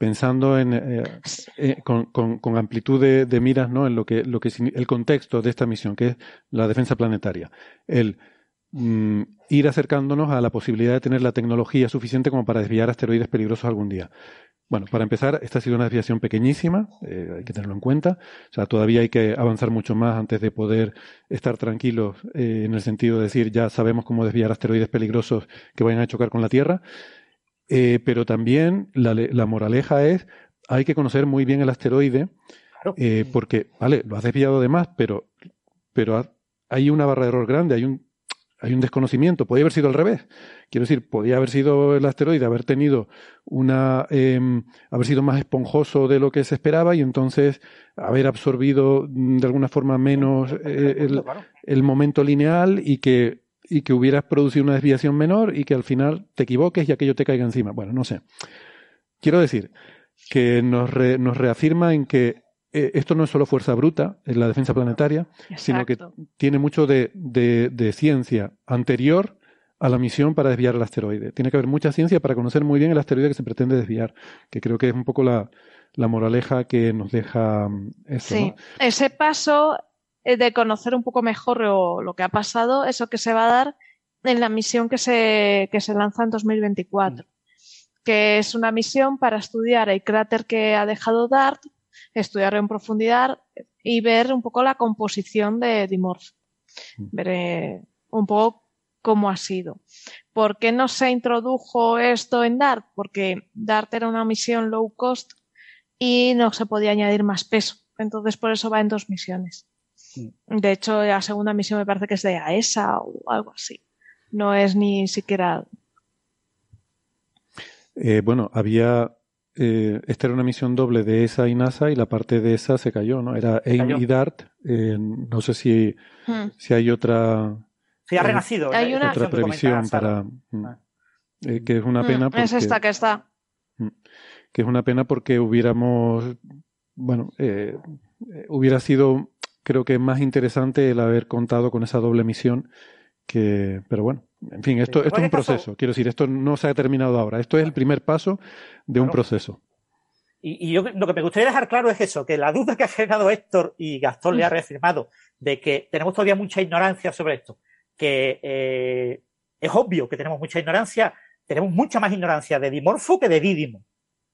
pensando en eh, eh, con, amplitud de, miras, ¿no? En lo que, lo el contexto de esta misión, que es la defensa planetaria. El mm, ir acercándonos a la posibilidad de tener la tecnología suficiente como para desviar asteroides peligrosos algún día. Bueno, para empezar, esta ha sido una desviación pequeñísima, eh, hay que tenerlo en cuenta. O sea, todavía hay que avanzar mucho más antes de poder estar tranquilos en el sentido de decir ya sabemos cómo desviar asteroides peligrosos que vayan a chocar con la Tierra. Eh, pero también la, le- la moraleja es hay que conocer muy bien el asteroide eh, porque, vale, lo has desviado de más, pero, pero ha- hay una barra de error grande, hay un, hay un desconocimiento. Podría haber sido al revés. Quiero decir, podría haber sido el asteroide, haber tenido una, em, haber sido más esponjoso de lo que se esperaba y entonces haber absorbido mm, de alguna forma menos eh, el, el momento lineal y que, y que hubieras producido una desviación menor y que al final te equivoques y aquello te caiga encima. Bueno, no sé. Quiero decir que nos, re- nos reafirma en que eh, esto no es solo fuerza bruta en la defensa planetaria, sino que tiene mucho de, de- de ciencia anterior a la misión para desviar el asteroide. Tiene que haber mucha ciencia para conocer muy bien el asteroide que se pretende desviar, que creo que es un poco la, la moraleja que nos deja mm, esto. Sí, ¿no? ese paso de conocer un poco mejor lo, lo que ha pasado, eso que se va a dar en la misión que se, que se lanza en 2024, que es una misión para estudiar el cráter que ha dejado DART, estudiarlo en profundidad y ver un poco la composición de Dimorph. Ver eh, un poco cómo ha sido. ¿Por qué no se introdujo esto en DART? Porque DART era una misión low cost y no se podía añadir más peso. Entonces, por eso va en dos misiones. De hecho, la segunda misión me parece que es de AESA o algo así. No es ni siquiera. Eh, bueno, había. eh, esta era una misión doble de ESA y NASA y la parte de ESA se cayó, ¿no? Era AIM y DART. eh, no sé si, Hmm. si hay otra. Sí, ha eh, renacido. Hay una- Otra previsión para. mm, eh, que es una Mm, pena porque. Es esta que está. que es una pena porque hubiéramos, bueno, hubiera sido, creo que más interesante el haber contado con esa doble misión que, pero bueno, en fin, esto, es un proceso, quiero decir, esto no se ha terminado ahora, esto es el primer paso de un Claro. proceso. Y, y yo lo que me gustaría dejar claro es eso, que la duda que ha generado Héctor y Gastón le ha reafirmado de que tenemos todavía mucha ignorancia sobre esto, que eh, es obvio que tenemos mucha ignorancia, tenemos mucha más ignorancia de dimorfo que de dídimo,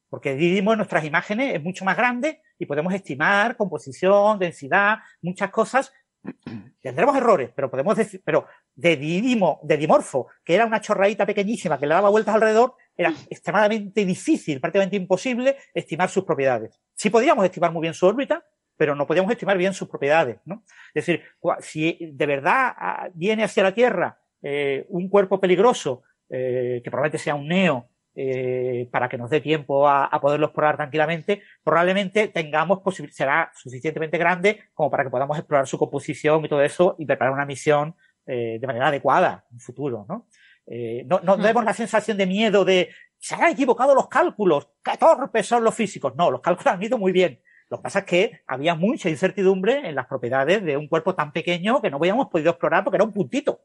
porque dídimo en nuestras imágenes es mucho más grande y podemos estimar composición, densidad, muchas cosas. Tendremos errores, pero podemos decir, pero de dídimo, de dimorfo, que era una chorradita pequeñísima que le daba vueltas alrededor, era extremadamente difícil, prácticamente imposible estimar sus propiedades. Sí podíamos estimar muy bien su órbita, pero no podíamos estimar bien sus propiedades, ¿no? Es decir, si de verdad ah, viene hacia la Tierra eh, un cuerpo peligroso, eh, que probablemente sea un neo, eh, para que nos dé tiempo a, a poderlo explorar tranquilamente, probablemente tengamos será suficientemente grande como para que podamos explorar su composición y todo eso y preparar una misión eh, de manera adecuada en futuro, ¿no? Eh, no, no demos la sensación de miedo de se han equivocado los cálculos, qué torpes son los físicos. No, los cálculos han ido muy bien. Lo que pasa es que había mucha incertidumbre en las propiedades de un cuerpo tan pequeño que no habíamos podido explorar porque era un puntito.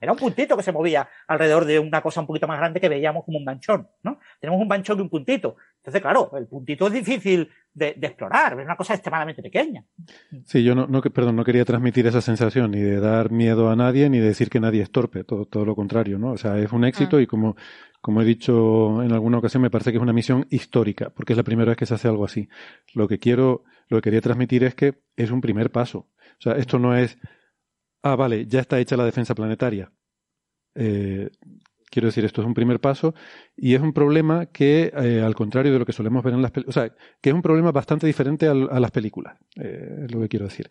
Era un puntito que se movía alrededor de una cosa un poquito más grande que veíamos como un manchón, ¿no? Tenemos un manchón y un puntito. Entonces, claro, el puntito es difícil de, de explorar, es una cosa extremadamente pequeña. Sí, yo no, perdón, no quería transmitir esa sensación ni de dar miedo a nadie ni de decir que nadie es torpe, todo, todo lo contrario, ¿no? O sea, es un éxito y como, como he dicho en alguna ocasión, me parece que es una misión histórica, porque es la primera vez que se hace algo así. Lo que quiero, lo que quería transmitir es que es un primer paso. O sea, esto no es, ah, vale, ya está hecha la defensa planetaria. Eh, quiero decir, esto es un primer paso y es un problema que, eh, al contrario de lo que solemos ver en las películas, o sea, que es un problema bastante diferente al- a las películas, eh, es lo que quiero decir.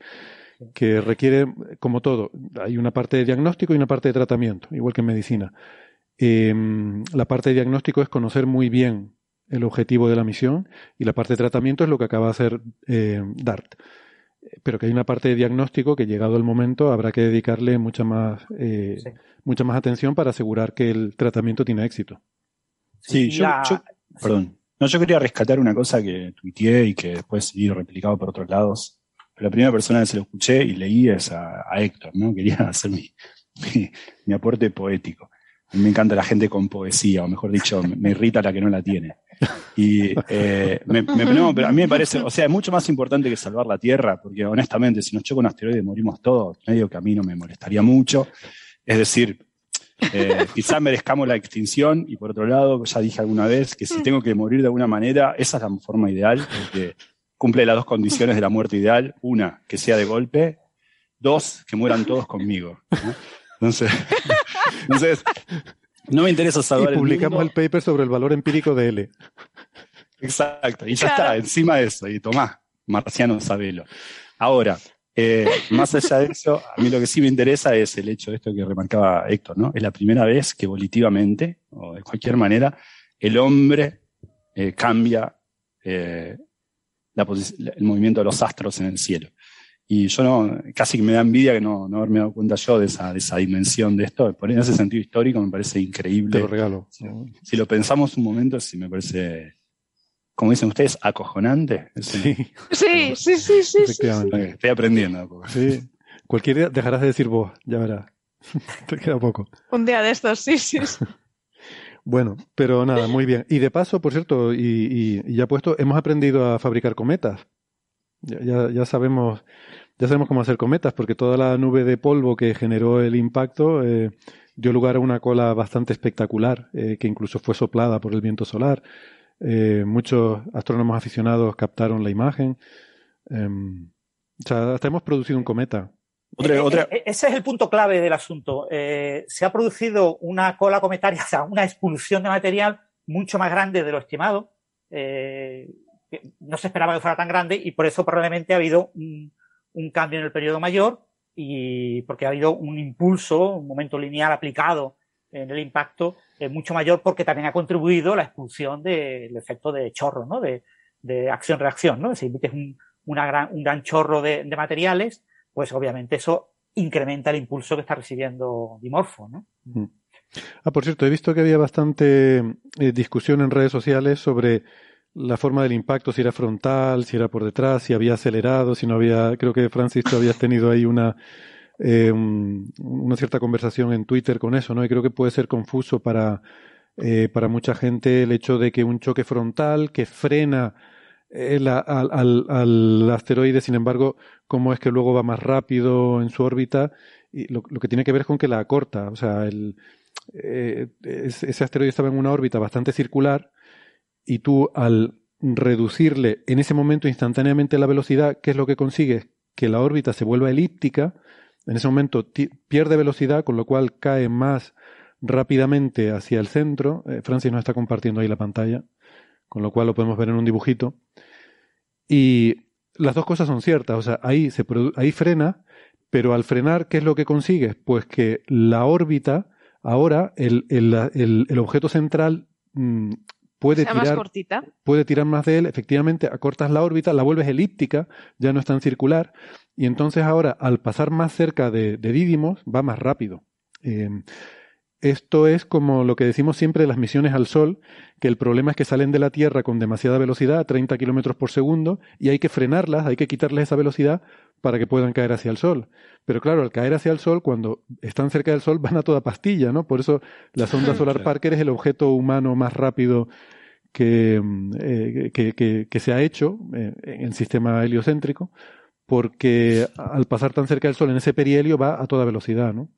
Que requiere, como todo, hay una parte de diagnóstico y una parte de tratamiento, igual que en medicina. Eh, la parte de diagnóstico es conocer muy bien el objetivo de la misión y la parte de tratamiento es lo que acaba de hacer DART. Pero que hay una parte de diagnóstico que, llegado el momento, habrá que dedicarle mucha más, eh, mucha más atención para asegurar que el tratamiento tiene éxito. Sí, yo, la- yo- perdón. No, yo quería rescatar una cosa que tuiteé y que después seguí replicado por otros lados. Pero la primera persona que se lo escuché y leí es a, a Héctor, ¿no? Quería hacer mi, mi, mi aporte poético. A mí me encanta la gente con poesía, o mejor dicho, me, me irrita la que no la tiene. Y eh, me, me- no, pero a mí me parece, o sea, es mucho más importante que salvar la Tierra, porque honestamente, si nos choca un asteroide morimos todos, medio que a mí no me molestaría mucho. Es decir, eh, quizá merezcamos la extinción y por otro lado, ya dije alguna vez que si tengo que morir de alguna manera, esa es la forma ideal, porque cumple las dos condiciones de la muerte ideal. Una, que sea de golpe. Dos, que mueran todos conmigo. ¿no? Entonces, entonces, no me interesa salvar Y el publicamos mundo. el paper sobre el valor empírico de L. Exacto, y ya Claro. está, encima de eso, y tomá, marciano sabelo. Ahora, eh, más allá de eso, a mí lo que sí me interesa es el hecho de esto que remarcaba Héctor, ¿no? Es la primera vez que volitivamente, o de cualquier manera, el hombre eh, cambia eh, la el movimiento de los astros en el cielo. Y yo no, casi que me da envidia que no, no haberme dado cuenta yo de esa, de esa dimensión de esto. Por en ese sentido histórico me parece increíble. Te lo regalo. Si lo pensamos un momento, sí me parece, como dicen ustedes, acojonante. Sí, Sí, sí, sí, sí. Estoy aprendiendo. Sí. Cualquier día dejarás de decir vos, ya verás. Te queda poco. Un día de estos, sí, sí. sí. Bueno, pero nada, muy bien. Y de paso, por cierto, y, y- y ya puesto, hemos aprendido a fabricar cometas. Ya, ya, ya sabemos, ya sabemos cómo hacer cometas, porque toda la nube de polvo que generó el impacto eh, dio lugar a una cola bastante espectacular, eh, que incluso fue soplada por el viento solar. Eh, muchos astrónomos aficionados captaron la imagen. Em, o sea, hasta hemos producido un cometa. Otra, otra, Ese es el punto clave del asunto. Eh, se ha producido una cola cometaria, o sea, una expulsión de material mucho más grande de lo estimado. Eh, no se esperaba que fuera tan grande y por eso probablemente ha habido un, cambio en el periodo mayor y porque ha habido un impulso, un momento lineal aplicado en el impacto eh, mucho mayor porque también ha contribuido la expulsión del efecto de chorro, ¿no? De, de acción-reacción, ¿no? Si emites un, gran, un gran chorro de, materiales, pues obviamente eso incrementa el impulso que está recibiendo Dimorfo, ¿no? Ah, por cierto, he visto que había bastante eh, discusión en redes sociales sobre la forma del impacto, si era frontal, si era por detrás, si había acelerado, si no había. Creo que Francis, tú habías tenido ahí una eh, un- una cierta conversación en Twitter con eso, ¿no? Y creo que puede ser confuso para eh, para mucha gente el hecho de que un choque frontal que frena el- al, al- al asteroide, sin embargo, cómo es que luego va más rápido en su órbita, y lo, lo que tiene que ver es con que la acorta, o sea, el, eh, es- ese asteroide estaba en una órbita bastante circular y tú al reducirle en ese momento instantáneamente la velocidad, ¿qué es lo que consigues? Que la órbita se vuelva elíptica, en ese momento pierde velocidad, con lo cual cae más rápidamente hacia el centro. Eh, Francis nos está compartiendo ahí la pantalla, con lo cual lo podemos ver en un dibujito. Y las dos cosas son ciertas, o sea, ahí, se ahí frena, pero al frenar, ¿qué es lo que consigues? Pues que la órbita, ahora, el, el, el- el objeto central mm, puede más tirar, cortita. puede tirar más de él, efectivamente, acortas la órbita, la vuelves elíptica, ya no es tan circular, y entonces ahora, al pasar más cerca de, de Didymos, va más rápido. Eh, esto es como lo que decimos siempre de las misiones al Sol, que el problema es que salen de la Tierra con demasiada velocidad, 30 kilómetros por segundo, y hay que frenarlas, hay que quitarles esa velocidad para que puedan caer hacia el Sol. Pero claro, al caer hacia el Sol, cuando están cerca del Sol, van a toda pastilla, ¿no? Por eso la sonda Solar Parker es el objeto humano más rápido que, eh, que, que- que se ha hecho eh, en el sistema heliocéntrico, porque al pasar tan cerca del Sol en ese perihelio va a toda velocidad, ¿no?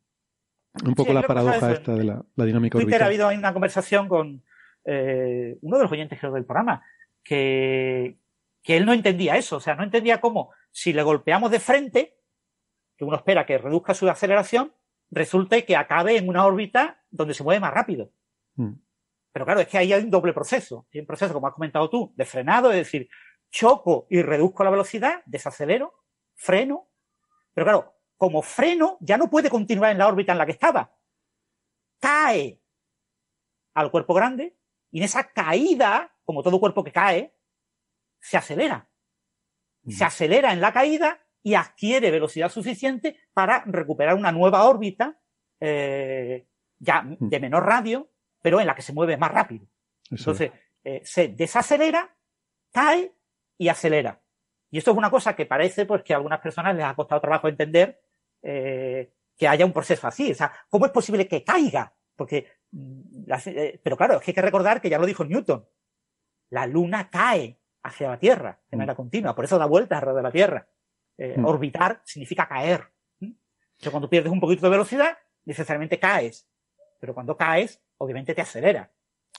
Un poco Sí, la paradoja esta de la, la dinámica Twitter ha orbital. habido ahí una conversación con eh, uno de los oyentes creo del programa que, que él no entendía eso, o sea, no entendía cómo si le golpeamos de frente, que uno espera que reduzca su aceleración, resulte que acabe en una órbita donde se mueve más rápido. Mm. Pero claro, es que ahí hay un doble proceso. Hay un proceso, como has comentado tú, de frenado, es decir, choco y reduzco la velocidad, desacelero, freno. Pero claro, como freno, ya no puede continuar en la órbita en la que estaba. Cae al cuerpo grande y en esa caída, como todo cuerpo que cae, se acelera. Se acelera en la caída y adquiere velocidad suficiente para recuperar una nueva órbita, eh, ya de menor radio, pero en la que se mueve más rápido. Entonces, eh, se desacelera, cae y acelera. Y esto es una cosa que parece pues que a algunas personas les ha costado trabajo entender eh, que haya un proceso así. O sea, ¿cómo es posible que caiga? Porque, mm, las- eh, pero claro, es que hay que recordar que ya lo dijo Newton. La luna cae hacia la Tierra de manera continua, por eso da vueltas alrededor de la Tierra. Eh, Mm. Orbitar significa caer. ¿Mm? Entonces, cuando pierdes un poquito de velocidad, necesariamente caes. Pero cuando caes, obviamente te acelera.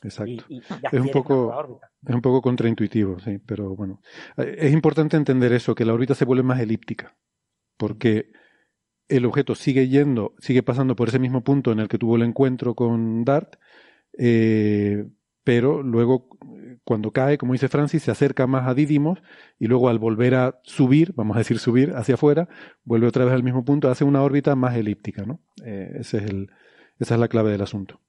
Exacto. Y, y- es un poco es un poco contraintuitivo, sí, pero bueno. Es importante entender eso, que la órbita se vuelve más elíptica, porque el objeto sigue yendo, sigue pasando por ese mismo punto en el que tuvo el encuentro con Dart, eh, pero luego eh, cuando cae, como dice Francis, se acerca más a Didymos y luego al volver a subir, vamos a decir subir hacia afuera, vuelve otra vez al mismo punto, hace una órbita más elíptica, ¿no? Eh, esa es la clave del asunto.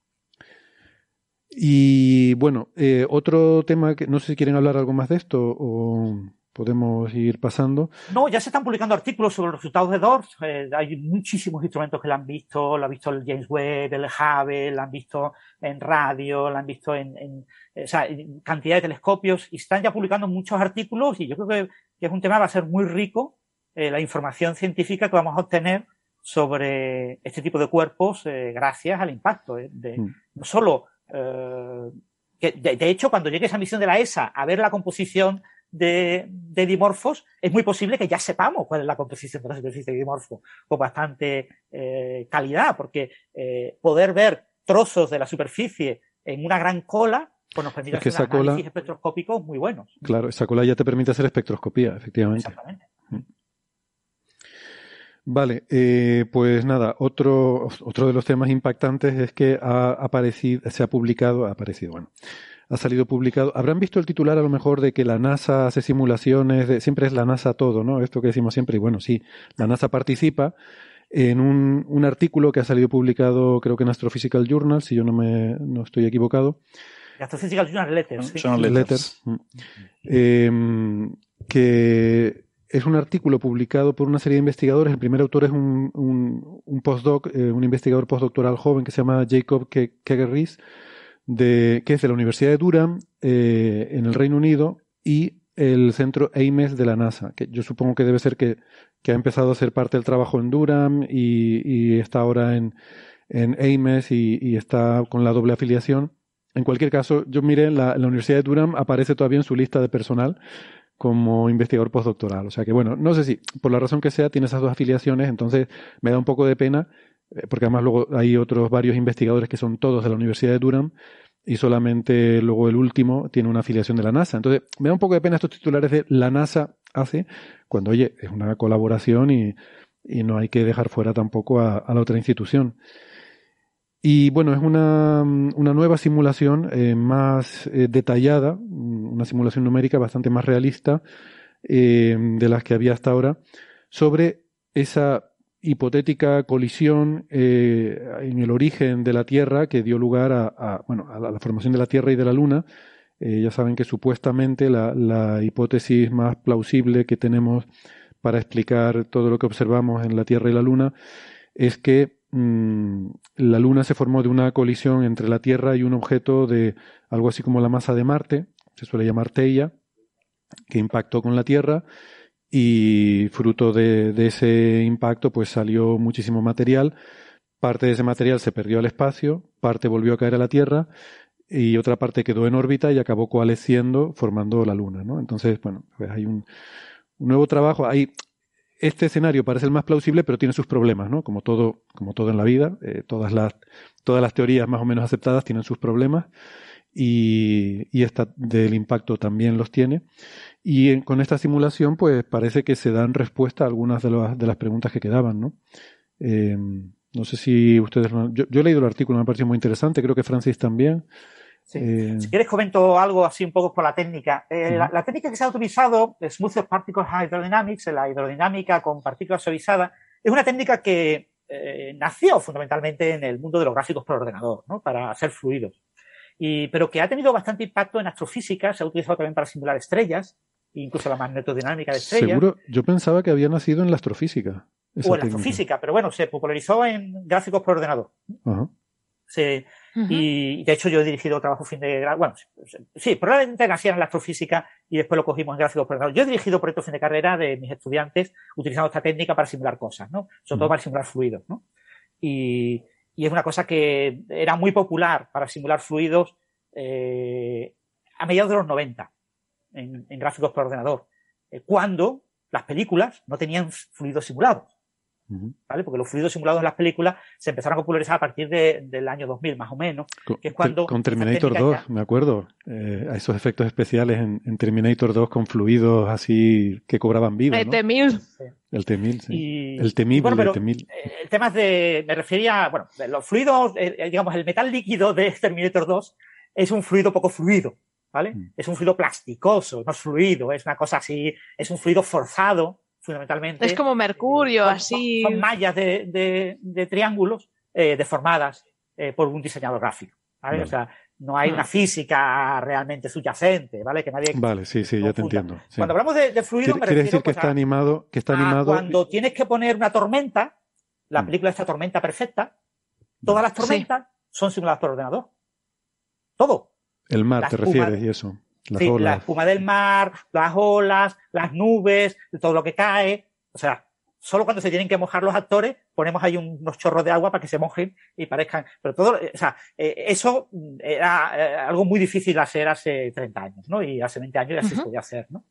Y bueno, otro tema que no sé si quieren hablar algo más de esto o podemos ir pasando. No, ya se están publicando artículos sobre los resultados de DORS. Eh, hay muchísimos instrumentos que la han visto, lo ha visto el James Webb, el Hubble, la han visto en radio, la han visto en, en- o sea, en cantidad de telescopios y están ya publicando muchos artículos y yo creo que, que es un tema que va a ser muy rico eh, la información científica que vamos a obtener sobre este tipo de cuerpos eh, gracias al impacto. de, Mm. no solo que de, de hecho cuando llegue esa misión de la ESA a ver la composición de, de dimorfos, es muy posible que ya sepamos cuál es la composición de la superficie de dimorfo con bastante eh, calidad, porque eh, poder ver trozos de la superficie en una gran cola, pues nos permite Es que hacer análisis espectroscópicos muy buenos. Claro, esa cola ya te permite hacer espectroscopía, efectivamente. Exactamente. Vale, eh, pues nada, otro, otro de los temas impactantes es que ha aparecido, se ha publicado, ha aparecido, bueno, ha salido publicado. Habrán visto el titular a lo mejor de que la NASA hace simulaciones, de, siempre es la NASA todo, ¿no? Esto que decimos siempre, y bueno, sí, la NASA participa en un, un artículo que ha salido publicado, creo que en Astrophysical Journal, si yo no me no estoy equivocado, Astrophysical Journal Letters. sí. Journal Letters. Letters, mm. Eh, que es un artículo publicado por una serie de investigadores. El primer autor es un, un, un postdoc, eh, un investigador postdoctoral joven que se llama Jacob Ke- Kegeris, de, que es de la Universidad de Durham, eh, en el Reino Unido, y el centro Ames de la NASA, que yo supongo que debe ser que, que ha empezado a ser parte del trabajo en Durham y, está ahora en, en Ames y, está con la doble afiliación. En cualquier caso, yo miré, la, la Universidad de Durham aparece todavía en su lista de personal como investigador postdoctoral. O sea que, bueno, no sé si por la razón que sea tiene esas dos afiliaciones, entonces me da un poco de pena, porque además luego hay otros varios investigadores que son todos de la Universidad de Durham y solamente luego el último tiene una afiliación de la NASA. Entonces, me da un poco de pena estos titulares de la NASA hace, cuando, oye, es una colaboración y, y no hay que dejar fuera tampoco a, la otra institución. Y bueno, es una, una nueva simulación eh, más eh, detallada, una simulación numérica bastante más realista eh, de las que había hasta ahora, sobre esa hipotética colisión eh, en el origen de la Tierra que dio lugar a, bueno, a la formación de la Tierra y de la Luna. Eh, ya saben que supuestamente la, la hipótesis más plausible que tenemos para explicar todo lo que observamos en la Tierra y la Luna es que mm, la Luna se formó de una colisión entre la Tierra y un objeto de algo así como la masa de Marte, se suele llamar Teia, que impactó con la Tierra y fruto de, de, ese impacto pues salió muchísimo material. Parte de ese material se perdió al espacio, parte volvió a caer a la Tierra y otra parte quedó en órbita y acabó coalesciendo formando la Luna, ¿no? Entonces, bueno, pues hay un, un nuevo trabajo. Hay, este escenario parece el más plausible, pero tiene sus problemas, ¿no? Como todo, como todo en la vida, eh, todas las, todas las teorías más o menos aceptadas tienen sus problemas y, y esta del impacto también los tiene. Y en, con esta simulación, pues parece que se dan respuesta a algunas de, las de las preguntas que quedaban, ¿no? Eh, no sé si ustedes... Yo, yo, he leído el artículo, me ha parecido muy interesante, creo que Francis también. Sí. Eh, si quieres comento algo así un poco por la técnica. Eh, uh -huh. la, la, técnica que se ha utilizado, Smooth Particles Hydrodynamics, la hidrodinámica con partículas suavizadas, es una técnica que nació fundamentalmente en el mundo de los gráficos por ordenador, ¿no? para hacer fluidos. Y, pero que ha tenido bastante impacto en astrofísica, se ha utilizado también para simular estrellas, incluso la magnetodinámica de estrellas. Seguro, yo pensaba que había nacido en la astrofísica. O en la astrofísica, pero bueno, se popularizó en gráficos por ordenador. Uh -huh. se, Y de hecho yo he dirigido trabajo fin de grado, bueno, sí, probablemente nacía en la astrofísica y después lo cogimos en gráficos por Yo he dirigido proyectos fin de carrera de mis estudiantes utilizando esta técnica para simular cosas, ¿no? Sobre todo para simular fluidos, ¿no? Y, y, es una cosa que era muy popular para simular fluidos eh, a mediados de los 90 en, en gráficos por ordenador, eh, cuando las películas no tenían fluidos simulados. ¿vale? Porque los fluidos simulados en las películas se empezaron a popularizar a partir de, del año 2000, más o menos. Con, que es cuando con Terminator 2, ya... me acuerdo, eh, a esos efectos especiales en, en, Terminator 2 con fluidos así que cobraban vida. El T-1000. Sí. El T-1000, sí. Y, el T-1000, bueno, el T-1000. El tema es de, me refería, bueno, los fluidos, eh, digamos, el metal líquido de Terminator 2 es un fluido poco fluido, ¿vale? Mm. Es un fluido plasticoso, no es fluido, es una cosa así, es un fluido forzado, fundamentalmente. Es como mercurio, son, así. Son, mallas de, de, de triángulos eh, deformadas eh, por un diseñador gráfico. ¿vale? Vale. O sea, no hay una física realmente subyacente, ¿vale? Que nadie. Vale, sí, sí, ya te entiendo. Sí. Cuando hablamos de, de fluido, me Quiere refiero decir que pues, está a, animado, que está animado. Cuando tienes que poner una tormenta, la película esta tormenta perfecta, todas las tormentas sí. son simuladas por ordenador. Todo. El mar, la te espuma, refieres, y eso. Las sí, olas. la espuma del mar, las olas, las nubes, todo lo que cae. O sea, solo cuando se tienen que mojar los actores, ponemos ahí unos chorros de agua para que se mojen y parezcan. Pero todo, o sea, eh, eso era eh, algo muy difícil de hacer hace 30 años, ¿no? Y hace 20 años ya uh -huh. se podía hacer, ¿no?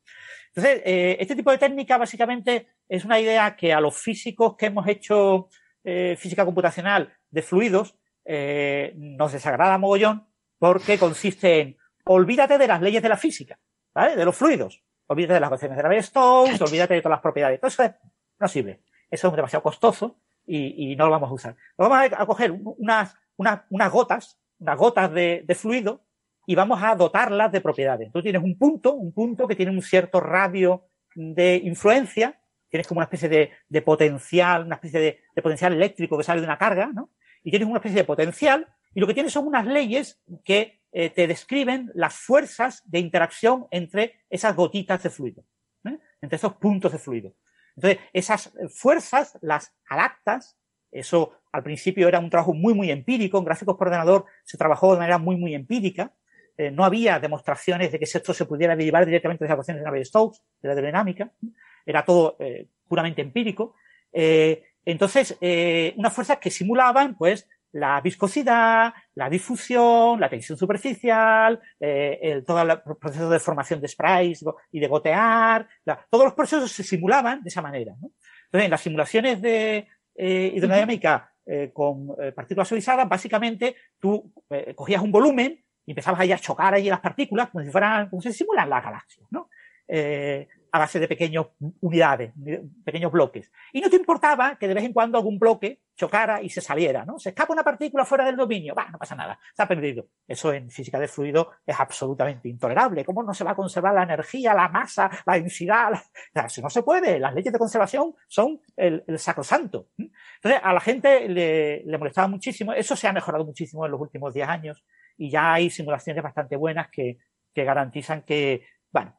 Entonces, eh, este tipo de técnica básicamente es una idea que a los físicos que hemos hecho eh, física computacional de fluidos eh, nos desagrada mogollón porque consiste en olvídate de las leyes de la física, ¿vale? De los fluidos. Olvídate de las ecuaciones de Navier-Stokes, olvídate de todas las propiedades. Todo eso es, no sirve. Eso es demasiado costoso y, y, no lo vamos a usar. Lo vamos a, a coger unas, unas, unas gotas, unas gotas de, de, fluido y vamos a dotarlas de propiedades. Tú tienes un punto, un punto que tiene un cierto radio de influencia, tienes como una especie de, de potencial, una especie de, de, potencial eléctrico que sale de una carga, ¿no? Y tienes una especie de potencial y lo que tienes son unas leyes que eh, te describen las fuerzas de interacción entre esas gotitas de fluido, ¿eh? entre esos puntos de fluido. Entonces, esas fuerzas las adaptas, eso al principio era un trabajo muy, muy empírico, en gráficos por ordenador se trabajó de manera muy, muy empírica, eh, no había demostraciones de que esto se pudiera derivar directamente de las ecuaciones de Navier-Stokes, de la aerodinámica, era todo puramente empírico. Entonces, unas fuerzas que simulaban, pues, la viscosidad, la difusión, la tensión superficial, eh, el, todo el proceso de formación de sprays y de gotear, la, todos los procesos se simulaban de esa manera. ¿no? Entonces, en las simulaciones de eh, hidrodinámica eh, con partículas suavizadas, básicamente tú cogías un volumen y empezabas ahí a chocar allí las partículas como si fueran, como se simulan las galaxias, ¿no? A base de pequeñas unidades, pequeños bloques. Y no te importaba que de vez en cuando algún bloque chocara y se saliera, ¿no? Se escapa una partícula fuera del dominio, va, no pasa nada, se ha perdido. Eso en física de fluido es absolutamente intolerable. ¿Cómo no se va a conservar la energía, la masa, la densidad? Si no se puede, las leyes de conservación son el, el sacrosanto. Entonces, a la gente le, le molestaba muchísimo. Eso se ha mejorado muchísimo en los últimos 10 años y ya hay simulaciones bastante buenas que, que garantizan que bueno,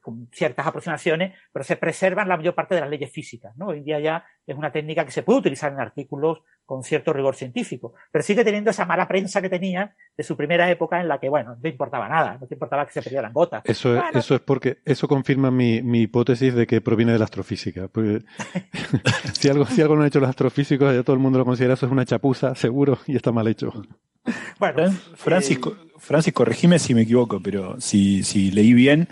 con ciertas aproximaciones, pero se preservan la mayor parte de las leyes físicas, ¿no? Hoy día ya es una técnica que se puede utilizar en artículos con cierto rigor científico, pero sigue teniendo esa mala prensa que tenía de su primera época en la que, bueno, no importaba nada, no te importaba que se perdieran gotas. Eso es, bueno, eso es porque, eso confirma mi, mi hipótesis de que proviene de la astrofísica. Porque si algo, si algo no han hecho los astrofísicos, ya todo el mundo lo considera eso es una chapuza, seguro, y está mal hecho. Bueno, Francisco, eh, Francis, corregime si me equivoco, pero si, si leí bien,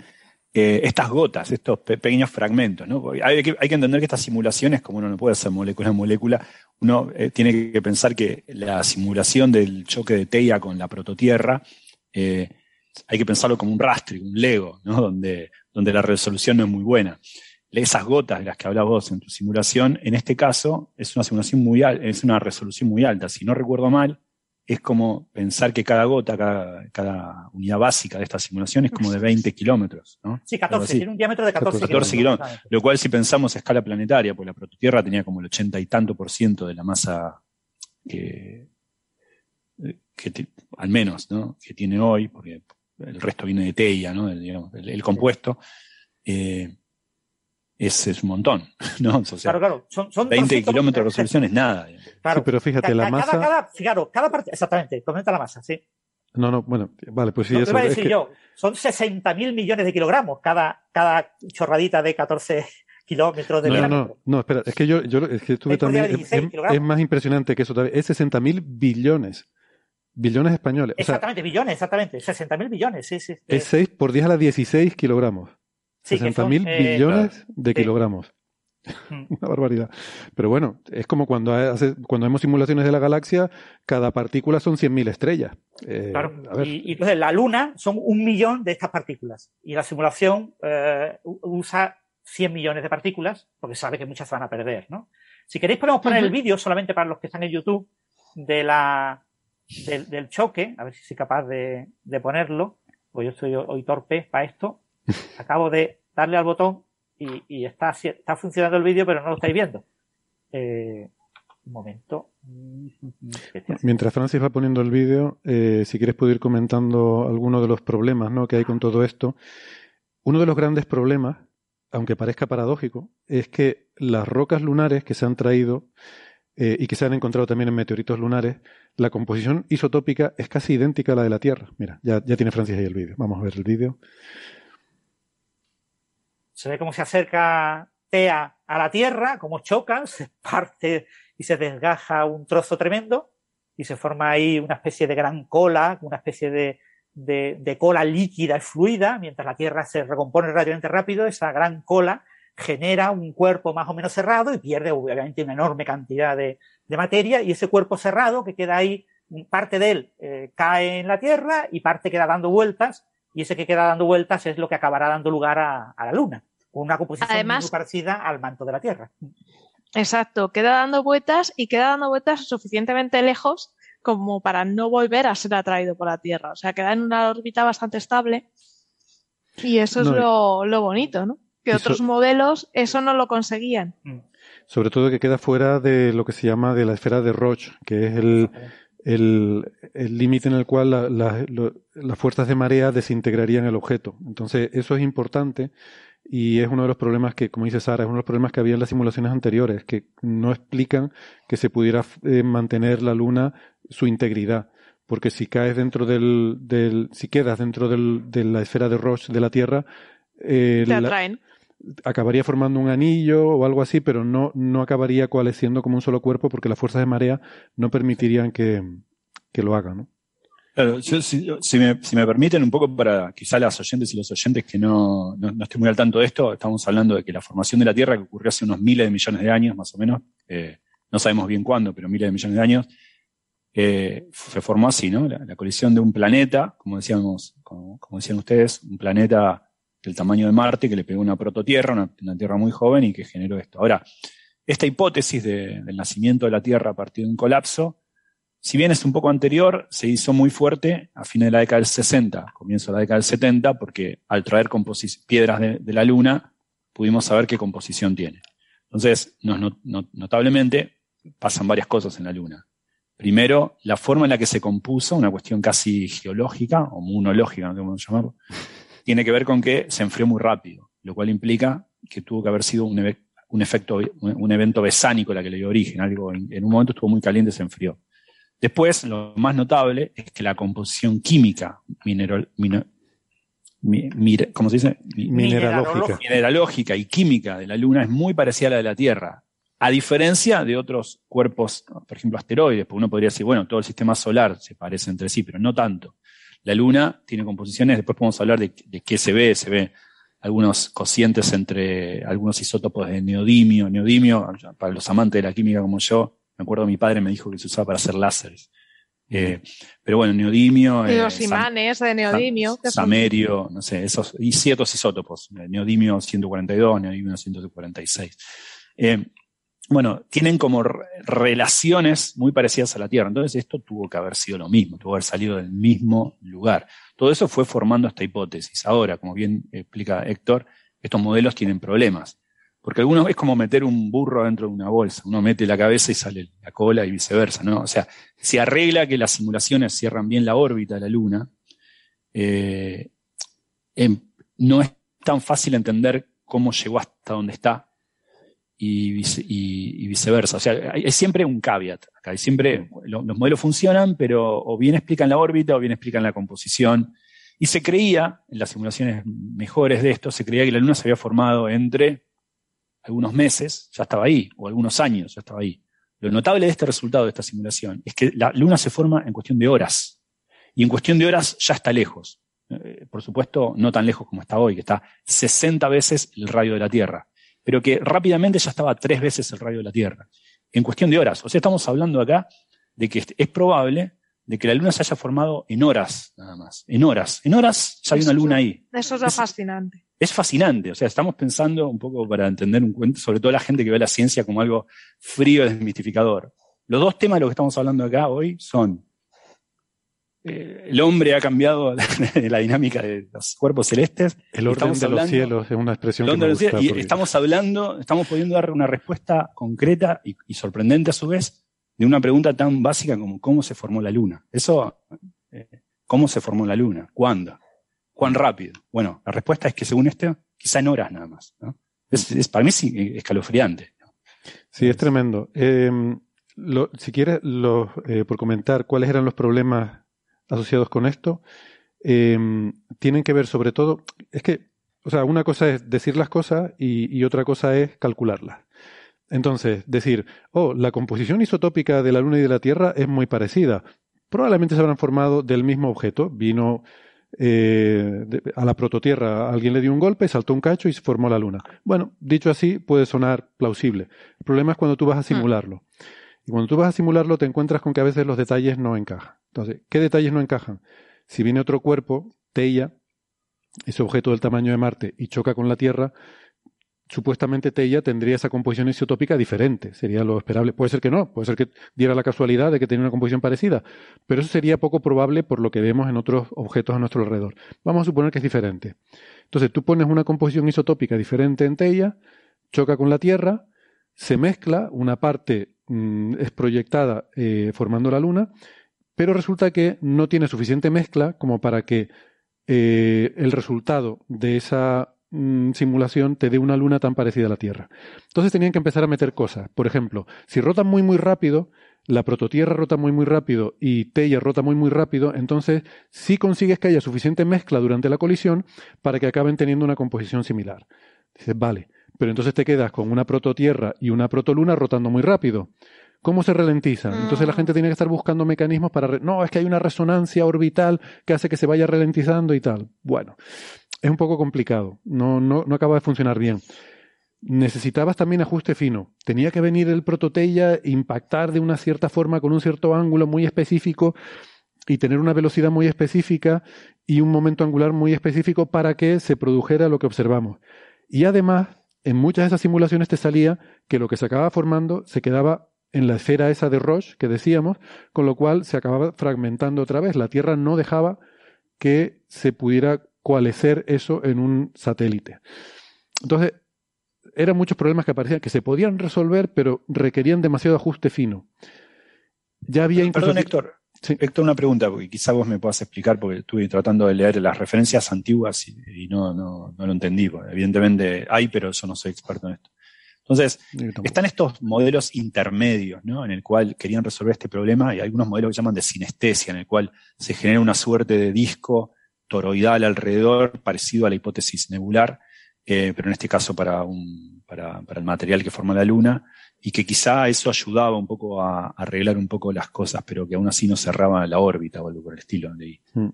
eh, estas gotas, estos pe pequeños fragmentos, ¿no? Hay que, hay que, entender que estas simulaciones, como uno no puede hacer molécula a molécula, uno eh, tiene que pensar que la simulación del choque de Teia con la prototierra, eh, hay que pensarlo como un rastro, un Lego, ¿no? Donde, donde la resolución no es muy buena. Esas gotas de las que hablabas vos en tu simulación, en este caso, es una simulación muy es una resolución muy alta. Si no recuerdo mal, es como pensar que cada gota, cada, cada, unidad básica de esta simulación es como de 20 kilómetros, ¿no? Sí, 14, tiene un diámetro de 14, 14 kilómetros. kilómetros. Lo cual, si pensamos a escala planetaria, pues la prototierra tenía como el 80 y tanto por ciento de la masa que, que al menos, ¿no? Que tiene hoy, porque el resto viene de Teia, ¿no? El, digamos, el, el compuesto. Eh, es, es un montón, ¿no? O sea, claro, claro. Son, son 20 trocitos- kilómetros de resolución es nada. Claro. Sí, pero fíjate, Ca- la masa- Cada, cada, claro, cada parte. Exactamente, comenta la masa, sí. No, no, bueno, vale, pues sí, Lo que eso. iba a es decir que- yo, son 60.000 millones de kilogramos cada, cada chorradita de 14 kilómetros de No, no, diámetro. no, no, espera, es que yo, yo es que estuve Es también, es, 16 es- es más impresionante que eso todavía, es 60.000 billones, billones españoles, o sea, Exactamente, billones, exactamente. 60.000 billones, sí, sí. es 6 por 10 a la 16 kilogramos, Sí, que son, 60.000 eh, billones de sí. kilogramos. Una barbaridad. Pero bueno, es como cuando, hace- cuando hemos simulaciones de la galaxia, cada partícula son 100.000 estrellas. Eh, Claro. a ver, Y, y entonces la Luna son un millón de estas partículas. Y la simulación eh, usa 100 millones de partículas porque sabe que muchas se van a perder, ¿no? Si queréis podemos poner el vídeo solamente para los que están en YouTube de la, del, del choque, a ver si soy capaz de, de ponerlo, pues yo estoy hoy torpe para esto. Acabo de darle al botón y, está, funcionando el vídeo, pero no lo estáis viendo. Eh, un momento. Mientras Francis va poniendo el vídeo, eh, si quieres puedo ir comentando algunos de los problemas ¿no? que hay con todo esto. Uno de los grandes problemas, aunque parezca paradójico, es que las rocas lunares que se han traído eh, y que se han encontrado también en meteoritos lunares, la composición isotópica es casi idéntica a la de la Tierra. Mira, ya, ya tiene Francis ahí el vídeo. Vamos a ver el vídeo. Se ve cómo se acerca Tea a la Tierra, cómo chocan, se parte y se desgaja un trozo tremendo y se forma ahí una especie de gran cola, una especie de, cola líquida y fluida, mientras la Tierra se recompone relativamente rápido, esa gran cola genera un cuerpo más o menos cerrado y pierde obviamente una enorme cantidad de, materia y ese cuerpo cerrado que queda ahí, parte de él eh, cae en la Tierra y parte queda dando vueltas y ese que queda dando vueltas es lo que acabará dando lugar a, la Luna, una composición Además- muy parecida al manto de la Tierra. Exacto, queda dando vueltas y queda dando vueltas suficientemente lejos como para no volver a ser atraído por la Tierra. O sea, queda en una órbita bastante estable y eso No, es lo, lo bonito, ¿no? Que otros so- modelos eso no lo conseguían. Sobre todo que queda fuera de lo que se llama de la esfera de Roche, que es el, el el límite en el cual la- la- lo- las fuerzas de marea desintegrarían el objeto. Entonces, eso es importante y es uno de los problemas que, como dice Sara, es uno de los problemas que había en las simulaciones anteriores, que no explican que se pudiera eh, mantener la Luna su integridad. Porque si caes dentro del, del si quedas dentro del, de la esfera de Roche de la Tierra, eh, Te la- atraen. acabaría formando un anillo o algo así, pero no, no acabaría coalesciendo como un solo cuerpo porque las fuerzas de marea no permitirían que, que lo haga, ¿no? Claro, yo, si, si me, si me permiten un poco para quizá las oyentes y los oyentes que no, no, no muy al tanto de esto, estamos hablando de que la formación de la Tierra, que ocurrió hace unos miles de millones de años más o menos, eh, no sabemos bien cuándo, pero miles de millones de años, eh, se formó así, ¿no? La, colisión de un planeta, como decíamos, como, como decían ustedes, un planeta del tamaño de Marte que le pegó una prototierra, una, una Tierra muy joven y que generó esto. Ahora, esta hipótesis de- del nacimiento de la Tierra a partir de un colapso, si bien es un poco anterior, se hizo muy fuerte a fines de la década del 60, comienzo de la década del 70, porque al traer piedras de, la Luna, pudimos saber qué composición tiene. Entonces, no- no- no- notablemente, pasan varias cosas en la Luna. Primero, la forma en la que se compuso, una cuestión casi geológica o monológica, no sé cómo llamarlo, tiene que ver con que se enfrió muy rápido, lo cual implica que tuvo que haber sido un, efecto, un, un evento besánico la que le dio origen, algo en, en un momento estuvo muy caliente y se enfrió. Después, lo más notable es que la composición química, mineral, mino- mi- mire- ¿cómo se dice? Mi- Mineralógica. mineralógica y química de la Luna es muy parecida a la de la Tierra. A diferencia de otros cuerpos, por ejemplo, asteroides, porque uno podría decir, bueno, todo el sistema solar se parece entre sí, pero no tanto. La Luna tiene composiciones, después podemos hablar de, de qué se ve, se ve algunos cocientes entre algunos isótopos de neodimio. Neodimio, para los amantes de la química como yo, me acuerdo mi padre me dijo que se usaba para hacer láseres. Eh, pero bueno, neodimio. Eh, los sam- imanes de neodimio. Samerio, no sé, esos, y ciertos isótopos, eh, neodimio 142, neodimio 146. Eh, bueno, tienen como re- relaciones muy parecidas a la Tierra. Entonces esto tuvo que haber sido lo mismo, tuvo que haber salido del mismo lugar. Todo eso fue formando esta hipótesis. Ahora, como bien explica Héctor, estos modelos tienen problemas. Porque algunos es como meter un burro dentro de una bolsa. Uno mete la cabeza y sale la cola y viceversa, ¿no? O sea, se arregla que las simulaciones cierran bien la órbita de la Luna. eh, em, no es tan fácil entender cómo llegó hasta donde está y, vice- y- y viceversa. O sea, hay, siempre un caveat. Hay siempre, lo- los modelos funcionan, pero o bien explican la órbita o bien explican la composición. Y se creía, en las simulaciones mejores de esto, se creía que la Luna se había formado entre algunos meses, ya estaba ahí, o algunos años, ya estaba ahí. Lo notable de este resultado de esta simulación es que la Luna se forma en cuestión de horas. Y en cuestión de horas ya está lejos. Eh, por supuesto, no tan lejos como está hoy, que está 60 veces el radio de la Tierra. Pero que rápidamente ya estaba tres veces el radio de la Tierra. En cuestión de horas. O sea, estamos hablando acá de que es probable de que la Luna se haya formado en horas, nada más. En horas. En horas ya hay una Luna ahí. Eso es lo fascinante. Es fascinante, o sea, estamos pensando un poco para entender un cuento, sobre todo la gente que ve la ciencia como algo frío y desmitificador. Los dos temas de los que estamos hablando acá hoy son eh, el hombre ha cambiado la, la dinámica de los cuerpos celestes. El orden Estamos de los hablando- cielos es una expresión el que me los gusta. y porque- estamos hablando, estamos pudiendo dar una respuesta concreta y, y sorprendente a su vez de una pregunta tan básica como cómo se formó la Luna. Eso, eh, ¿cómo se formó la Luna? ¿Cuándo? ¿Cuán rápido? Bueno, la respuesta es que según esto, quizá en horas nada más. Es, para mí es escalofriante. Sí, es tremendo. Lo- si quieres, eh, por comentar cuáles eran los problemas asociados con esto, eh, tienen que ver sobre todo, es que, o sea, una cosa es decir las cosas y, y otra cosa es calcularlas. Entonces, decir, oh, la composición isotópica de la Luna y de la Tierra es muy parecida. Probablemente se habrán formado del mismo objeto. Vino eh, de- a la prototierra, alguien le dio un golpe, saltó un cacho y se formó la Luna. Bueno, dicho así, puede sonar plausible. El problema es cuando tú vas a simularlo. Y cuando tú vas a simularlo, te encuentras con que a veces los detalles no encajan. Entonces, ¿qué detalles no encajan? Si viene otro cuerpo, Teia, ese objeto del tamaño de Marte, y choca con la Tierra, supuestamente Teia tendría esa composición isotópica diferente. Sería lo esperable. Puede ser que no, puede ser que diera la casualidad de que tenía una composición parecida, pero eso sería poco probable por lo que vemos en otros objetos a nuestro alrededor. Vamos a suponer que es diferente. Entonces, tú pones una composición isotópica diferente en Teia, choca con la Tierra, se mezcla, una parte mm, es proyectada eh, formando la Luna, pero resulta que no tiene suficiente mezcla como para que eh, el resultado de esa mm, simulación te dé una luna tan parecida a la Tierra. Entonces tenían que empezar a meter cosas. Por ejemplo, si rotan muy muy rápido, la prototierra rota muy muy rápido y Teia rota muy muy rápido, entonces sí consigues que haya suficiente mezcla durante la colisión para que acaben teniendo una composición similar. Dices, vale, pero entonces te quedas con una prototierra y una protoluna rotando muy rápido. ¿Cómo se ralentizan? Entonces la gente tiene que estar buscando mecanismos para... No, es que hay una resonancia orbital que hace que se vaya ralentizando y tal. Bueno, es un poco complicado. No, no, no acaba de funcionar bien. Necesitabas también ajuste fino. Tenía que venir el prototeia, impactar de una cierta forma con un cierto ángulo muy específico y tener una velocidad muy específica y un momento angular muy específico para que se produjera lo que observamos. Y además, en muchas de esas simulaciones te salía que lo que se acababa formando se quedaba en la esfera esa de Roche que decíamos, con lo cual se acababa fragmentando otra vez. La Tierra no dejaba que se pudiera coalescer eso en un satélite. Entonces, eran muchos problemas que aparecían que se podían resolver, pero requerían demasiado ajuste fino. Ya había incluso... Perdón, Héctor. Héctor, una pregunta, porque quizá vos me puedas explicar, porque estuve tratando de leer las referencias antiguas y, y no, no, no lo entendí. evidentemente hay, pero yo no soy experto en esto. Entonces, están estos modelos intermedios, ¿no? En el cual querían resolver este problema y hay algunos modelos que llaman de sinestesia, en el cual se genera una suerte de disco toroidal alrededor, parecido a la hipótesis nebular, eh, pero en este caso para, un, para, para el material que forma la Luna, y que quizá eso ayudaba un poco a, a arreglar un poco las cosas, pero que aún así no cerraba la órbita o algo por el estilo. leí. Mm.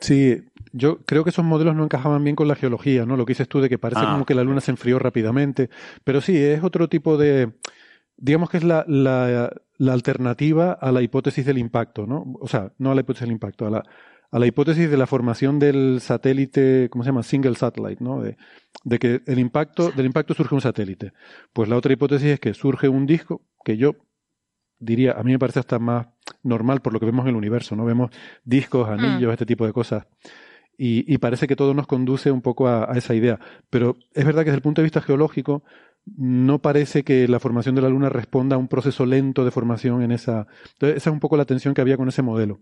Sí, yo creo que esos modelos no encajaban bien con la geología, ¿no? Lo que dices tú de que parece Ah, como que la Luna se enfrió rápidamente. Pero sí, es otro tipo de. Digamos que es la, la, la alternativa a la hipótesis del impacto, ¿no? O sea, no a la hipótesis del impacto, a la, a la hipótesis de la formación del satélite, ¿cómo se llama? Single satellite, ¿no? De, de que el impacto, del impacto surge un satélite. Pues la otra hipótesis es que surge un disco, que yo diría, a mí me parece hasta más normal por lo que vemos en el universo, ¿no? Vemos discos, anillos, este tipo de cosas. Y, y parece que todo nos conduce un poco a, a esa idea. Pero es verdad que desde el punto de vista geológico, no parece que la formación de la Luna responda a un proceso lento de formación en esa. Entonces, esa es un poco la tensión que había con ese modelo.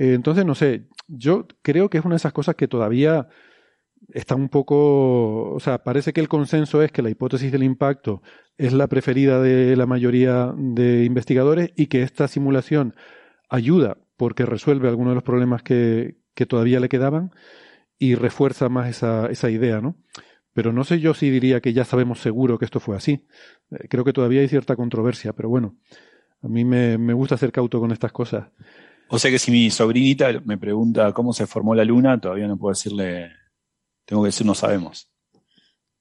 Eh, entonces, no sé, yo creo que es una de esas cosas que todavía está un poco, o sea, parece que el consenso es que la hipótesis del impacto es la preferida de la mayoría de investigadores y que esta simulación ayuda porque resuelve algunos de los problemas que, que todavía le quedaban y refuerza más esa, esa idea, ¿no? Pero no sé yo si diría que ya sabemos seguro que esto fue así. Eh, creo que todavía hay cierta controversia, pero bueno, a mí me, me gusta ser cauto con estas cosas. O sea que si mi sobrinita me pregunta cómo se formó la luna, todavía no puedo decirle, tengo que decir no sabemos.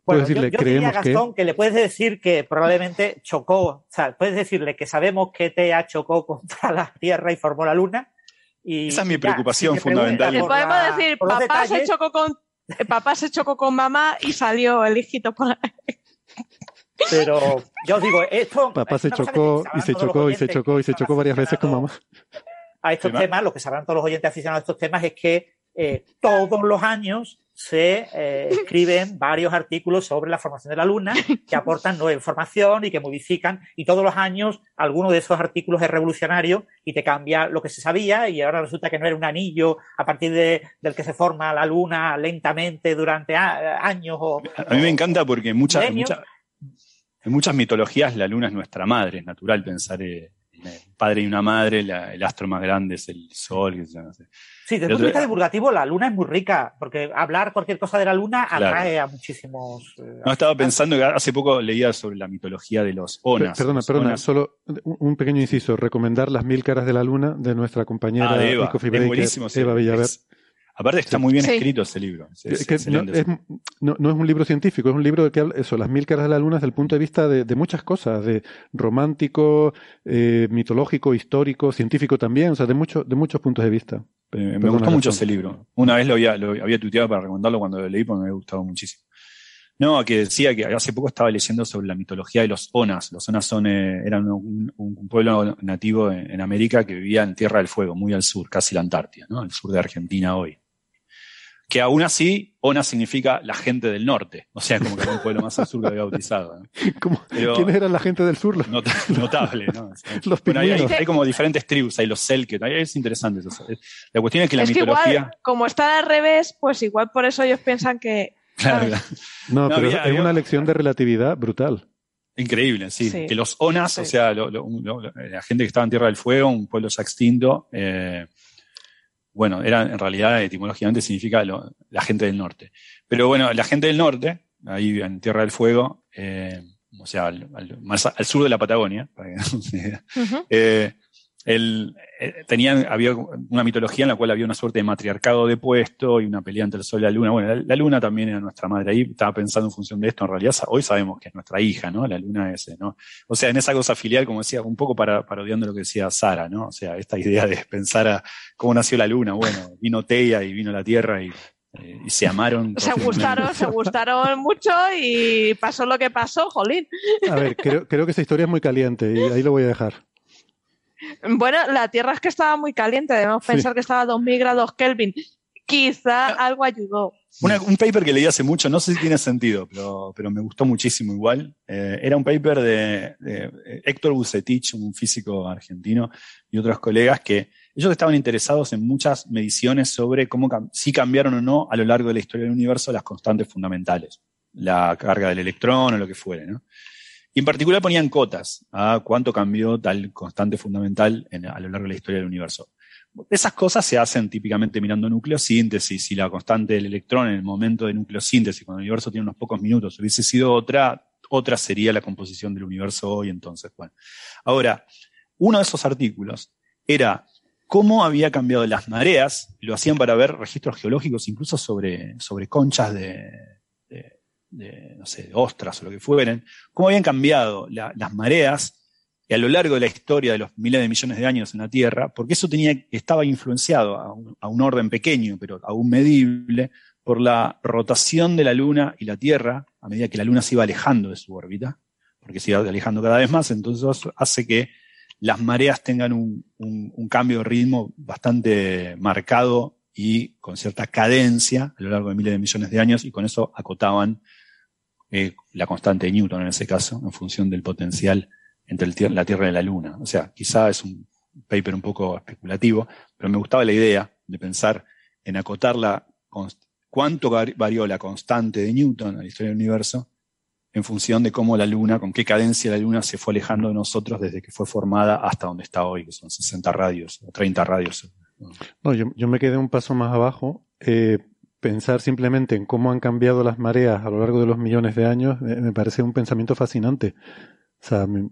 Bueno, yo, yo diría, Gastón, que... le puedes decir que probablemente chocó, o sea, puedes decirle que sabemos que TEA chocó contra la Tierra y formó la Luna. Y Esa es mi preocupación ya, si fundamental. Le podemos la- decir, papá se, detalles. chocó con, eh, papá se chocó con mamá y salió el hijito por ahí. Pero yo os digo, esto. Papá se una cosa que chocó y se chocó y se chocó y se que chocó varias veces con mamá. A estos Tema. temas, lo que sabrán todos los oyentes aficionados a estos temas es que eh, todos los años se eh, escriben varios artículos sobre la formación de la Luna que aportan nueva información y que modifican y todos los años alguno de esos artículos es revolucionario y te cambia lo que se sabía y ahora resulta que no era un anillo a partir de- del que se forma la Luna lentamente durante a- años o, A mí me encanta porque en muchas, en Milenios. muchas, en muchas mitologías la luna es nuestra madre, es natural pensar eh, padre y una madre, la- el astro más grande es el sol. que se- no sé. Sí, desde el punto de vista divulgativo, la luna es muy rica, porque hablar cualquier cosa de la luna Claro. atrae a muchísimos. eh, No, estaba pensando que hace poco leía sobre la mitología de los onas. Perdona, Los perdona, onas- solo un pequeño inciso. Recomendar Las Mil Caras de la Luna de nuestra compañera Ah, de Eva. Es buenísimo Eva. Villaver. Es- aparte está muy bien Sí. escrito ese libro. Es- es Que- que no, es, no- no es un libro científico, es un libro que habla eso, las mil caras de la luna desde el punto de vista de, de muchas cosas, de romántico, eh, mitológico, histórico, científico también, o sea, de, mucho, de muchos puntos de vista. Eh, me gustó mucho ese libro. Una vez lo había, lo había tuiteado para recomendarlo cuando lo leí porque me había gustado muchísimo. No, que decía que hace poco estaba leyendo sobre la mitología de los Onas. Los Onas son, eh, eran un, un pueblo nativo en, en América que vivía en Tierra del Fuego, muy al sur, casi la Antártida, ¿no? Al sur de Argentina hoy. Que aún así, Ona significa la gente del norte. O sea, como que era un pueblo más al sur que había bautizado. ¿no? ¿Cómo- Pero- ¿Quiénes eran la gente del sur? Notable, ¿no? O sea, los bueno, hay, hay- pingüinos. hay como diferentes tribus, hay los Selket, es interesante eso. La cuestión es que la es que mitología. igual, como está al revés, pues igual por eso ellos piensan que. Claro, ¿sabes? No, No, pero había- es había- una lección de relatividad brutal. Increíble, sí. Sí. Que los Onas, Sí. o sea, lo- lo- lo- la gente que estaba en Tierra del Fuego, un pueblo ya extinto, eh, bueno, era en realidad etimológicamente significa lo- la gente del norte. Pero bueno, la gente del norte, ahí en Tierra del Fuego, eh, o sea, al, al- más al sur de la Patagonia, para que no se eh, el- eh, tenían, había una mitología en la cual había una suerte de matriarcado de puesto y una pelea entre el sol y la luna. Bueno, la, la luna también era nuestra madre. Ahí estaba pensando en función de esto. En realidad, hoy sabemos que es nuestra hija, ¿no? La luna es, eh, ¿no? O sea, en esa cosa filial, como decía, un poco para, parodiando lo que decía Sara, ¿no? O sea, esta idea de pensar a cómo nació la luna. Bueno, vino Teia y vino la Tierra y, eh, y se amaron. Se gustaron, se gustaron mucho y pasó lo que pasó, jolín. A ver, creo, creo que esa historia es muy caliente y ahí lo voy a dejar. Bueno, la Tierra es que estaba muy caliente, debemos Sí. pensar que estaba a 2000 grados Kelvin. Quizá algo ayudó. Una- un paper que leí hace mucho, no sé si tiene sentido, pero, pero me gustó muchísimo igual. Eh, era un paper de, de, eh, Héctor Bucetich, un físico argentino, y otros colegas que ellos estaban interesados en muchas mediciones sobre cómo si cambiaron o no a lo largo de la historia del universo las constantes fundamentales, la carga del electrón o lo que fuere, ¿no? Y en particular ponían cotas a cuánto cambió tal constante fundamental en- a lo largo de la historia del universo. Esas cosas se hacen típicamente mirando nucleosíntesis y la constante del electrón en el momento de nucleosíntesis, cuando el universo tiene unos pocos minutos, hubiese sido otra, otra sería la composición del universo hoy entonces. Bueno. Ahora, uno de esos artículos era cómo había cambiado las mareas, lo hacían para ver registros geológicos incluso sobre, sobre conchas de, de- de, ostras o lo que fueren, cómo habían cambiado la- las mareas a lo largo de la historia de los miles de millones de años en la Tierra, porque eso tenía, estaba influenciado a un, orden pequeño, pero aún medible, por la rotación de la Luna y la Tierra, a medida que la Luna se iba alejando de su órbita, porque se iba alejando cada vez más, entonces hace que las mareas tengan un cambio de ritmo bastante marcado y con cierta cadencia a lo largo de miles de millones de años, y con eso acotaban eh, la constante de Newton en ese caso, en función del potencial entre la Tierra y la Luna. O sea, quizá es un paper un poco especulativo, pero me gustaba la idea de pensar en acotar la, cuánto var- varió la constante de Newton en la historia del universo en función de cómo la Luna, con qué cadencia la Luna se fue alejando de nosotros desde que fue formada hasta donde está hoy, que son 60 radios o 30 radios. No, yo, yo me quedé un paso más abajo. Eh, pensar simplemente en cómo han cambiado las mareas a lo largo de los millones de años me, me parece un pensamiento fascinante. O sea, me,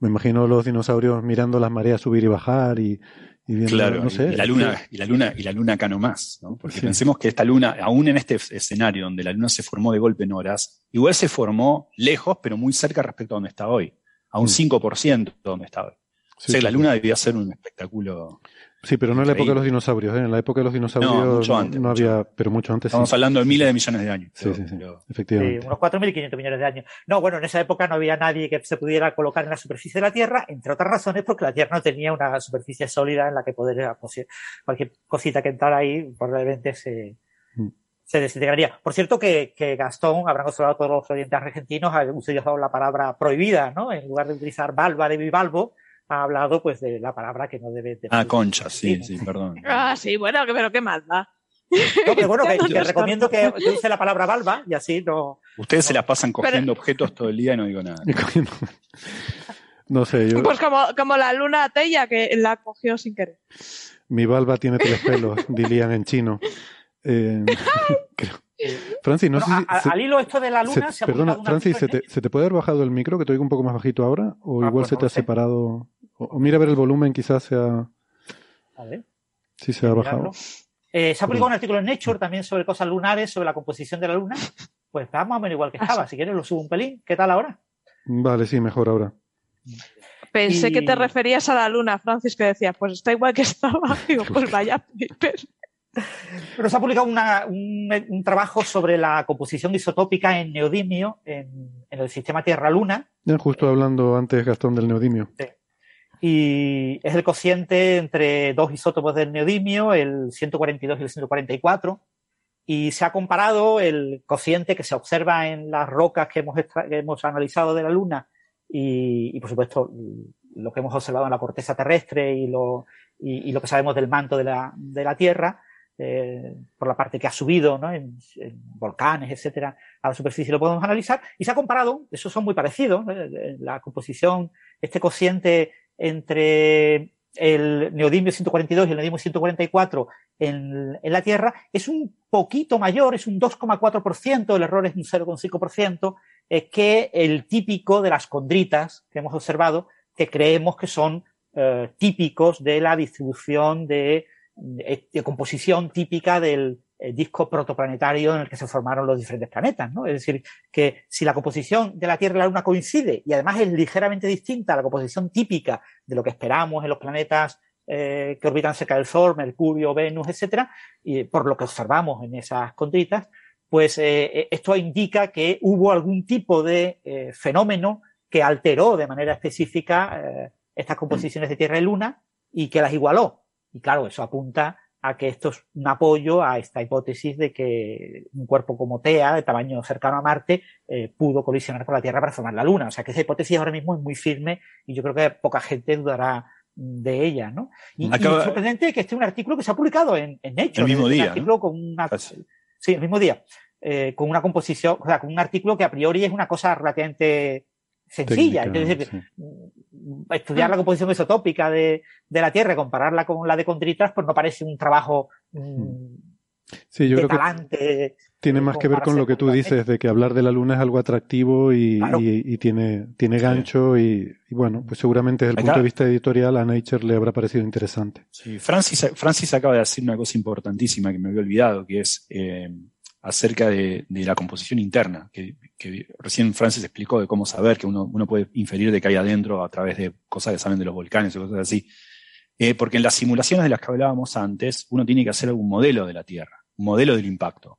me imagino los dinosaurios mirando las mareas subir y bajar y, y viendo, Claro, no sé. y la luna, y la luna, y la luna acá nomás, ¿no? Porque Sí. pensemos que esta luna, aún en este escenario donde la luna se formó de golpe en horas, igual se formó lejos, pero muy cerca respecto a donde está hoy, a un Mm. 5% de donde está hoy. Sí, o sea, sí, la sí. luna debía ser un espectáculo. Sí, pero no en la época de los dinosaurios. ¿eh? En la época de los dinosaurios No, no, mucho antes, no mucho había, pero mucho antes Estamos sí. hablando de miles de millones de años. Sí, pero- sí, sí, pero- efectivamente. Sí, unos 4.500 millones de años. No, bueno, en esa época no había nadie que se pudiera colocar en la superficie de la Tierra, entre otras razones porque la Tierra no tenía una superficie sólida en la que poder posi- cualquier cosita que entrara ahí probablemente se, Mm. se desintegraría. Por cierto que, que Gastón, habrán observado todos los oyentes argentinos, ha utilizado la palabra prohibida, ¿no? En lugar de utilizar valva de bivalvo, ha hablado pues de la palabra que no debe de Ah, concha, sí, sí, perdón. Ah, sí, bueno, pero qué más da. No, pero bueno, que, no que recomiendo que utilice la palabra valva y así no. Ustedes se la pasan cogiendo objetos todo el día y no digo nada. Y cogiendo- no sé, yo, Pues como, como la luna Tella que la cogió sin querer. mi valva tiene tres pelos, dirían en chino. Eh, creo. Francis, no Bueno, sé si... a- se- al hilo esto de la luna se, ha perdona, Francis, ¿se te, se te puede haber bajado el micro? Que te oigo un poco más bajito ahora. O Ah, igual pues se no te ha sé. separado. O, o mira a ver el volumen, quizás sea... a ver. Sí, se ha bajado. Eh, se ha publicado un artículo en Nature también sobre cosas lunares, sobre la composición de la luna. Pues está más o menos igual que Ah, estaba. Si quieres lo subo un pelín. ¿Qué tal ahora? Vale, sí, mejor ahora. Pensé Y- que te referías a la luna, Francis, que decía, pues está igual que estaba. Digo, pues vaya, paper. Pero se ha publicado una- un, un trabajo sobre la composición isotópica en neodimio en, en el sistema Tierra-Luna. Ya justo hablando antes, Gastón, del neodimio. Y es el cociente entre dos isótopos del neodimio, el 142 y el 144, y se ha comparado el cociente que se observa en las rocas que hemos, que hemos analizado de la Luna y, y, por supuesto, lo que hemos observado en la corteza terrestre y lo, y, y lo que sabemos del manto de la, de la Tierra, eh, por la parte que ha subido ¿no? en, en volcanes, etcétera, a la superficie lo podemos analizar, y se ha comparado, esos son muy parecidos, ¿eh? la composición, este cociente entre el neodimio 142 y el neodimio 144 en, la Tierra es un poquito mayor, es un 2,4%, el error es un 0,5%, eh, que el típico de las condritas que hemos observado, que creemos que son eh, típicos de la distribución de, composición típica del disco protoplanetario en el que se formaron los diferentes planetas, ¿no? Es decir, que si la composición de la Tierra y la Luna coincide y además es ligeramente distinta a la composición típica de lo que esperamos en los planetas eh, que orbitan cerca del Sol, Mercurio, Venus, etcétera, y por lo que observamos en esas condritas, pues eh, esto indica que hubo algún tipo de eh, fenómeno que alteró de manera específica eh, estas composiciones de Tierra y Luna y que las igualó. Y claro, eso apunta a que esto es un apoyo a esta hipótesis de que un cuerpo como TEA, de tamaño cercano a Marte, eh, pudo colisionar con la Tierra para formar la Luna. O sea que esa hipótesis ahora mismo es muy firme y yo creo que poca gente dudará de ella, ¿no? Y, Acaba- y sorprendente que esté un artículo que se ha publicado en, en Nature. El mismo un día, artículo ¿no? con una, Casi. sí, el mismo día. eh, con una composición, o sea, con un artículo que a priori es una cosa relativamente sencilla. Técnica, es decir, sí. mm, estudiar la composición isotópica de, de la Tierra y compararla con la de condritas, pues no parece un trabajo mm, Sí, yo de creo que tiene más que ver con lo que tú dices, de que hablar de la luna es algo atractivo y, Claro. y- y tiene, tiene gancho y, y bueno, pues seguramente desde el punto de vista editorial a Nature le habrá parecido interesante. Sí, Francis, Francis acaba de decir una cosa importantísima que me había olvidado, que es eh, acerca de, la composición interna, que, que recién Francis explicó de cómo saber que uno, uno puede inferir de que hay adentro a través de cosas que saben de los volcanes o cosas así. Eh, porque en las simulaciones de las que hablábamos antes, uno tiene que hacer algún modelo de la Tierra, un modelo del impacto.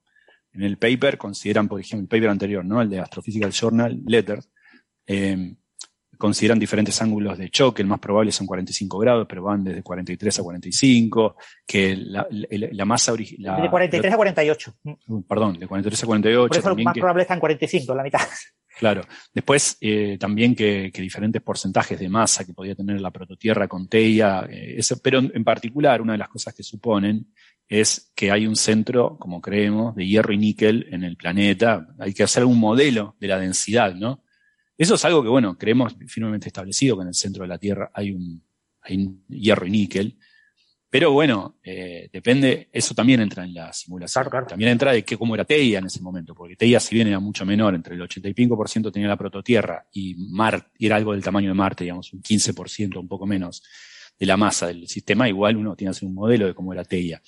En el paper consideran, por ejemplo, el paper anterior, ¿no? el de Astrophysical Journal Letters, eh, consideran diferentes ángulos de choque, el más probable son 45 grados, pero van desde 43 a 45, que la, la, la masa original... de 43 a 48. Perdón, de 43 a 48. Por eso lo más que- probable está en 45, la mitad. Claro. Después, eh, también que, que diferentes porcentajes de masa que podía tener la prototierra con Teia, eh, eso, pero en, en particular, una de las cosas que suponen es que hay un centro, como creemos, de hierro y níquel en el planeta. Hay que hacer un modelo de la densidad, ¿no? Eso es algo que, bueno, creemos firmemente establecido, que en el centro de la Tierra hay un, hay hierro y níquel. Pero bueno, eh, depende, eso también entra en la simulación. También entra de qué, cómo era Teia en ese momento, porque Teia, si bien era mucho menor, entre el 85% tenía la prototierra y Marte, era algo del tamaño de Marte, digamos, un 15%, un poco menos de la masa del sistema, igual uno tiene que hacer un modelo de cómo era Teia.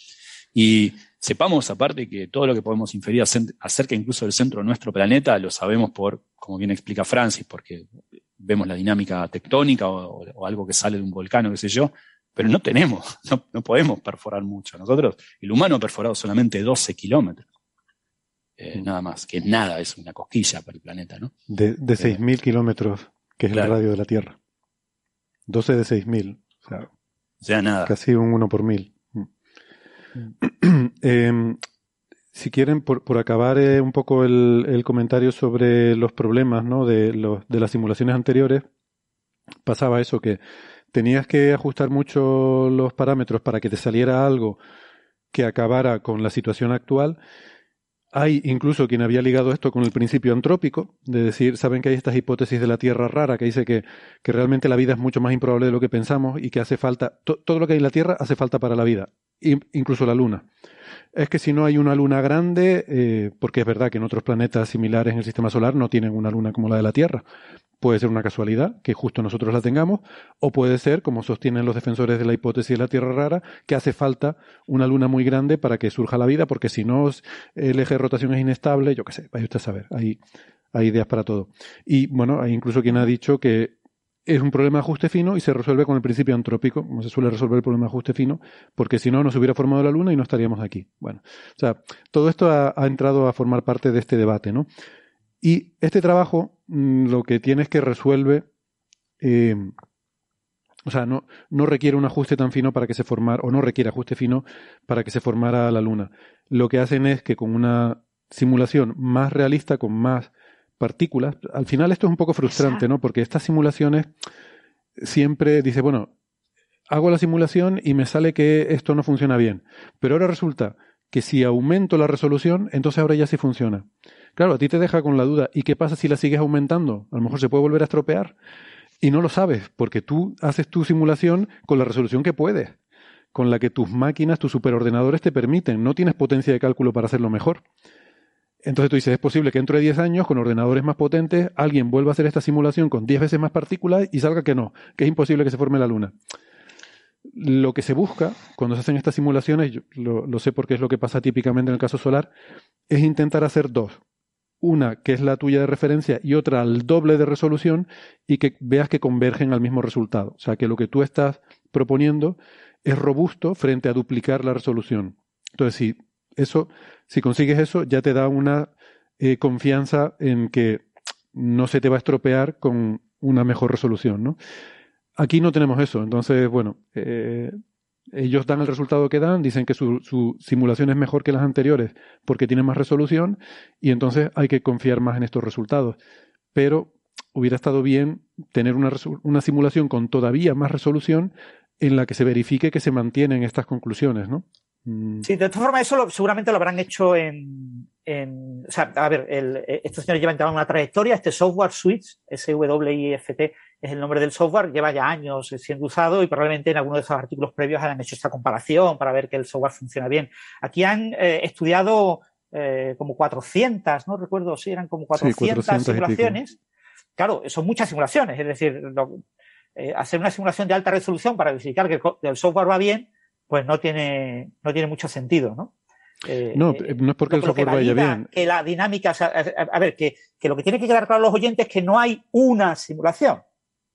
Y sepamos aparte que todo lo que podemos inferir acerca incluso del centro de nuestro planeta lo sabemos por, como bien explica Francis, porque vemos la dinámica tectónica o, algo que sale de un volcán qué sé yo, pero no tenemos, no, podemos perforar mucho. Nosotros, el humano ha perforado solamente 12 kilómetros. Eh, mm. nada más, que nada, es una cosquilla para el planeta, ¿no? De, de 6.000 eh, kilómetros, que es el radio de la Tierra. 12 de 6.000. O sea, o sea, nada. Casi un 1 por Em, si quieren, por, acabar eh, un poco el, comentario sobre los problemas ¿no? de, de las simulaciones anteriores, pasaba eso que tenías que ajustar mucho los parámetros para que te saliera algo que acabara con la situación actual. Hay incluso quien había ligado esto con el principio antrópico, de decir, saben que hay estas hipótesis de la Tierra rara, que dice que, que realmente la vida es mucho más improbable de lo que pensamos y que hace falta, todo lo que hay en la Tierra hace falta para la vida incluso la Luna. Es que si no hay una luna grande, eh, porque es verdad que en otros planetas similares en el sistema solar no tienen una luna como la de la Tierra, puede ser una casualidad que justo nosotros la tengamos, o puede ser, como sostienen los defensores de la hipótesis de la Tierra rara, que hace falta una luna muy grande para que surja la vida, porque si no el eje de rotación es inestable, yo qué sé, vaya usted a saber, hay, hay ideas para todo. Y bueno, hay incluso quien ha dicho que es un problema de ajuste fino y se resuelve con el principio antrópico, como se suele resolver el problema de ajuste fino, porque si no, no se hubiera formado la Luna y no estaríamos aquí. Bueno, o sea, todo esto ha, entrado a formar parte de este debate, ¿no? Y este trabajo mm, lo que tiene es que resuelve, eh, o sea, no, no requiere un ajuste tan fino para que se formara, o no requiere ajuste fino para que se formara la Luna. Lo que hacen es que con una simulación más realista, con más partículas. Al final esto es un poco frustrante, ¿no? Porque estas simulaciones siempre dice, bueno, hago la simulación y me sale que esto no funciona bien. Pero ahora resulta que si aumento la resolución, entonces ahora ya sí funciona. Claro, a ti te deja con la duda, ¿y qué pasa si la sigues aumentando? A lo mejor se puede volver a estropear. Y no lo sabes, porque tú haces tu simulación con la resolución que puedes, con la que tus máquinas, tus superordenadores te permiten. No tienes potencia de cálculo para hacerlo mejor. Entonces tú dices, es posible que dentro de 10 años, con ordenadores más potentes, alguien vuelva a hacer esta simulación con 10 veces más partículas y salga que no, que es imposible que se forme la Luna. Lo que se busca cuando se hacen estas simulaciones, yo lo, sé porque es lo que pasa típicamente en el caso solar, es intentar hacer dos. Una que es la tuya de referencia y otra al doble de resolución y que veas que convergen al mismo resultado. O sea, que lo que tú estás proponiendo es robusto frente a duplicar la resolución. Entonces, si eso, si consigues eso, ya te da una eh, confianza en que no se te va a estropear con una mejor resolución, ¿no? Aquí no tenemos eso, entonces, bueno, eh, ellos dan el resultado que dan, dicen que su, simulación es mejor que las anteriores porque tiene más resolución y entonces hay que confiar más en estos resultados. Pero hubiera estado bien tener una, una simulación con todavía más resolución en la que se verifique que se mantienen estas conclusiones, ¿no? Mm. Sí, de todas formas, eso seguramente lo habrán hecho en, O sea, a ver, el, estos señores llevan una trayectoria. Este software Switch, SWIFT, es el nombre del software, lleva ya años siendo usado y probablemente en alguno de esos artículos previos hayan hecho esta comparación para ver que el software funciona bien. Aquí han eh, estudiado eh, como 400, no recuerdo si eran como 400, simulaciones. Claro, son muchas simulaciones, es decir, eh, hacer una simulación de alta resolución para verificar que el software va bien pues no tiene, no tiene mucho sentido, ¿no? Eh, no, eh, no es porque el software vaya bien. Que la dinámica, a, ver, que, lo que tiene que quedar claro a los oyentes es que no hay una simulación.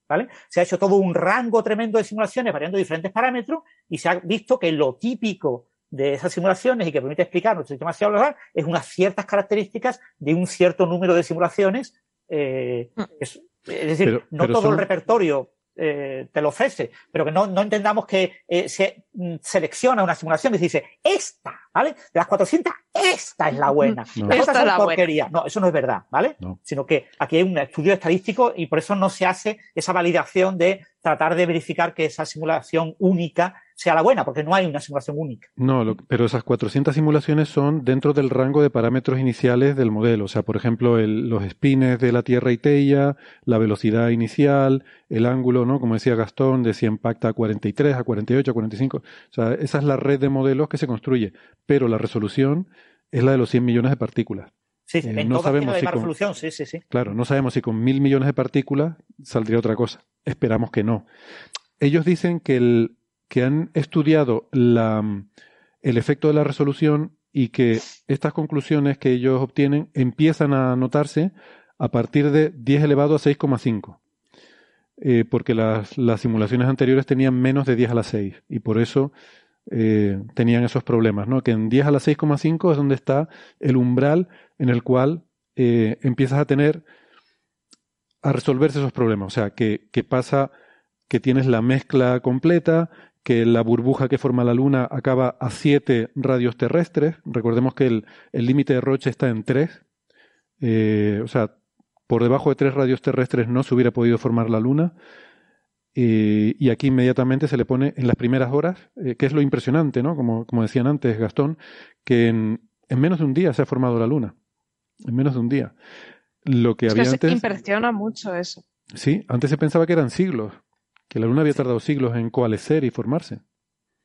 ¿Vale? Se ha hecho todo un rango tremendo de simulaciones variando diferentes parámetros y se ha visto que lo típico de esas simulaciones y que permite explicar nuestro sistema solar es unas ciertas características de un cierto número de simulaciones. Eh, mm. es, decir, no todo el repertorio eh, te lo ofrece, pero que no, no entendamos que eh, se mm, selecciona una simulación y dice, esta, ¿vale? De las 400, esta es la buena. No. Esta es la porquería. No, eso no es verdad, ¿vale? Sino que aquí hay un estudio estadístico y por eso no se hace esa validación de tratar de verificar que esa simulación única sea la buena, porque no hay una simulación única. No, lo- pero esas 400 simulaciones son dentro del rango de parámetros iniciales del modelo. O sea, por ejemplo, el- los spines de la Tierra y Teia, la velocidad inicial, el ángulo, ¿no? Como decía Gastón, de si impacta a 43, a 48, a 45. O sea, esa es la red de modelos que se construye. Pero la resolución es la de los 100 millones de partículas. Sí, sí, Eh, en no sabemos si con- sí, sí, sí. Claro, no sabemos si con mil millones de partículas saldría otra cosa. Esperamos que no. Ellos dicen que, el, que han estudiado el efecto de la resolución y que estas conclusiones que ellos obtienen empiezan a notarse a partir de 10 elevado a 6,5. Eh, porque las, las simulaciones anteriores tenían menos de 10 a la 6 y por eso eh, tenían esos problemas, ¿no? Que en 10 a la 6,5 es donde está el umbral en el cual eh, empiezas a tener a resolverse esos problemas. O sea, que, que pasa que tienes la mezcla completa, que la burbuja que forma la Luna acaba a 7 radios terrestres. Recordemos que el el límite de Roche está en 3. Eh, o sea, por debajo de 3 radios terrestres no se hubiera podido formar la Luna. Eh, y aquí inmediatamente se le pone en las primeras horas, eh, que es lo impresionante, ¿no? Como, como decían antes Gastón, que en, en menos de un día se ha formado la Luna. En menos de un día. Lo que Es que había se antes. impresiona mucho eso. Sí, antes se pensaba que eran siglos, que la Luna había tardado siglos en coalescer y formarse.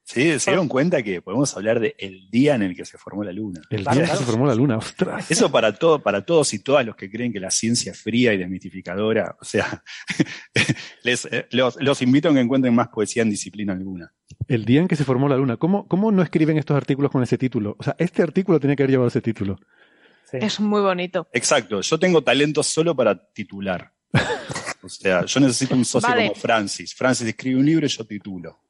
Sí, se dieron cuenta que podemos hablar de el día en el que se formó la Luna. El día en que se formó la Luna, ostras. Eso para todo, para todos y todas los que creen que la ciencia es fría y desmitificadora, o sea, les, eh, los, los invito a que encuentren más poesía en disciplina alguna. El día en que se formó la Luna. ¿Cómo, ¿Cómo no escriben estos artículos con ese título? O sea, este artículo tenía que haber llevado ese título. Es muy bonito. Exacto, yo tengo talento solo para titular. O sea, yo necesito un socio Vale. como Francis. Francis escribe un libro y yo titulo.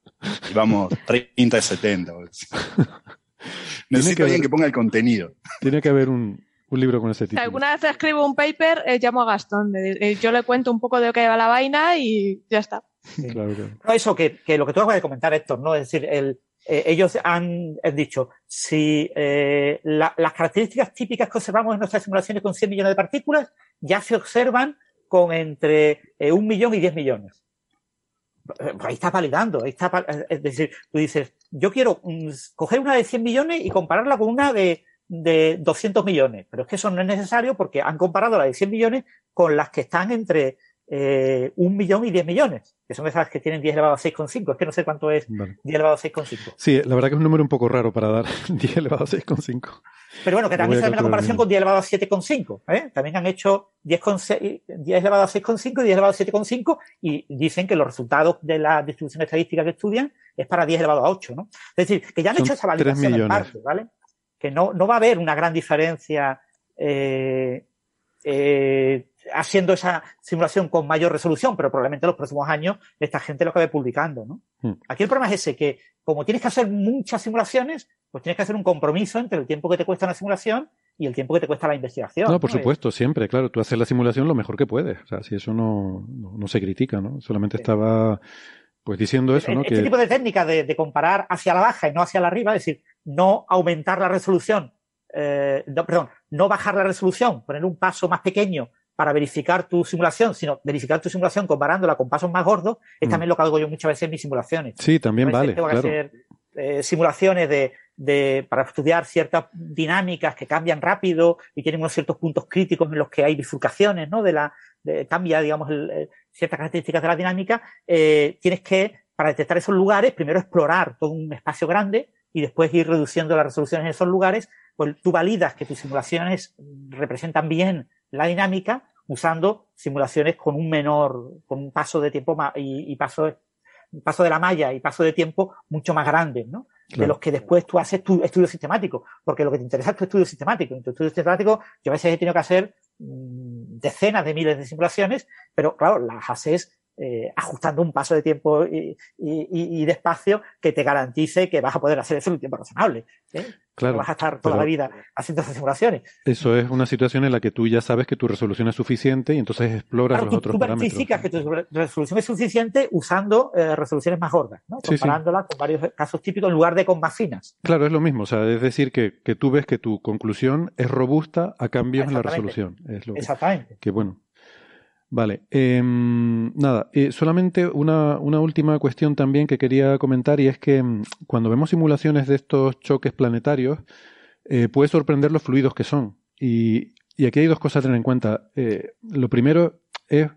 Y vamos, 30 de 70. Necesito que alguien que ponga el contenido. Tiene que haber un, un libro con ese Si título. alguna vez escribo un paper, eh, llamo a Gastón. Eh, yo le cuento un poco de qué va la vaina y ya está. Claro, claro. No, eso que, que lo que tú acabas de comentar, Héctor, ¿no? Es decir, el, eh, ellos han, han dicho, si eh, la- las características típicas que observamos en nuestras simulaciones con 100 millones de partículas ya se observan con entre eh, un millón y 10 millones. Eh, Ahí estás validando, ahí está, val- es decir, tú dices, yo quiero mm, coger una de 100 millones y compararla con una de, de 200 millones, pero es que eso no es necesario porque han comparado la de 100 millones con las que están entre eh, un millón y 10 millones, que son esas que tienen 10 elevado a 6,5. Es que no sé cuánto es Vale. 10 elevado a 6,5. Sí, la verdad que es un número un poco raro para dar 10 elevado a 6,5. Pero bueno, que también se hace una comparación con 10 elevado a 7,5. ¿eh? También han hecho 10, con se- 10 elevado a 6,5 y 10 elevado a 7,5 y dicen que los resultados de la distribución estadística que estudian es para 10 elevado a 8. ¿no? Es decir, que ya han Son hecho esa 3 validación en parte, ¿vale? Que no, no va a haber una gran diferencia eh, eh, haciendo esa simulación con mayor resolución, pero probablemente en los próximos años esta gente lo acabe publicando, ¿no? Hmm. Aquí el problema es ese, que como tienes que hacer muchas simulaciones, pues tienes que hacer un compromiso entre el tiempo que te cuesta una simulación y el tiempo que te cuesta la investigación. No, por supuesto, siempre, claro. Tú haces la simulación lo mejor que puedes. O sea, si eso no, no, no se critica, ¿no? Solamente estaba pues diciendo eso, ¿no? Este Que tipo de técnica de, de comparar hacia la baja y no hacia la arriba, es decir, no aumentar la resolución, eh, no, perdón, no bajar la resolución, poner un paso más pequeño para verificar tu simulación, sino verificar tu simulación comparándola con pasos más gordos, es Mm. también lo que hago yo muchas veces en mis simulaciones. sí, también A veces vale, tengo que claro. hacer eh, simulaciones de, de- para estudiar ciertas dinámicas que cambian rápido y tienen unos ciertos puntos críticos en los que hay bifurcaciones, ¿no? De la, de- cambia, digamos, el- eh, ciertas características de la dinámica. eh, tienes que, para detectar esos lugares, primero explorar todo un espacio grande y después ir reduciendo las resoluciones en esos lugares. Pues tú validas que tus simulaciones representan bien la dinámica usando simulaciones con un menor, con un paso de tiempo ma- y, y paso paso de la malla y paso de tiempo mucho más grandes, ¿no? De los que después tú haces tu estudio sistemático, porque lo que te interesa es tu estudio sistemático. En tu estudio sistemático yo a veces he tenido que hacer mm, decenas de miles de simulaciones, pero claro, las haces eh, ajustando un paso de tiempo y, y- y- de espacio que te garantice que vas a poder hacer eso en un tiempo razonable. ¿eh? Claro, no vas a estar toda la vida haciendo esas simulaciones. Eso es una situación en la que tú ya sabes que tu resolución es suficiente y entonces exploras Claro, los tú, otros tú parámetros. verificas que tu re- resolución es suficiente usando eh, resoluciones más gordas, ¿no? Sí, sí. comparándola con varios casos típicos en lugar de con más finas. Claro, es lo mismo. O sea, es decir, que, que tú ves que tu conclusión es robusta a cambios en la resolución. Es lo que, Exactamente. que bueno. Vale, em, nada, eh, solamente una, una última cuestión también que quería comentar y es que em, cuando vemos simulaciones de estos choques planetarios, eh, puede sorprender los fluidos que son. Y, y aquí hay dos cosas a tener en cuenta. Eh, lo primero es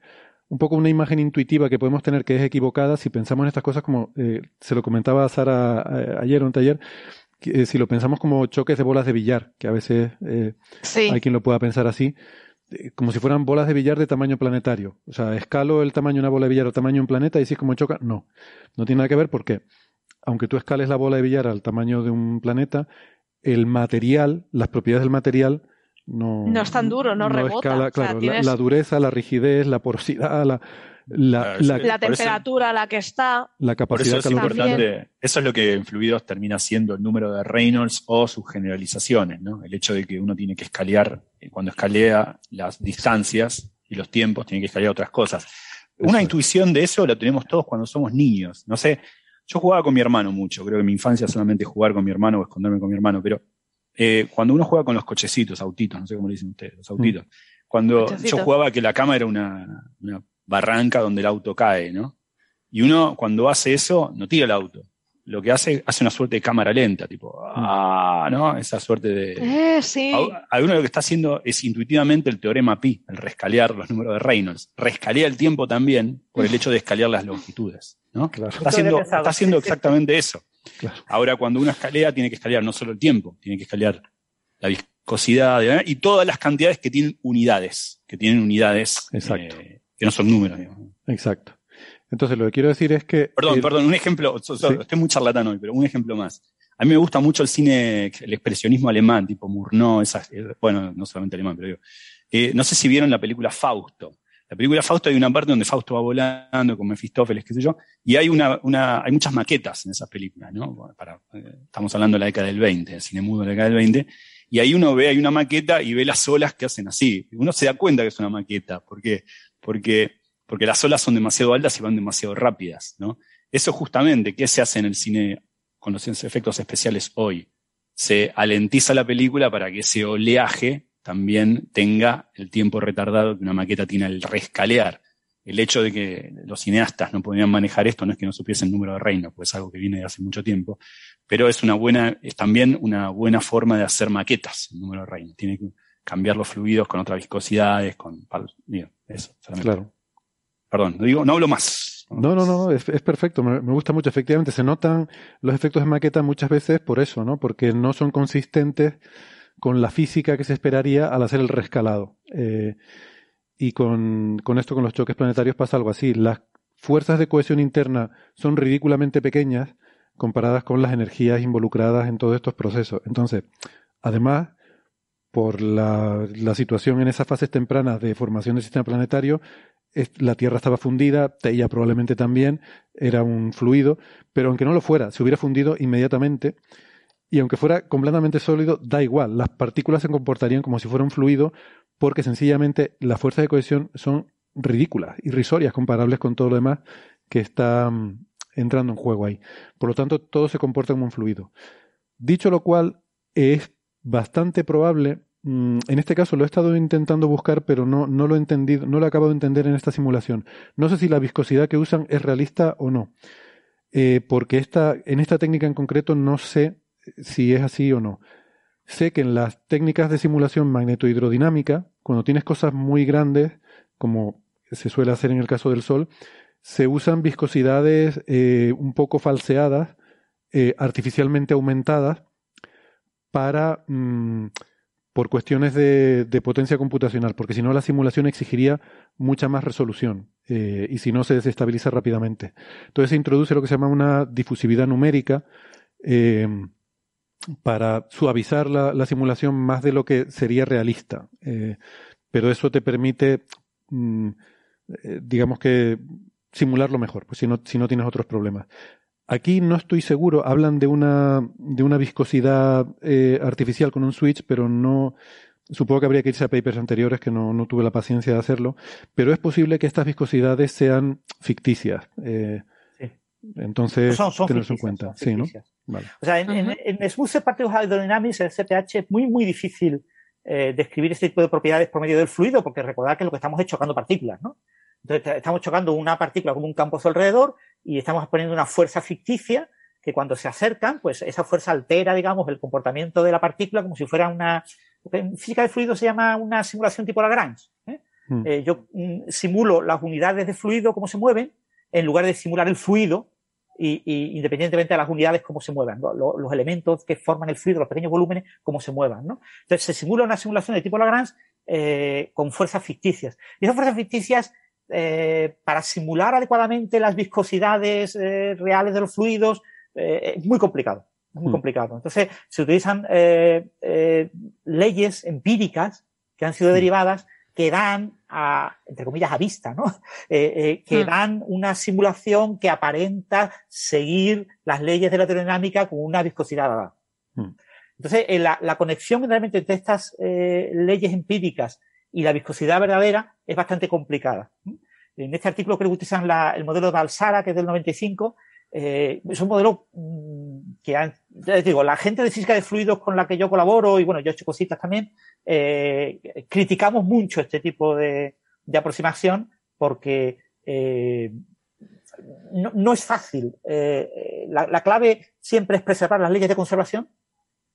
un poco una imagen intuitiva que podemos tener que es equivocada si pensamos en estas cosas como, eh, se lo comentaba a Sara ayer o un taller, que, eh, si lo pensamos como choques de bolas de billar, que a veces Sí. hay quien lo pueda pensar así, como si fueran bolas de billar de tamaño planetario. O sea, escalo el tamaño de una bola de billar al tamaño de un planeta y si es como choca, no. No tiene nada que ver porque, aunque tú escales la bola de billar al tamaño de un planeta, el material, las propiedades del material, no, No es tan duro, no rebota. escala, O sea, claro, la- la, dureza, la rigidez, la porosidad, la, la, la, La temperatura a la que está. la Por capacidad eso es importante, eso es lo que en fluidos termina siendo el número de Reynolds o sus generalizaciones, ¿no? El hecho de que uno tiene que escalear, eh, cuando escalea las distancias y los tiempos, tiene que escalear otras cosas. Una intuición de eso la tenemos todos cuando somos niños. No sé, yo jugaba con mi hermano mucho, creo que mi infancia solamente jugar con mi hermano o esconderme con mi hermano, pero eh, cuando uno juega con los cochecitos, autitos, no sé cómo le dicen ustedes, los autitos, cuando Cochecitos. yo jugaba que la cama era una, una barranca donde el auto cae, ¿no? Y uno cuando hace eso no tira el auto. Lo que hace, hace una suerte de cámara lenta, tipo, ah, ¿no? Esa suerte de... Eh, sí. A- a uno lo que está haciendo es intuitivamente el teorema pi, el rescalear los números de Reynolds. Rescalea el tiempo también por el hecho de escalear las longitudes, ¿no? Está Justo haciendo, está haciendo exactamente eso. Ahora, cuando uno escalea, tiene que escalear no solo el tiempo, tiene que escalear la viscosidad ¿eh? y todas las cantidades que tienen unidades, que tienen unidades eh, que no son números. digamos. Exacto. Entonces, lo que quiero decir es que. Perdón, el- perdón, un ejemplo, so- so- Sí. estoy muy charlatán hoy, pero un ejemplo más. A mí me gusta mucho el cine, el expresionismo alemán, tipo Murnau, esas, eh, bueno, no solamente alemán, pero digo. eh, no sé si vieron la película Fausto. La película Fausto hay una parte donde Fausto va volando con Mefistófeles, qué sé yo, y hay una, una, hay muchas maquetas en esas películas, ¿no? Para, eh, estamos hablando de la década del 20, el cine mudo de la década del 20, y ahí uno ve, hay una maqueta y ve las olas que hacen así. Uno se da cuenta que es una maqueta. ¿Por qué? Porque, porque las olas son demasiado altas y van demasiado rápidas, ¿no? Eso justamente, ¿qué se hace en el cine con los efectos especiales hoy? Se alentiza la película para que ese oleaje también tenga el tiempo retardado que una maqueta tiene al rescalear. El hecho de que los cineastas no podían manejar esto no es que no supiesen el número de reino, pues es algo que viene de hace mucho tiempo, pero es una buena, es también una buena forma de hacer maquetas, el número de reino. Tiene que cambiar los fluidos con otras viscosidades, con eso. solamente. Claro. Perdón, no digo, no hablo más. No, no, no, es, es perfecto. Me, me gusta mucho. Efectivamente, se notan los efectos de maqueta muchas veces por eso, ¿no? Porque no son consistentes con la física que se esperaría al hacer el rescalado. Eh, y con, con esto, con los choques planetarios, pasa algo así. Las fuerzas de cohesión interna son ridículamente pequeñas comparadas con las energías involucradas en todos estos procesos. Entonces, además, por la, situación en esas fases tempranas de formación del sistema planetario, la Tierra estaba fundida, ella probablemente también, era un fluido, pero aunque no lo fuera, se hubiera fundido inmediatamente, y aunque fuera completamente sólido, da igual, las partículas se comportarían como si fuera un fluido, porque sencillamente las fuerzas de cohesión son ridículas, irrisorias, comparables con todo lo demás que está mm, entrando en juego ahí. Por lo tanto, todo se comporta como un fluido. Dicho lo cual, es bastante probable, mm, en este caso lo he estado intentando buscar, pero no, no lo he entendido, no lo he acabado de entender en esta simulación. No sé si la viscosidad que usan es realista o no, Eh, porque esta, en esta técnica en concreto no sé si es así o no. Sé que en las técnicas de simulación magnetohidrodinámica, cuando tienes cosas muy grandes, como se suele hacer en el caso del Sol, se usan viscosidades eh, un poco falseadas, eh, artificialmente aumentadas, para mm, por cuestiones de, de potencia computacional, porque si no la simulación exigiría mucha más resolución eh, y si no se desestabiliza rápidamente. Entonces se introduce lo que se llama una difusividad numérica eh, para suavizar la, la simulación más de lo que sería realista. Eh, pero eso te permite, mm, digamos que, simularlo mejor, pues si no, si no tienes otros problemas. Aquí no estoy seguro, hablan de una, de una viscosidad eh, artificial con un switch, pero no, supongo que habría que irse a papers anteriores que no, no tuve la paciencia de hacerlo, pero es posible que estas viscosidades sean ficticias. eh, Entonces, Son- en cuenta. Sí, ¿no? Vale. O sea, en, en, en Smooth Party of Hydrodynamics, el CPH, es muy, muy difícil eh, describir este tipo de propiedades por medio del fluido, porque recordad que lo que estamos es chocando partículas, ¿no? Entonces estamos chocando una partícula como un campo a su alrededor y estamos poniendo una fuerza ficticia que cuando se acercan, pues esa fuerza altera, digamos, el comportamiento de la partícula como si fuera una, en física de fluido se llama una simulación tipo Lagrange. ¿eh? Mm. Eh, yo mm, simulo las unidades de fluido, cómo se mueven, en lugar de simular el fluido, y, y independientemente de las unidades, cómo se muevan, ¿no? los, los, elementos que forman el fluido, los pequeños volúmenes, cómo se muevan. ¿no? Entonces se simula una simulación de tipo Lagrange eh, con fuerzas ficticias. Y esas fuerzas ficticias, eh, para simular adecuadamente las viscosidades eh, reales de los fluidos, eh, es muy complicado. Es muy mm. complicado. Entonces se utilizan leyes empíricas que han sido mm. derivadas que dan a, entre comillas, a vista, ¿no? Eh, eh, que mm. dan una simulación que aparenta seguir las leyes de la termodinámica con una viscosidad dada. Mm. Entonces, eh, la, la, conexión realmente entre estas eh, leyes empíricas y la viscosidad verdadera es bastante complicada. En este artículo creo que utilizan la, el modelo de Balsara, que es del 95, eh, es un modelo mm, que, han, ya les digo, la gente de física de fluidos con la que yo colaboro y bueno, yo he hecho cositas también, eh, criticamos mucho este tipo de, de aproximación porque eh, no, es fácil. Eh, la, clave siempre es preservar las leyes de conservación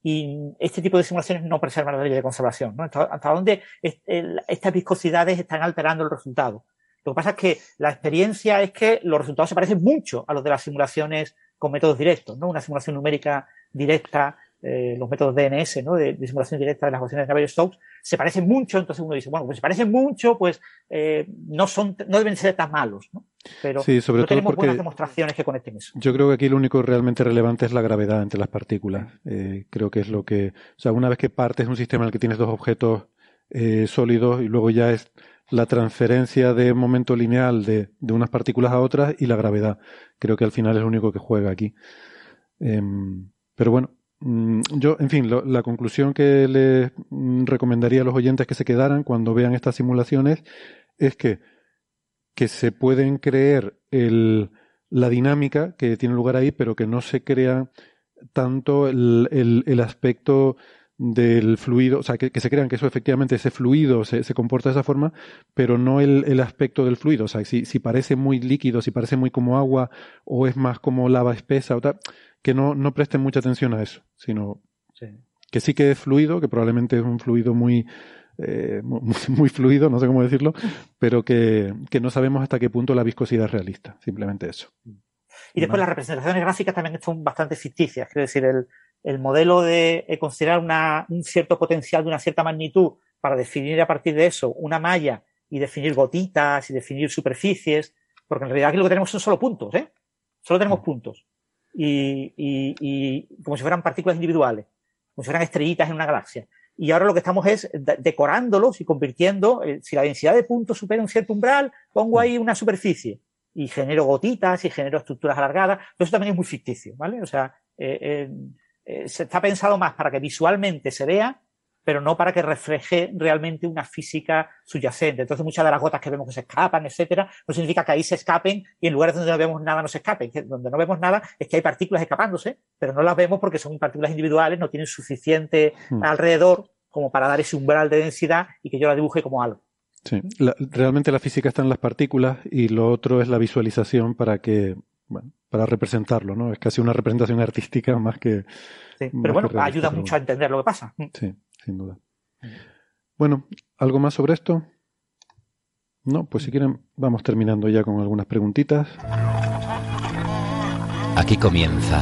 y este tipo de simulaciones no preservan las leyes de conservación. ¿no? Hasta, hasta dónde estas viscosidades están alterando el resultado. Lo que pasa es que la experiencia es que los resultados se parecen mucho a los de las simulaciones con métodos directos, ¿no? Una simulación numérica directa, eh, los métodos DNS, ¿no? De, de, simulación directa de las ecuaciones de Navier-Stokes, se parecen mucho, entonces uno dice, bueno, pues se parecen mucho, pues eh, no son, no deben ser tan malos, ¿no? Pero sí, sobre no todo tenemos buenas demostraciones que conecten eso. Yo creo que aquí lo único realmente relevante es la gravedad entre las partículas. Eh, creo que es lo que, o sea, una vez que partes un sistema en el que tienes dos objetos eh, sólidos y luego ya es la transferencia de momento lineal de, de, unas partículas a otras y la gravedad. Creo que al final es lo único que juega aquí. Eh, pero bueno, yo, en fin, lo, la conclusión que les mm, recomendaría a los oyentes que se quedaran cuando vean estas simulaciones es que, que se pueden creer el, la dinámica que tiene lugar ahí, pero que no se crea tanto el, el, aspecto del fluido, o sea, que, que, se crean que eso efectivamente, ese fluido se, se comporta de esa forma, pero no el, el, aspecto del fluido. O sea, si, si parece muy líquido, si parece muy como agua, o es más como lava espesa, o tal, que no, no presten mucha atención a eso, sino sí. que sí que es fluido, que probablemente es un fluido muy, eh, muy, muy, fluido, no sé cómo decirlo, pero que, que no sabemos hasta qué punto la viscosidad es realista, simplemente eso. Y después las representaciones gráficas también son bastante ficticias, quiero decir, el, el modelo de considerar una, un cierto potencial de una cierta magnitud para definir a partir de eso una malla y definir gotitas y definir superficies, porque en realidad aquí lo que tenemos son solo puntos, ¿eh? Solo tenemos puntos. Y, y, y como si fueran partículas individuales, como si fueran estrellitas en una galaxia. Y ahora lo que estamos es decorándolos y convirtiendo, eh, si la densidad de puntos supera un cierto umbral, pongo ahí una superficie y genero gotitas y genero estructuras alargadas. Pero eso también es muy ficticio, ¿vale? O sea, eh, eh, se está pensado más para que visualmente se vea, pero no para que refleje realmente una física subyacente. Entonces, muchas de las gotas que vemos que se escapan, etcétera, no significa que ahí se escapen y en lugares donde no vemos nada no se escapen. Donde no vemos nada es que hay partículas escapándose, pero no las vemos porque son partículas individuales, no tienen suficiente hmm. alrededor como para dar ese umbral de densidad y que yo la dibuje como algo. Sí, la, realmente la física está en las partículas y lo otro es la visualización para que bueno, para representarlo, ¿no? Es casi una representación artística más que. Sí, pero bueno, ayuda mucho a entender lo que pasa. Sí, sin duda. Bueno, ¿algo más sobre esto? No, pues si quieren, vamos terminando ya con algunas preguntitas. Aquí comienza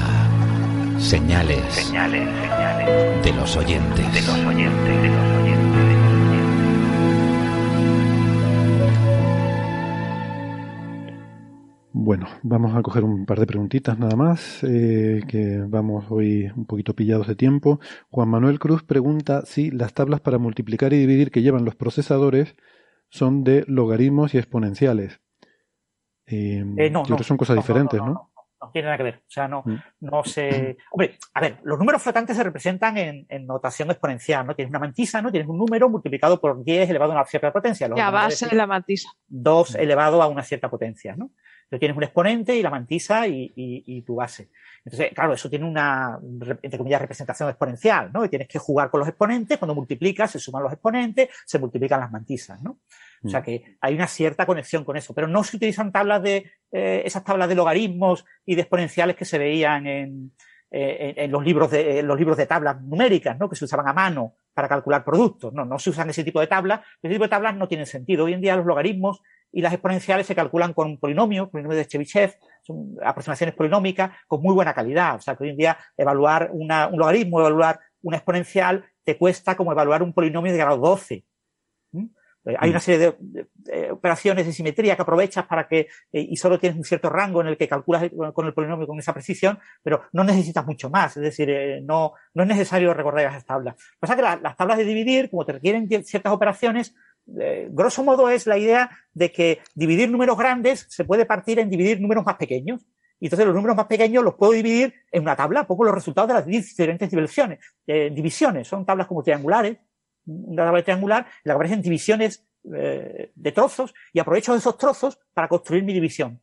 señales, señales, señales de los oyentes. De los oyentes, de los oyentes. Bueno, vamos a coger un par de preguntitas nada más, eh, que vamos hoy un poquito pillados de tiempo. Juan Manuel Cruz pregunta si las tablas para multiplicar y dividir que llevan los procesadores son de logaritmos y exponenciales. Eh, eh, no, yo creo que son cosas no, diferentes, no, ¿no? No, no, tiene nada que ver. O sea, no, no se. Hombre, a ver, los números flotantes se representan en, en notación exponencial, ¿no? Tienes una mantisa, ¿no? Tienes un número multiplicado por 10 elevado a una cierta potencia. La base de la mantisa. 2 elevado a una cierta potencia, ¿no? Entonces tienes un exponente y la mantisa y, y- y tu base. Entonces, claro, eso tiene una, re- entre comillas, representación exponencial, ¿no? Y tienes que jugar con los exponentes, cuando multiplicas, se suman los exponentes, se multiplican las mantisas, ¿no? O sea que hay una cierta conexión con eso, pero no se utilizan tablas de, eh, esas tablas de logaritmos y de exponenciales que se veían en, eh, en, en los libros de, en los libros de tablas numéricas, ¿no? Que se usaban a mano para calcular productos. No, no se usan ese tipo de tablas. Ese tipo de tablas no tienen sentido. Hoy en día los logaritmos y las exponenciales se calculan con un polinomio, polinomio de Chebyshev, son aproximaciones polinómicas con muy buena calidad. O sea que hoy en día evaluar una- un logaritmo, evaluar una exponencial, te cuesta como evaluar un polinomio de grado 12. ¿Mm? Eh, Hay una serie de, de- de operaciones de simetría que aprovechas para que, eh, y solo tienes un cierto rango en el que calculas el- con el polinomio con esa precisión, pero no necesitas mucho más. Es decir, eh, no, no es necesario recordar esas tablas. Lo que pasa es que la- las tablas de dividir, como te requieren cier- ciertas operaciones, eh, grosso modo es la idea de que dividir números grandes se puede partir en dividir números más pequeños. Y entonces los números más pequeños los puedo dividir en una tabla, pongo los resultados de las diferentes divisiones. eh, divisiones son tablas como triangulares, una tabla triangular en la que aparecen divisiones eh, de trozos y aprovecho esos trozos para construir mi división.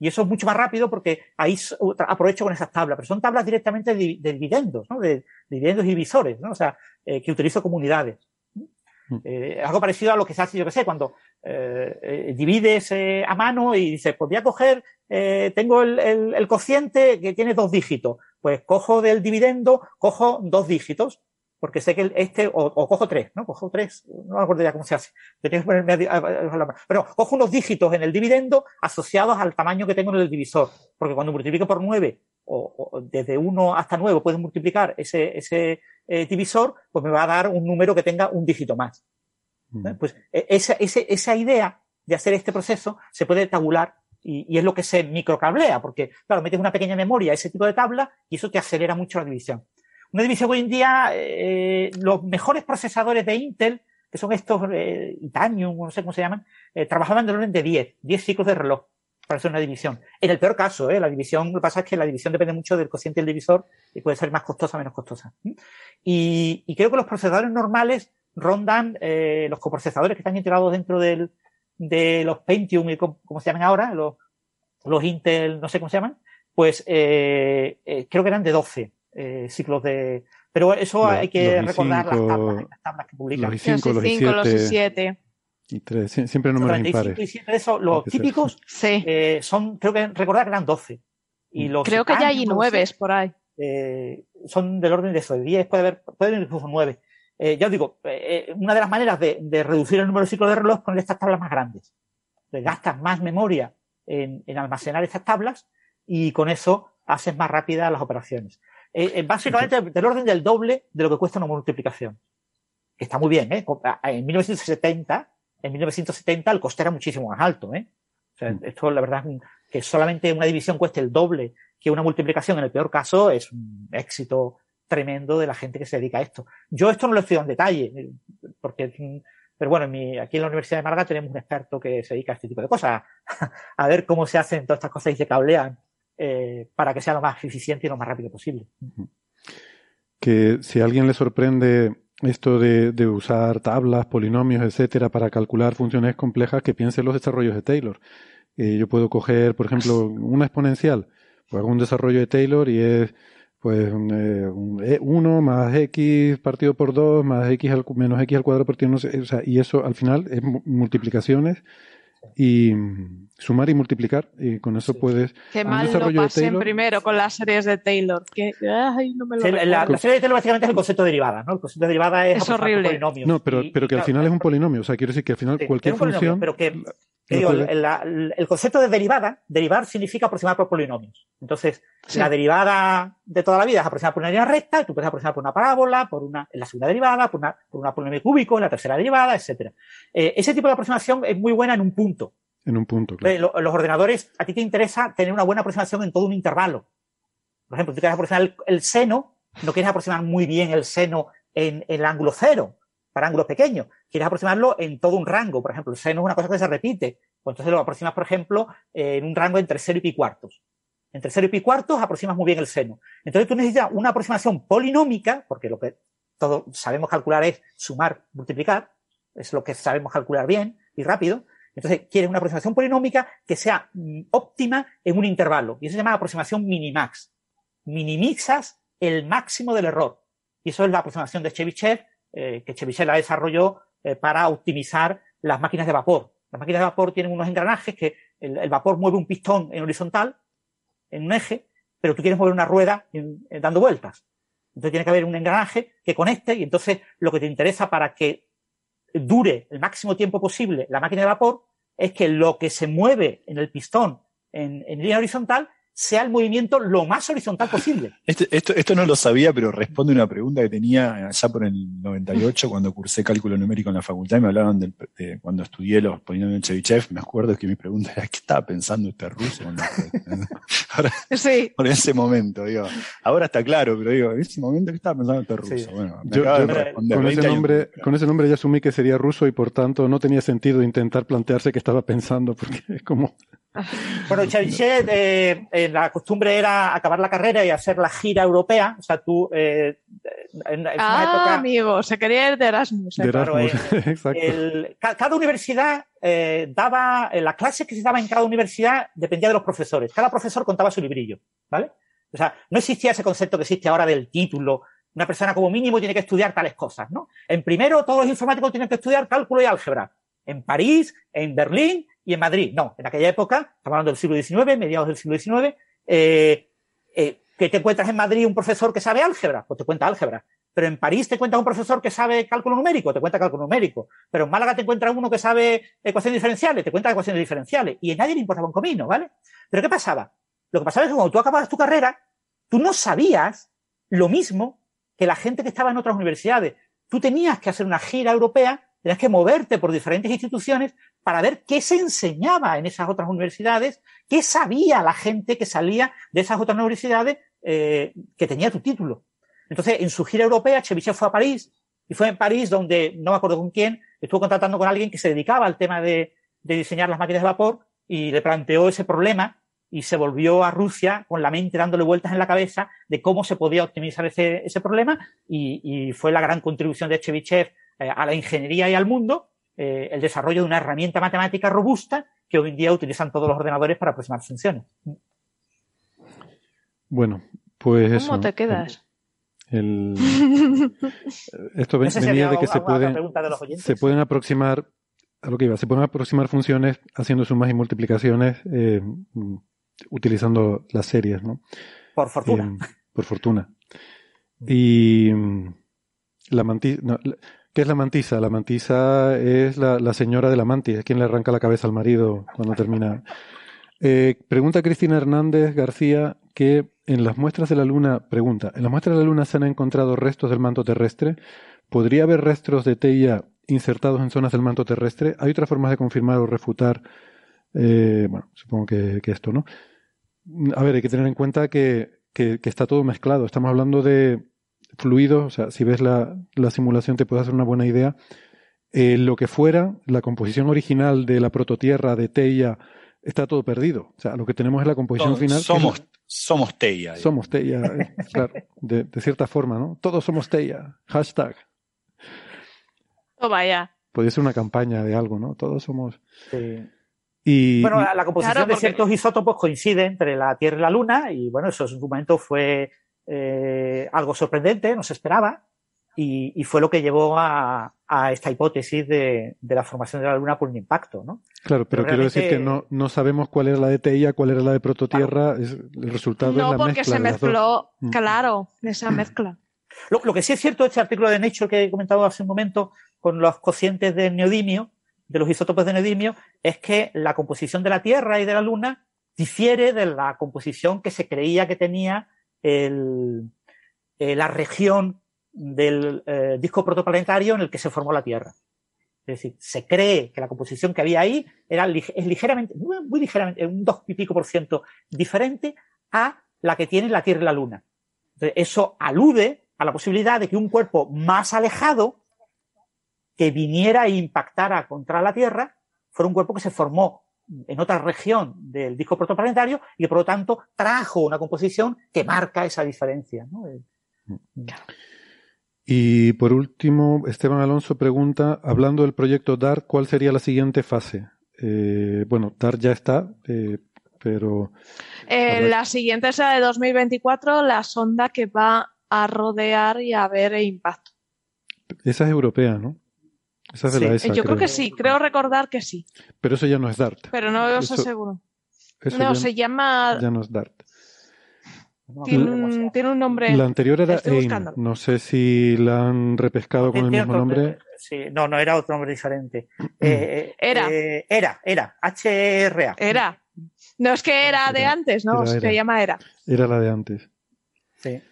Y eso es mucho más rápido porque ahí aprovecho con esas tablas, pero son tablas directamente de, de dividendos, ¿no? De, de dividendos y divisores, ¿no? O sea, que utilizo como unidades. Eh, algo parecido a lo que se hace, yo que sé, cuando eh, eh, divides eh, a mano y dices, pues voy a coger, eh, tengo el, el- el cociente que tiene dos dígitos, pues cojo del dividendo, cojo dos dígitos, porque sé que este, o, o cojo tres, ¿no? Cojo tres, no me acuerdo ya cómo se hace. Tenía que ponerme a di- a- a- a la mano. Pero cojo unos dígitos en el dividendo asociados al tamaño que tengo en el divisor, porque cuando multiplico por nueve, o, o desde uno hasta nueve puedes multiplicar ese, ese eh, divisor, pues me va a dar un número que tenga un dígito más. ¿eh? Pues eh, esa, ese- esa idea de hacer este proceso se puede tabular y, y es lo que se microcablea, porque, claro, metes una pequeña memoria a ese tipo de tabla y eso te acelera mucho la división. Una división hoy en día, eh, los mejores procesadores de Intel, que son estos eh, Itanium, no sé cómo se llaman, eh, trabajaban del orden de 10, 10 ciclos de reloj para hacer una división. En el peor caso, ¿eh? la división, lo que pasa es que la división depende mucho del cociente del divisor y puede ser más costosa o menos costosa. Y, y creo que los procesadores normales rondan eh, los coprocesadores que están integrados dentro del, de los Pentium y como, como se llaman ahora, los, los Intel, no sé cómo se llaman, pues eh, eh, creo que eran de 12 eh, ciclos de... Pero eso Los- hay que recordar las i5, tablas, las tablas que publican. los i5, los cinco, los i7. i7. Y tres, sie- siempre números 45 impares. y 7 de esos, los típicos eh, son, creo que recordar que eran 12. Y los Creo que ya hay Itanium, no lo sé, nueves por ahí. eh, son del orden de eso, de 10, puede haber, puede haber incluso 9. Eh, ya os digo, eh, eh, una de las maneras de, de reducir el número de ciclos de reloj es poner estas tablas más grandes. Le gastas más memoria en, en almacenar estas tablas y con eso haces más rápidas las operaciones. Eh, eh, básicamente del orden del doble de lo que cuesta una multiplicación. Que está muy bien, ¿eh? En 1970, en 1970 el coste era muchísimo más alto, ¿eh? O sea, esto la verdad que solamente una división cueste el doble que una multiplicación en el peor caso es un éxito tremendo de la gente que se dedica a esto. Yo esto no lo he estudiado en detalle, eh, porque, mm, pero bueno, en mi- aquí en la Universidad de Málaga tenemos un experto que se dedica a este tipo de cosas, a ver cómo se hacen todas estas cosas y se cablean eh, para que sea lo más eficiente y lo más rápido posible. que si a alguien le sorprende esto de, de usar tablas, polinomios, etcétera, para calcular funciones complejas, que piense en los desarrollos de Taylor. Eh, yo puedo coger, por ejemplo, una exponencial, pues hago un desarrollo de Taylor y es pues un, eh, un e- 1 más x partido por 2 más x al, menos x al cuadrado partido no sé, o sea, y eso al final es mu- multiplicaciones y sumar y multiplicar y con eso puedes Qué mal lo pasé Taylor primero con las series de Taylor. Que, ay, no me lo la, la- serie de Taylor básicamente es el concepto de derivada, ¿no? El concepto de derivada es, Es horrible. No, pero, Y- pero y que al claro, final es un polinomio. O sea, quiero decir que al final Sí, cualquier función. pero que digo, el, la- el concepto de derivada, derivar significa aproximar por polinomios. Entonces, Sí. la derivada de toda la vida es aproximar por una línea recta, y tú puedes aproximar por una parábola, por una, en la segunda derivada, por una, por una polinomio cúbico, en la tercera derivada, etcétera. Eh, ese tipo de aproximación es muy buena en un punto. en un punto, claro. Lo- los ordenadores, a ti te interesa tener una buena aproximación en todo un intervalo. Por ejemplo, tú quieres aproximar el, el seno, no quieres aproximar muy bien el seno en, en el ángulo cero, para ángulos pequeños. Quieres aproximarlo en todo un rango. Por ejemplo, el seno es una cosa que se repite. Pues entonces lo aproximas, por ejemplo, eh, en un rango entre 0 y pi cuartos. Entre 0 y pi cuartos aproximas muy bien el seno. Entonces tú necesitas una aproximación polinómica, porque lo que todos sabemos calcular es sumar, multiplicar. Es lo que sabemos calcular bien y rápido. Entonces, quieres una aproximación polinómica que sea mm, óptima en un intervalo. Y eso se llama aproximación minimax. Minimizas el máximo del error. Y eso es la aproximación de Chebyshev, eh, que la desarrolló eh, para optimizar las máquinas de vapor. Las máquinas de vapor tienen unos engranajes que el, vapor mueve un pistón en horizontal, en un eje, pero tú quieres mover una rueda en- en dando vueltas. Entonces tiene que haber un engranaje que conecte y entonces lo que te interesa para que dure el máximo tiempo posible la máquina de vapor es que lo que se mueve en el pistón en, en línea horizontal sea el movimiento lo más horizontal posible. Este- esto, esto no lo sabía, pero responde una pregunta que tenía allá por el 98, cuando cursé cálculo numérico en la facultad y me hablaban del- de, cuando estudié los polinomios de Chebyshev. Me acuerdo que mi pregunta era, ¿qué estaba pensando este ruso? cuando- ahora, Sí. por ese momento, digo, ahora está claro, pero digo, en ese momento, ¿qué estaba pensando este ruso? Bueno, me Yo- acaba yo de responder. con, 20 ese años nombre, con ese nombre ya asumí que sería ruso y por tanto no tenía sentido intentar plantearse qué estaba pensando, porque es como... Bueno, Chebyshev, eh, eh, la costumbre era acabar la carrera y hacer la gira europea. O sea, tú, eh, en, en una Ah, época, amigo, se quería ir de Erasmus. De claro, Erasmus, eh, exacto. el- cada universidad eh, daba, eh, las clases que se daban en cada universidad dependía de los profesores. Cada profesor contaba su librillo, ¿vale? O sea, no existía ese concepto que existe ahora del título. Una persona como mínimo tiene que estudiar tales cosas, ¿no? En primero, todos los informáticos tienen que estudiar cálculo y álgebra. En París, en Berlín y en Madrid. No, en aquella época, estamos hablando del siglo XIX, mediados del siglo XIX, eh, eh, que te encuentras en Madrid un profesor que sabe álgebra, pues te cuenta álgebra. Pero en París te encuentras un profesor que sabe cálculo numérico, te cuenta cálculo numérico. Pero en Málaga te encuentras uno que sabe ecuaciones diferenciales, te cuenta ecuaciones diferenciales. Y a nadie le importaba un comino, ¿vale? Pero ¿qué pasaba? Lo que pasaba es que cuando tú acababas tu carrera, tú no sabías lo mismo que la gente que estaba en otras universidades. Tú tenías que hacer una gira europea, tenías que moverte por diferentes instituciones para ver qué se enseñaba en esas otras universidades, qué sabía la gente que salía de esas otras universidades eh, que tenía tu título. Entonces, en su gira europea, Chebyshev fue a París y fue en París donde, no me acuerdo con quién, estuvo contactando con alguien que se dedicaba al tema de, de diseñar las máquinas de vapor y le planteó ese problema y se volvió a Rusia con la mente dándole vueltas en la cabeza de cómo se podía optimizar ese, problema y, fue la gran contribución de Chebyshev eh, a la ingeniería y al mundo eh, el desarrollo de una herramienta matemática robusta que hoy en día utilizan todos los ordenadores para aproximar funciones. Bueno, pues eso. ¿Cómo te quedas? El- esto ven- No sé si venía había de que se pueden, de se pueden aproximar, a lo que iba, se pueden aproximar funciones haciendo sumas y multiplicaciones eh, utilizando las series, ¿no? Por fortuna. Eh, por fortuna. Y mm, la mantisa, ¿qué es la mantisa? La mantisa es la, señora de la mantis, es quien le arranca la cabeza al marido cuando termina. Eh, pregunta Cristina Hernández García que en las muestras de la Luna, pregunta, ¿en las muestras de la Luna se han encontrado restos del manto terrestre? ¿Podría haber restos de teia insertados en zonas del manto terrestre? ¿Hay otras formas de confirmar o refutar? eh, bueno, supongo que, que esto, ¿no? A ver, hay que tener en cuenta que, que- que está todo mezclado. Estamos hablando de fluidos, o sea, si ves la, la simulación te puede hacer una buena idea. Eh, lo que fuera, la composición original de la prototierra de Teia está todo perdido. O sea, lo que tenemos es la composición final. somos, somos Teia. somos Teia, eh, claro, de, de cierta forma, ¿no? Todos somos Teia. Hashtag. Oh, vaya. Podría ser una campaña de algo, ¿no? Todos somos. Sí. Y, Bueno, y- la, la composición Claro, de ciertos isótopos coincide entre la Tierra y la Luna y bueno, eso en su momento fue eh, algo sorprendente, no se esperaba y, y fue lo que llevó a, a esta hipótesis de, de la formación de la Luna por un impacto, ¿no? claro, pero, pero quiero decir que no, no sabemos cuál era la de Teia, cuál era la de prototierra. Es, el resultado es No, la porque mezcla se de las dos. mezcló, Mm. claro, esa mezcla. Lo, lo que sí es cierto, este artículo de Nature que he comentado hace un momento con los cocientes de neodimio, de los isótopos de neodimio, es que la composición de la Tierra y de la Luna difiere de la composición que se creía que tenía el, eh, la región del eh, disco protoplanetario en el que se formó la Tierra. Es decir, se cree que la composición que había ahí era es ligeramente, muy, ligeramente, un dos y pico por ciento diferente a la que tiene la Tierra y la Luna. Eso alude a la posibilidad de que un cuerpo más alejado que viniera e impactara contra la Tierra fuera un cuerpo que se formó en otra región del disco protoplanetario y que por lo tanto trajo una composición que marca esa diferencia. ¿no? Eh, Y por último, Esteban Alonso pregunta, hablando del proyecto DART, ¿cuál sería la siguiente fase? Eh, bueno, DART ya está, eh, pero Eh, la siguiente será de 2024, la sonda que va a rodear y a ver el impacto. esa es europea, ¿no? Esa es de Sí. la ESA, Yo creo creo. que sí, creo recordar que sí, Pero eso ya no es DART. pero no lo sé Eso- No, ya, se llama. ya no es DART. Tiene un, tiene un nombre. La anterior era AIM. No sé si la han repescado con el mismo otro- nombre. Sí, no, no era otro nombre diferente. Eh, Era. eh, era, era. HRA. Era. No es que era de antes, no, era, se llama Era. Era la de antes. Sí.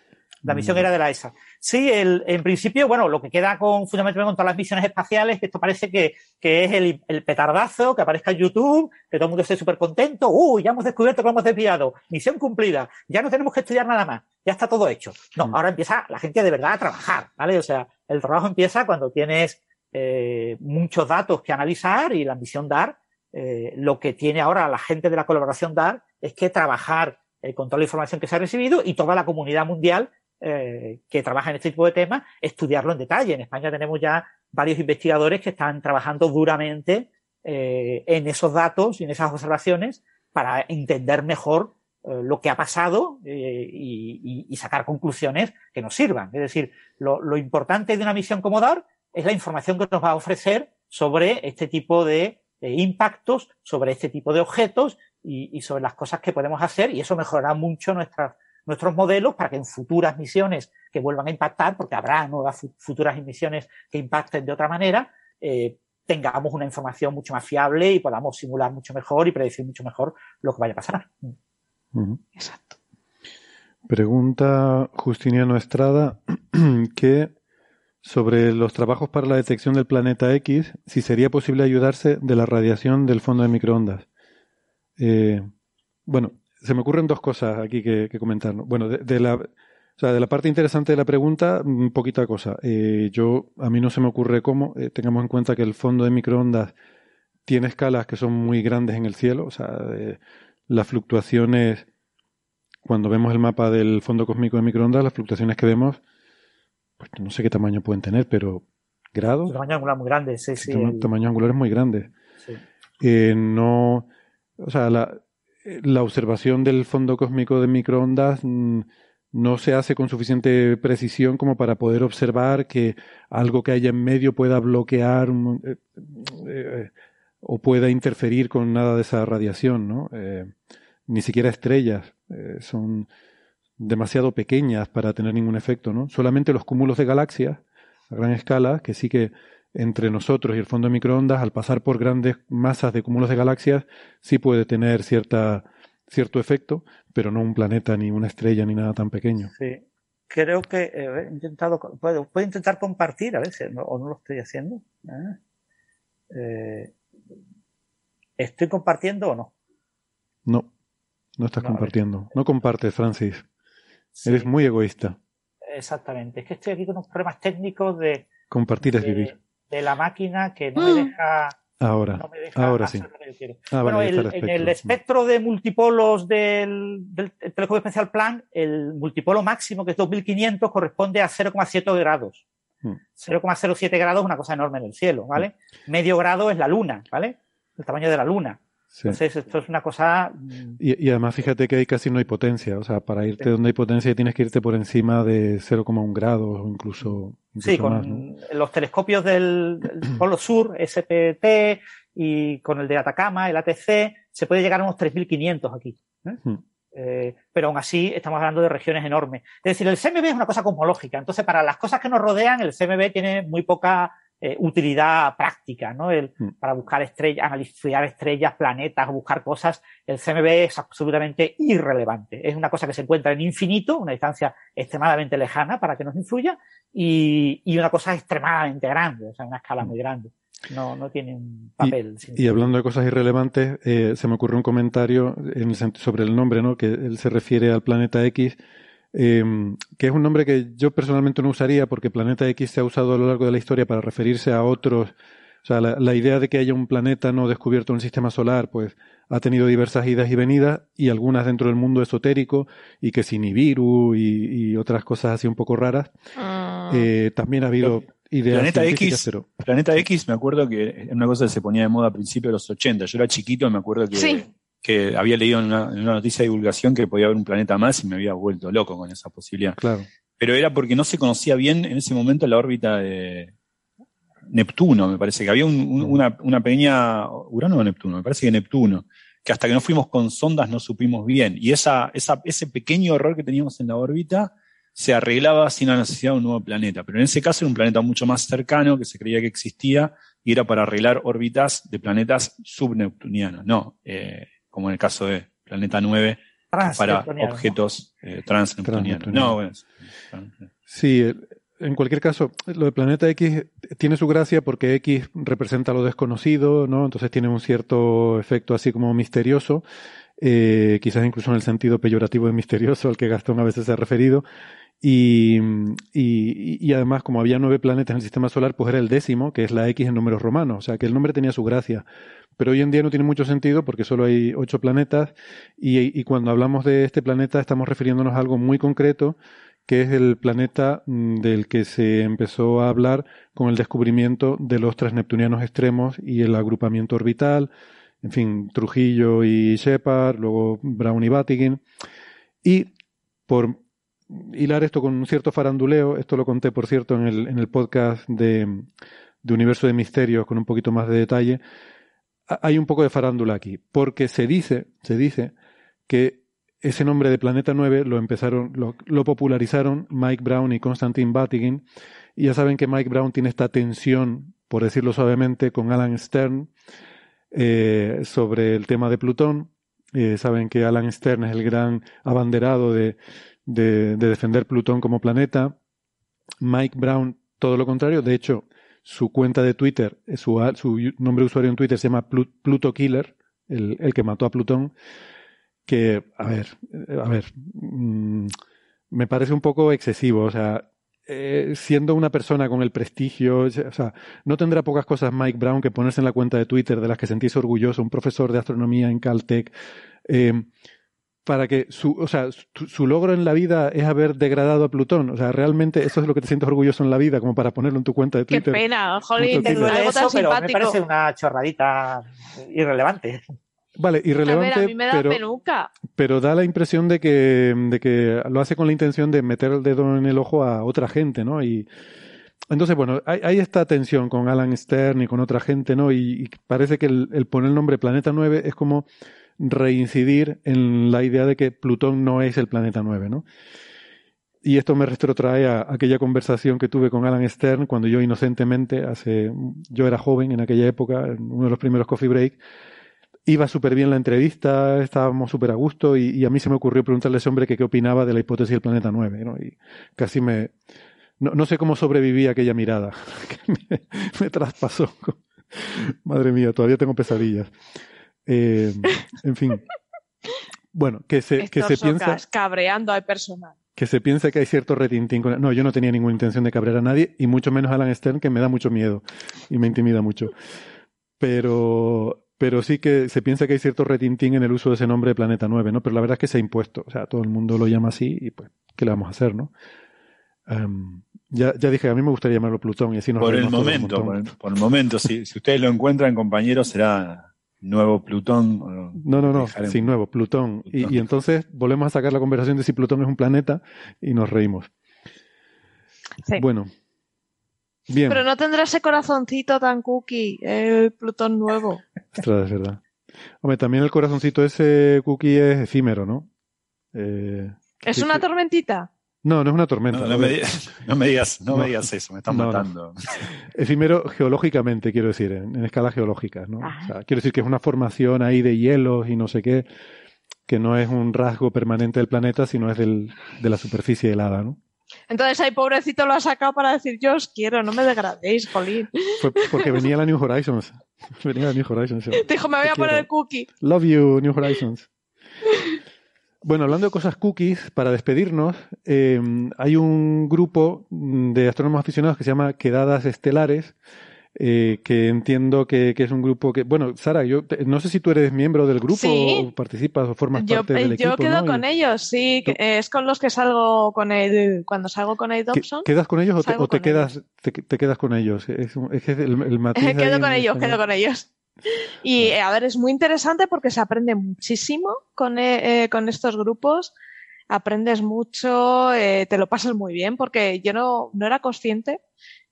La Mm. misión era de la ESA. Sí, el, en principio, bueno, lo que queda con fundamentalmente con todas las misiones espaciales, que esto parece que, que es el, el petardazo, que aparezca en YouTube, que todo el mundo esté súper contento. ¡Uy! Ya hemos descubierto que lo hemos desviado. Misión cumplida. Ya no tenemos que estudiar nada más. Ya está todo hecho. No, Mm. ahora empieza la gente de verdad a trabajar, ¿vale? O sea, el trabajo empieza cuando tienes eh, muchos datos que analizar y la misión DAR, eh, lo que tiene ahora la gente de la colaboración DAR es que trabajar eh, con toda la información que se ha recibido y toda la comunidad mundial eh, que trabaja en este tipo de temas, estudiarlo en detalle. En España tenemos ya varios investigadores que están trabajando duramente eh, en esos datos y en esas observaciones para entender mejor eh, lo que ha pasado y, sacar conclusiones que nos sirvan. Es decir, lo, importante de una misión como DAR es la información que nos va a ofrecer sobre este tipo de impactos, sobre este tipo de objetos y, y sobre las cosas que podemos hacer y eso mejorará mucho nuestras nuestros modelos para que en futuras misiones que vuelvan a impactar, porque habrá nuevas fu- futuras misiones que impacten de otra manera, eh, tengamos una información mucho más fiable y podamos simular mucho mejor y predecir mucho mejor lo que vaya a pasar. Exacto. Pregunta Justiniano Estrada que sobre los trabajos para la detección del planeta X, si sería posible ayudarse de la radiación del fondo de microondas. Eh, bueno, se me ocurren dos cosas aquí que, que comentar. ¿no? Bueno, de, de la, o sea, de la parte interesante de la pregunta, mm, poquita cosa. Eh, yo, a mí no se me ocurre cómo. eh, tengamos en cuenta que el fondo de microondas tiene escalas que son muy grandes en el cielo. O sea, eh, las fluctuaciones, cuando vemos el mapa del fondo cósmico de microondas, las fluctuaciones que vemos, pues no sé qué tamaño pueden tener, pero grados, tamaño angular muy grande, sí, sí. tama- el- tamaños angulares muy grandes. sí. No, o sea, la, la observación del fondo cósmico de microondas mm, no se hace con suficiente precisión como para poder observar que algo que haya en medio pueda bloquear un- eh, eh, o pueda interferir con nada de esa radiación, ¿no? Eh, ni siquiera estrellas eh, son demasiado pequeñas para tener ningún efecto, ¿no? Solamente los cúmulos de galaxias a gran escala, que sí que entre nosotros y el fondo de microondas, al pasar por grandes masas de cúmulos de galaxias, sí puede tener cierta, cierto efecto, pero no un planeta, ni una estrella, ni nada tan pequeño. Sí. Creo que eh, he intentado, puedo, puedo intentar compartir a veces, ¿no? o no lo estoy haciendo. ¿eh? Eh, ¿Estoy compartiendo o no? No, no estás No, compartiendo. No compartes, Francis. Sí, Eres muy egoísta. Exactamente. Es que estoy aquí con unos problemas técnicos de, Compartir es vivir. De la máquina que no me deja, Ahora, no me deja ahora hacer sí. lo que yo quiero. Ah, bueno, ya el- en el espectro. de multipolos del, del telescopio especial Planck, el multipolo máximo, que es 2500, corresponde a 0,7 grados. Mm. 0,07 grados es una cosa enorme en el cielo, ¿vale? Medio grado es la luna, ¿vale? El tamaño de la luna. Sí. Entonces, esto es una cosa. mm, Y, y además fíjate que ahí casi no hay potencia. O sea, para irte donde hay potencia tienes que irte por encima de 0,1 grados o incluso, incluso Sí, con más. ¿no? los telescopios del, del Polo Sur, SPT, y con el de Atacama, el ATC, se puede llegar a unos 3.500 aquí. ¿eh? Hmm. Eh, pero aún así estamos hablando de regiones enormes. Es decir, el CMB es una cosa cosmológica. Entonces, para las cosas que nos rodean, el CMB tiene muy poca eh, utilidad práctica, ¿no? El, Hmm. Para buscar estrellas, analizar estrellas, planetas, buscar cosas, el CMB es absolutamente irrelevante. Es una cosa que se encuentra en infinito, una distancia extremadamente lejana para que nos influya, y, y una cosa extremadamente grande, o sea, una escala muy grande. No, no tiene un papel. Y hablando de cosas irrelevantes, eh, se me ocurre un comentario en el sent- sobre el nombre, ¿no? Que él se refiere al planeta X, eh, que es un nombre que yo personalmente no usaría porque planeta X se ha usado a lo largo de la historia para referirse a otros. O sea, la, la idea de que haya un planeta no descubierto en el sistema solar, pues ha tenido diversas idas y venidas y algunas dentro del mundo esotérico y que si Nibiru y, y otras cosas así un poco raras. Mm, Eh, también ha habido idea Planeta X. Planeta X, me acuerdo que era una cosa que se ponía de moda a principios de los 80. Yo era chiquito y me acuerdo que, Sí. Que había leído en una, en una noticia de divulgación que podía haber un planeta más y me había vuelto loco con esa posibilidad. Claro. Pero era porque no se conocía bien en ese momento la órbita de Neptuno, me parece que había un- un- una, una pequeña. ¿Urano o Neptuno? Me parece que Neptuno. Que hasta que no fuimos con sondas no supimos bien. Y esa, esa, ese pequeño error que teníamos en la órbita se arreglaba sin la necesidad de un nuevo planeta. Pero en ese caso era un planeta mucho más cercano que se creía que existía y era para arreglar órbitas de planetas subneptunianos. No, eh, como en el caso de Planeta 9, para objetos eh, transneptunianos. No, bueno, Sí, el- en cualquier caso, lo de Planeta X tiene su gracia porque X representa lo desconocido, ¿no? Entonces tiene un cierto efecto así como misterioso, eh, quizás incluso en el sentido peyorativo de misterioso al que Gastón a veces se ha referido. Y, y, y además, como había nueve planetas en el sistema solar, pues era el décimo, que es la X en números romanos. O sea, que el nombre tenía su gracia. Pero hoy en día no tiene mucho sentido porque solo hay ocho planetas y, y cuando hablamos de este planeta estamos refiriéndonos a algo muy concreto que es el planeta mm, del que se empezó a hablar con el descubrimiento de los transneptunianos extremos y el agrupamiento orbital, en fin, Trujillo y Shepard, luego Brown y Batygin. Y por hilar esto con un cierto faranduleo, esto lo conté, por cierto, en el, en el podcast de, de Universo de Misterios con un poquito más de detalle, ha- hay un poco de farándula aquí, porque se dice, se dice que ese nombre de Planeta 9 lo empezaron, lo, popularizaron Mike Brown y Constantine Batygin, y ya saben que Mike Brown tiene esta tensión, por decirlo suavemente, con Alan Stern eh, sobre el tema de Plutón. Eh, saben que Alan Stern es el gran abanderado de, de, de defender Plutón como planeta. Mike Brown, todo lo contrario. De hecho, su cuenta de Twitter, eh, su, su nombre de usuario en Twitter se llama Plu- Pluto Killer, el, el que mató a Plutón. Que, a ver, eh, a ver, mm, me parece un poco excesivo. O sea, eh, siendo una persona con el prestigio, o sea, no tendrá pocas cosas Mike Brown que ponerse en la cuenta de Twitter de las que sentís orgulloso, un profesor de astronomía en Caltech, eh, para que su, o sea, su, su logro en la vida es haber degradado a Plutón. O sea, realmente eso es lo que te sientes orgulloso en la vida, como para ponerlo en tu cuenta de Qué Twitter. pena, jolín, duele algo tan pero me simpático. parece una chorradita irrelevante. Vale, A ver, irrelevante, a mí me da pero, pero da la impresión de que, de que lo hace con la intención de meter el dedo en el ojo a otra gente, ¿no? Y entonces, bueno, hay, hay esta tensión con Alan Stern y con otra gente, ¿no? Y, y parece que el, el poner el nombre Planeta 9 es como reincidir en la idea de que Plutón no es el planeta 9, ¿no? Y esto me retrotrae a aquella conversación que tuve con Alan Stern cuando yo inocentemente, hace, yo era joven en aquella época, en uno de los primeros coffee break, iba súper bien la entrevista, estábamos súper a gusto y, a mí se me ocurrió preguntarle a ese hombre que qué opinaba de la hipótesis del planeta 9, ¿no? Y casi me... No, sé cómo sobreviví a aquella mirada que me traspasó. Madre mía, todavía tengo pesadillas. Eh, en fin. Bueno, que se, que se piensa socas cabreando al personal. que se piensa que hay cierto retintín con... No, yo no tenía ninguna intención de cabrear a nadie, y mucho menos a Alan Stern, que me da mucho miedo y me intimida mucho. Pero, pero sí que se piensa que hay cierto retintín en el uso de ese nombre de Planeta 9, ¿no? Pero la verdad es que se ha impuesto. O sea, todo el mundo lo llama así y pues, ¿qué le vamos a hacer, no? Ya, ya dije, a mí me gustaría llamarlo Plutón y así nos Por el momento, por el, por el momento, si, si ustedes lo encuentran, compañeros, será nuevo Plutón. o No, no, no, dejaremos- sin nuevo, Plutón. Y, Plutón. y entonces volvemos a sacar la conversación de si Plutón es un planeta y nos reímos. Sí. Bueno. Bien. Pero no tendrá ese corazoncito tan cookie, el Plutón nuevo. Ostras, es verdad. Hombre, también el corazoncito ese cookie es efímero, ¿no? Eh, ¿Es una que- tormentita? No, no es una tormenta. No, me, no digas, no, No. me digas eso, me están No, no. matando. Efímero geológicamente, quiero decir, en, en escalas geológicas, ¿no? O sea, quiero decir que es una formación ahí de hielos y no sé qué, que no es un rasgo permanente del planeta, sino es del, de la superficie helada, ¿no? Entonces ahí pobrecito lo ha sacado para decir yo os quiero, no me degradéis, jolín. Fue porque venía la New Horizons. Venía la New Horizons. Dijo, me voy Te a poner quiero. el cookie. Love you, New Horizons. Bueno, hablando de cosas cookies, para despedirnos, eh, hay un grupo de astrónomos aficionados que se llama Quedadas Estelares, eh, que entiendo que, que es un grupo que, bueno, Sara, yo te- no sé si tú eres miembro del grupo Sí. o participas o formas Yo, parte del eh, equipo. yo quedo ¿no? con Y- ellos, sí, que es con los que salgo con el, cuando salgo con el ¿que- Dobson. ¿Quedas con ellos o te, o te quedas te, te quedas con ellos? Es, es el, el matiz quedo con ellos, quedo con ellos. Y eh, a ver, es muy interesante porque se aprende muchísimo con, eh, eh, con estos grupos. Aprendes mucho, eh, te lo pasas muy bien, porque yo no, no era consciente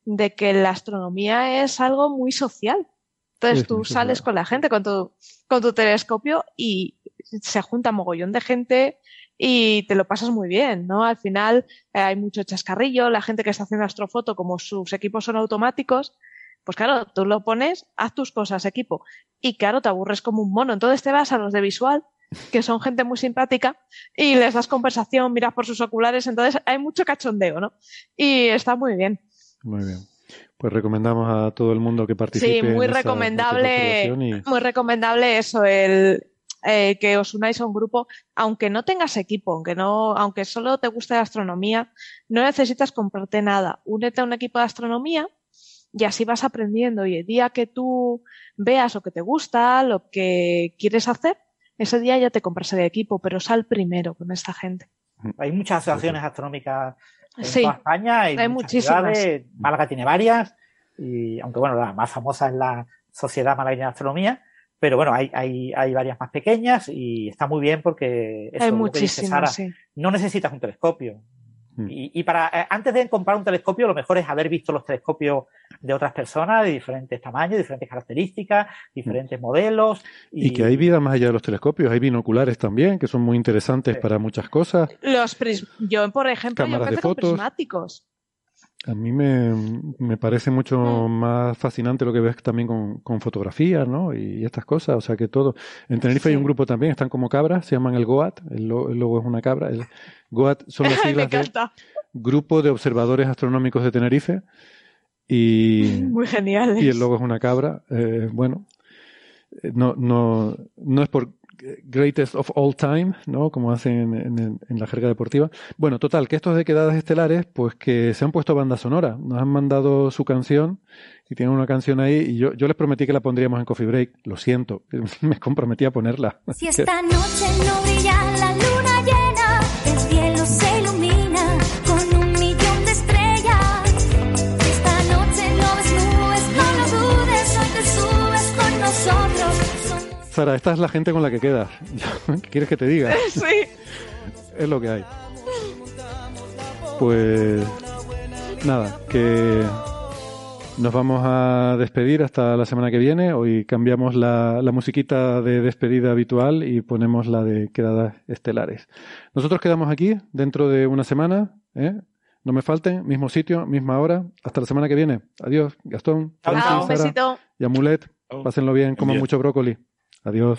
de que la astronomía es algo muy social. Entonces Es tú sales con la gente, con tu, con tu telescopio y se junta mogollón de gente y te lo pasas muy bien, ¿no? Al final eh, hay mucho chascarrillo, la gente que está haciendo astrofoto, como sus equipos son automáticos, pues claro, tú lo pones, haz tus cosas, equipo. Y claro, te aburres como un mono. Entonces te vas a los de visual, que son gente muy simpática, y les das conversación, miras por sus oculares, entonces hay mucho cachondeo, ¿no? Y está muy bien. Muy bien. Pues recomendamos a todo el mundo que participe. Sí, muy en recomendable, esa y- muy recomendable eso, el eh, que os unáis a un grupo, aunque no tengas equipo, aunque no, aunque solo te guste la astronomía, no necesitas comprarte nada. Únete a un equipo de astronomía y así vas aprendiendo. Y el día que tú veas lo que te gusta, lo que quieres hacer, ese día ya te compras el equipo, pero sal primero con esta gente. Hay muchas asociaciones astronómicas en Sí, toda España, hay, hay muchísimas. ciudades, Málaga tiene varias, y aunque bueno, la más famosa es la Sociedad Malagueña de Astronomía, pero bueno, hay, hay, hay varias más pequeñas y está muy bien porque eso, hay Sara, muchísimas, sí. no necesitas un telescopio. Mm. Y, y para eh, antes de comprar un telescopio, lo mejor es haber visto los telescopios de otras personas de diferentes tamaños, diferentes características, diferentes modelos. Y que hay vida más allá de los telescopios, hay binoculares también, que son muy interesantes para muchas cosas. Los pris- yo, por ejemplo, yo Cámaras de con fotos. prismáticos. A mí me, me parece mucho Mm. más fascinante lo que ves también con, con fotografías, ¿no? Y estas cosas, o sea que todo. En Tenerife hay un grupo también, están como cabras, se llaman el GOAT, el, lo- el logo es una cabra. El GOAT son las siglas de. Grupo de Observadores Astronómicos de Tenerife y, Muy geniales. y el logo es una cabra. Eh, bueno, eh, no, no, no es por greatest of all time, ¿no? Como hacen en, en- en la jerga deportiva. Bueno, total, que estos de quedadas estelares, pues que se han puesto banda sonora. Nos han mandado su canción y tienen una canción ahí y yo, yo les prometí que la pondríamos en Coffee Break. Lo siento, me comprometí a ponerla. Si esta noche no brilla la luna Sara, esta es la gente con la que quedas. ¿Qué quieres que te diga? Sí. Es lo que hay. Pues nada, que nos vamos a despedir hasta la semana que viene. Hoy cambiamos la, la musiquita de despedida habitual y ponemos la de quedadas estelares. Nosotros quedamos aquí dentro de una semana. ¿eh? No me falten, mismo sitio, misma hora. Hasta la semana que viene. Adiós, Gastón, Chao, Francis, un Sara besito. y Amulet. Pásenlo bien, coman mucho brócoli. Adiós.